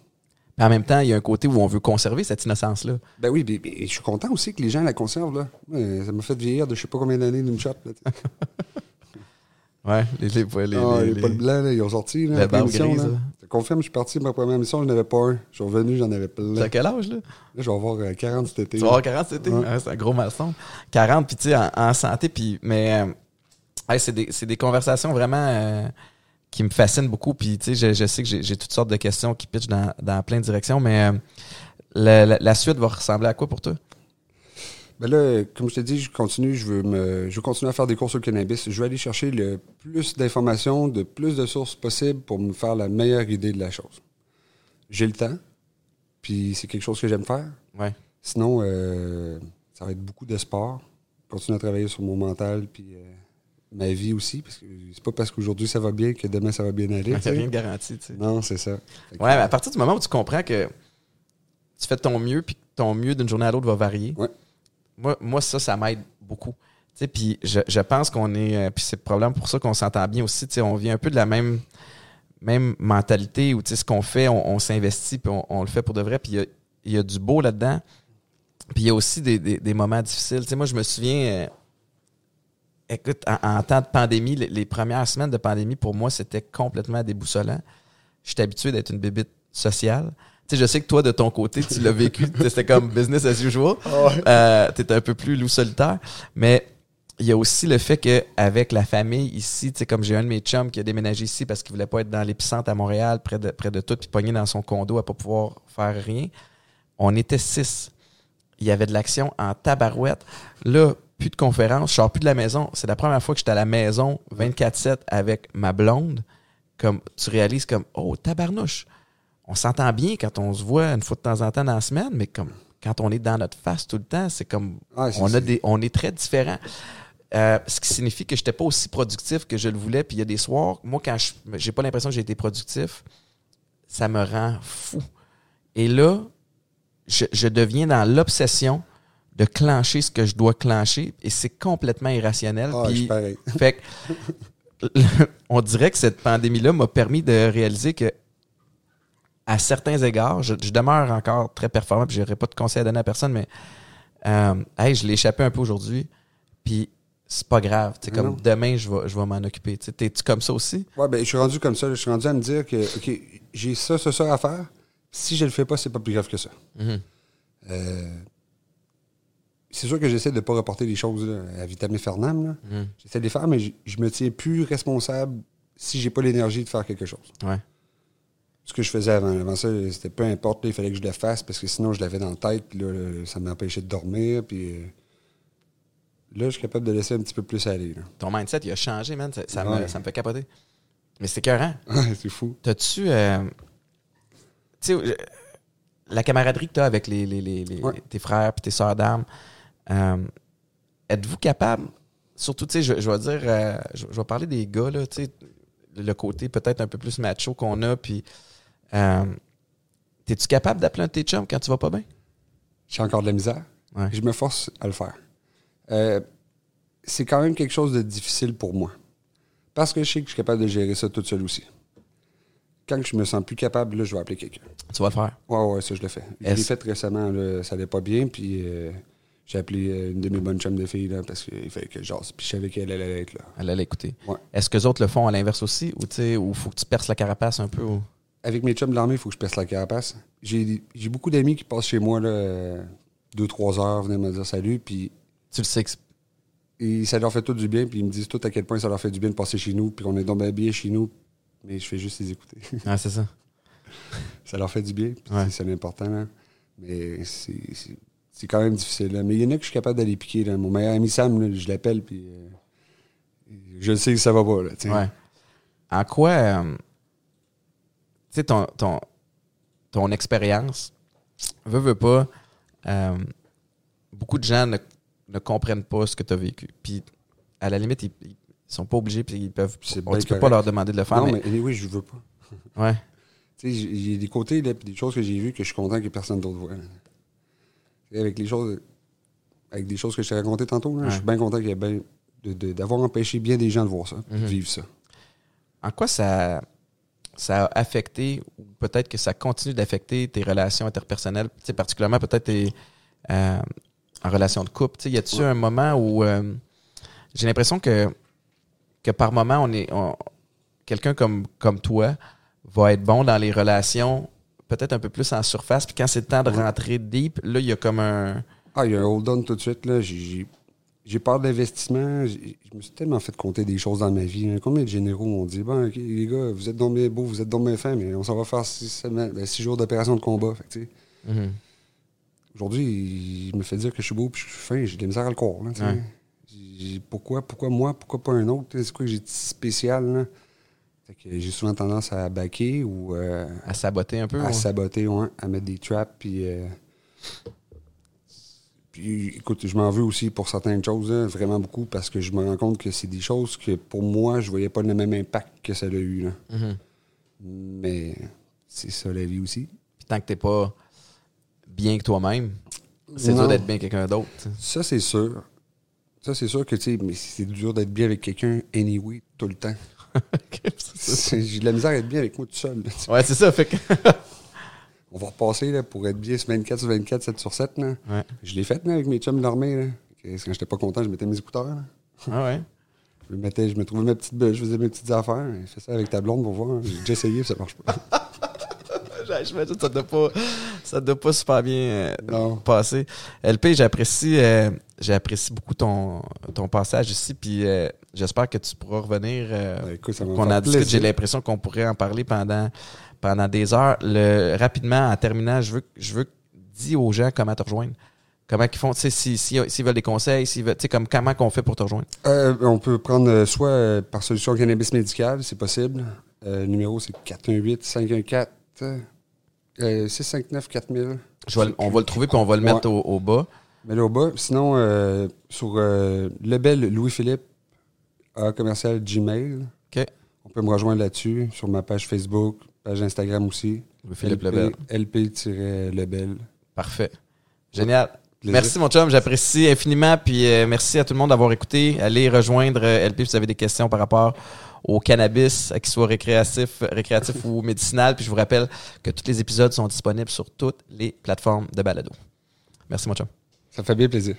[SPEAKER 2] Mais en même temps, il y a un côté où on veut conserver cette innocence-là.
[SPEAKER 3] Ben oui, mais, mais je suis content aussi que les gens la conservent, là. Ça m'a fait vieillir de je sais pas combien d'années d'une shot. Là.
[SPEAKER 2] Ouais, les, les, les,
[SPEAKER 3] ah,
[SPEAKER 2] les-
[SPEAKER 3] les, poils blancs, là, ils ont sorti. Là,
[SPEAKER 2] La barbe
[SPEAKER 3] l'émission,
[SPEAKER 2] grise,
[SPEAKER 3] là.
[SPEAKER 2] là.
[SPEAKER 3] Je confirme, je suis parti de ma première mission, je n'avais pas un. Je suis revenu, j'en avais plein.
[SPEAKER 2] T'as
[SPEAKER 3] Là,
[SPEAKER 2] quel âge, là?
[SPEAKER 3] je vais avoir euh, 40 cet été.
[SPEAKER 2] Tu vas avoir 40 cet été?
[SPEAKER 3] Ouais.
[SPEAKER 2] Ah, c'est un gros malson. 40, puis tu sais, en, en santé, puis... Mais euh, hey, c'est des, conversations vraiment euh, qui me fascinent beaucoup, puis tu sais, je, je sais que j'ai j'ai toutes sortes de questions qui pitchent dans, dans plein de directions, mais euh, la, la- la suite va ressembler à quoi pour toi?
[SPEAKER 3] Ben là, comme je te dis, je continue, je veux me, je veux continuer à faire des cours sur le cannabis. Je veux aller chercher le plus d'informations, de plus de sources possibles pour me faire la meilleure idée de la chose. J'ai le temps, puis c'est quelque chose que j'aime faire.
[SPEAKER 2] Ouais.
[SPEAKER 3] Sinon, euh, ça va être beaucoup de sport. Continuer à travailler sur mon mental, puis euh, ma vie aussi, parce que c'est pas parce qu'aujourd'hui ça va bien que demain ça va bien aller.
[SPEAKER 2] Il n'y
[SPEAKER 3] tu
[SPEAKER 2] a
[SPEAKER 3] sais.
[SPEAKER 2] rien de garanti, tu sais.
[SPEAKER 3] Non, c'est ça. Fait
[SPEAKER 2] Ouais, mais à partir du moment où tu comprends que tu fais ton mieux, puis que ton mieux d'une journée à l'autre va varier.
[SPEAKER 3] Ouais.
[SPEAKER 2] Moi, moi, ça, ça m'aide beaucoup. Puis je, je pense qu'on est. euh, Puis c'est probablement pour ça qu'on s'entend bien aussi. On vient un peu de la même, même mentalité où ce qu'on fait, on, s'investit, puis on, le fait pour de vrai. Puis il y y a du beau là-dedans. Puis il y a aussi des, des- moments difficiles. Tu sais, moi, je me souviens. euh, écoute, en, temps de pandémie, les, les premières semaines de pandémie, pour moi, c'était complètement déboussolant. J'étais habitué d'être une bébite sociale. Tu sais, je sais que toi, de ton côté, tu l'as vécu. C'était comme business as usual. Euh, T'étais un peu plus loup solitaire. Mais il y a aussi le fait qu'avec la famille ici, tu sais, comme j'ai un de mes chums qui a déménagé ici parce qu'il voulait pas être dans l'épicentre à Montréal, près de, près de tout, puis pogné dans son condo à pas pouvoir faire rien. On était six. Il y avait de l'action en tabarouette. Là, plus de conférences, je sors plus de la maison. C'est la première fois que j'étais à la maison 24-7 avec ma blonde. Comme tu réalises comme Oh, tabarnouche. On s'entend bien quand on se voit une fois de temps en temps dans la semaine, mais comme quand on est dans notre face tout le temps, c'est comme
[SPEAKER 3] Ouais,
[SPEAKER 2] on a des on est très différents. Euh, ce qui signifie que j'étais pas aussi productif que je le voulais. Puis il y a des soirs, moi, quand je j'ai pas l'impression que j'ai été productif, ça me rend fou. Et là, je, je deviens dans l'obsession de clencher ce que je dois clencher et c'est complètement irrationnel.
[SPEAKER 3] Ah, je
[SPEAKER 2] Puis- fait que, on dirait que cette pandémie-là m'a permis de réaliser que, à certains égards, je, je demeure encore très performant, puis j'aurais pas de conseils à donner à personne, mais euh, hey, je l'ai échappé un peu aujourd'hui, puis c'est pas grave. Comme
[SPEAKER 3] Non.
[SPEAKER 2] demain, je vais, je vais m'en occuper. T'es-tu comme ça aussi?
[SPEAKER 3] Ouais, ben, je suis rendu comme ça. Je suis rendu à me dire que, OK, j'ai ça, ça, ça à faire. Si je le fais pas, c'est pas plus grave que ça.
[SPEAKER 2] Mhm.
[SPEAKER 3] Euh, c'est sûr que j'essaie de ne pas reporter les choses là, à vitam aeternam, là.
[SPEAKER 2] Mhm.
[SPEAKER 3] J'essaie de les faire, mais je, je me tiens plus responsable si j'ai pas l'énergie de faire quelque chose.
[SPEAKER 2] Ouais.
[SPEAKER 3] Ce que je faisais avant. Avant ça, c'était peu importe, là, il fallait que je le fasse parce que sinon je l'avais dans la tête, puis là, ça m'empêchait de dormir. Puis euh, là, je suis capable de laisser un petit peu plus aller. là.
[SPEAKER 2] Ton mindset, il a changé, man. Ça, ça me,
[SPEAKER 3] Ouais.
[SPEAKER 2] ça me fait capoter. Mais c'est écœurant.
[SPEAKER 3] Ouais, c'est fou.
[SPEAKER 2] T'as-tu. euh, tu sais, la camaraderie que t'as avec les, les- les- les-
[SPEAKER 3] Ouais.
[SPEAKER 2] tes frères et tes sœurs d'armes, euh, êtes-vous capable, surtout, tu sais, je, je vais dire, euh, je, je vais parler des gars, là, tu sais, le côté peut-être un peu plus macho qu'on a, puis. Euh, T'es-tu capable d'appeler un de tes chums quand tu vas pas bien?
[SPEAKER 3] J'ai encore de la misère.
[SPEAKER 2] Ouais.
[SPEAKER 3] Je me force à le faire. Euh, c'est quand même quelque chose de difficile pour moi. Parce que je sais que je suis capable de gérer ça toute seule aussi. Quand je me sens plus capable, là, je vais appeler quelqu'un.
[SPEAKER 2] Tu vas le faire?
[SPEAKER 3] Ouais, ouais, ça, je le fais. Je l'ai fait récemment, là, ça allait pas bien, puis euh, j'ai appelé une de mes bonnes chums de filles, là, parce qu'il fallait que j'ose. Puis je savais qu'elle allait être là.
[SPEAKER 2] Elle allait écouter.
[SPEAKER 3] Ouais.
[SPEAKER 2] Est-ce que les autres le font à l'inverse aussi? Ou tu sais, ou faut que tu perces la carapace un peu? Ou...
[SPEAKER 3] Avec mes chums de l'armée, il faut que je perce la carapace. J'ai beaucoup d'amis qui passent chez moi, là, deux, trois heures, venaient me dire salut, puis
[SPEAKER 2] Tu le sais que
[SPEAKER 3] Et ça leur fait tout du bien, puis ils me disent tout à quel point ça leur fait du bien de passer chez nous, puis qu'on est donc bien chez nous, mais je fais juste les écouter.
[SPEAKER 2] Ah, c'est ça.
[SPEAKER 3] ça leur fait du bien,
[SPEAKER 2] Ouais.
[SPEAKER 3] c'est- l'important, là. Mais c'est quand même difficile, là. Mais il y en a que je suis capable d'aller piquer, là. Mon meilleur ami Sam, là, je l'appelle, puis euh, je le sais que ça va pas, là.
[SPEAKER 2] Ouais. En quoi, euh, sais, ton, ton, ton expérience, veut, veut pas, euh, beaucoup de gens ne, ne comprennent pas ce que tu as vécu. Puis, à la limite, ils, ils sont pas obligés, puis ils peuvent. Tu peux pas leur demander de le faire,
[SPEAKER 3] non,
[SPEAKER 2] mais.
[SPEAKER 3] mais oui, je veux pas.
[SPEAKER 2] Ouais.
[SPEAKER 3] Tu sais, j'ai des côtés, là, des choses que j'ai vues que je suis content que personne d'autre voit. Avec les choses, avec des choses que je t'ai racontées tantôt, là,
[SPEAKER 2] Ouais.
[SPEAKER 3] je suis bien content qu'il y ait de- d'avoir empêché bien des gens de voir ça, de
[SPEAKER 2] Mhm.
[SPEAKER 3] vivre ça.
[SPEAKER 2] En quoi ça, ça a affecté, ou peut-être que ça continue d'affecter tes relations interpersonnelles, particulièrement peut-être tes, euh, en relation de couple. Y a-tu
[SPEAKER 3] Ouais.
[SPEAKER 2] un moment où euh, j'ai l'impression que, que par moment, on est on- quelqu'un comme, comme toi va être bon dans les relations, peut-être un peu plus en surface, puis quand c'est le temps de rentrer deep, là, il y a comme un.
[SPEAKER 3] Ah, il y a un hold-on tout de suite. là. J'ai- J'ai peur d'investissement. Je me suis tellement fait compter des choses dans ma vie. hein. Combien de généraux m'ont dit Bon, les gars, vous êtes donc bien beaux, vous êtes donc bien fins, mais on s'en va faire six, semaines- ben, six jours d'opération de combat. Fait
[SPEAKER 2] Mhm.
[SPEAKER 3] Aujourd'hui, il me fait dire que je suis beau puis je suis fin. J'ai de la misère à le là.
[SPEAKER 2] Ouais.
[SPEAKER 3] J'ai- Pourquoi, pourquoi moi Pourquoi pas un autre C'est quoi que j'ai de spécial là? J'ai souvent tendance à baquer ou euh,
[SPEAKER 2] À saboter un peu.
[SPEAKER 3] à
[SPEAKER 2] ouais.
[SPEAKER 3] saboter, ouais, à mettre des traps. Puis, euh, puis, écoute, je m'en veux aussi pour certaines choses, là, vraiment beaucoup, parce que je me rends compte que c'est des choses que pour moi, je voyais pas le même impact que ça a eu. Là.
[SPEAKER 2] Mhm.
[SPEAKER 3] Mais c'est ça la vie aussi.
[SPEAKER 2] Puis tant que t'es pas bien que toi-même, C'est dur d'être bien avec quelqu'un d'autre.
[SPEAKER 3] Ça, c'est sûr. Ça, c'est sûr que, tu sais, mais c'est dur d'être bien avec quelqu'un anyway, tout le temps. J'ai de la misère à être bien avec moi tout seul. là,
[SPEAKER 2] ouais, c'est ça. Fait que...
[SPEAKER 3] On va repasser là, pour être bien sur 24 sur 24, 7 sur 7. Là.
[SPEAKER 2] ouais.
[SPEAKER 3] Je l'ai fait là, avec mes chums dormés. Quand j'étais pas content, je mettais mes écouteurs. là.
[SPEAKER 2] Ah ouais?
[SPEAKER 3] Je me, mettais, je me trouvais ma petite bulle, je faisais mes petites affaires. Je fais ça avec ta blonde pour voir. J'ai déjà essayé, ça marche pas.
[SPEAKER 2] J'imagine que ça doit pas, ça doit pas super bien euh,
[SPEAKER 3] Non.
[SPEAKER 2] passer. LP, j'apprécie, euh, j'apprécie beaucoup ton, ton passage ici, puis euh, j'espère que tu pourras revenir. euh,
[SPEAKER 3] Ouais, écoute, ça va me
[SPEAKER 2] qu'on
[SPEAKER 3] plaisir.
[SPEAKER 2] J'ai l'impression qu'on pourrait en parler pendant, pendant des heures. Le, rapidement, en terminant, je veux, je veux dis aux gens comment te rejoindre. Comment ils font, tu sais, si- si- s'ils veulent des conseils, s'ils veulent, tu sais, comme comment qu'on fait pour te rejoindre?
[SPEAKER 3] Euh, on peut prendre euh, soit euh, par solution cannabis médicale, c'est possible. Euh, le numéro, c'est 418-514-659-4000.
[SPEAKER 2] Je vais le- on va le trouver puis on va le
[SPEAKER 3] Ouais.
[SPEAKER 2] mettre au, au bas.
[SPEAKER 3] Mais là au bas. Sinon, euh, sur euh, Lebel Louis-Philippe, à commercial Gmail.
[SPEAKER 2] OK.
[SPEAKER 3] On peut me rejoindre là-dessus, sur ma page Facebook, page Instagram aussi.
[SPEAKER 2] Louis-Philippe Lebel.
[SPEAKER 3] LP-Lebel.
[SPEAKER 2] Parfait. Génial.
[SPEAKER 3] Plaisir.
[SPEAKER 2] Merci mon chum, j'apprécie infiniment puis euh, merci à tout le monde d'avoir écouté. Allez rejoindre euh, LP si vous avez des questions par rapport au cannabis, euh, qu'il soit récréatif, récréatif ou médicinal. Puis je vous rappelle que tous les épisodes sont disponibles sur toutes les plateformes de balado. Merci mon chum.
[SPEAKER 3] Ça fait bien plaisir.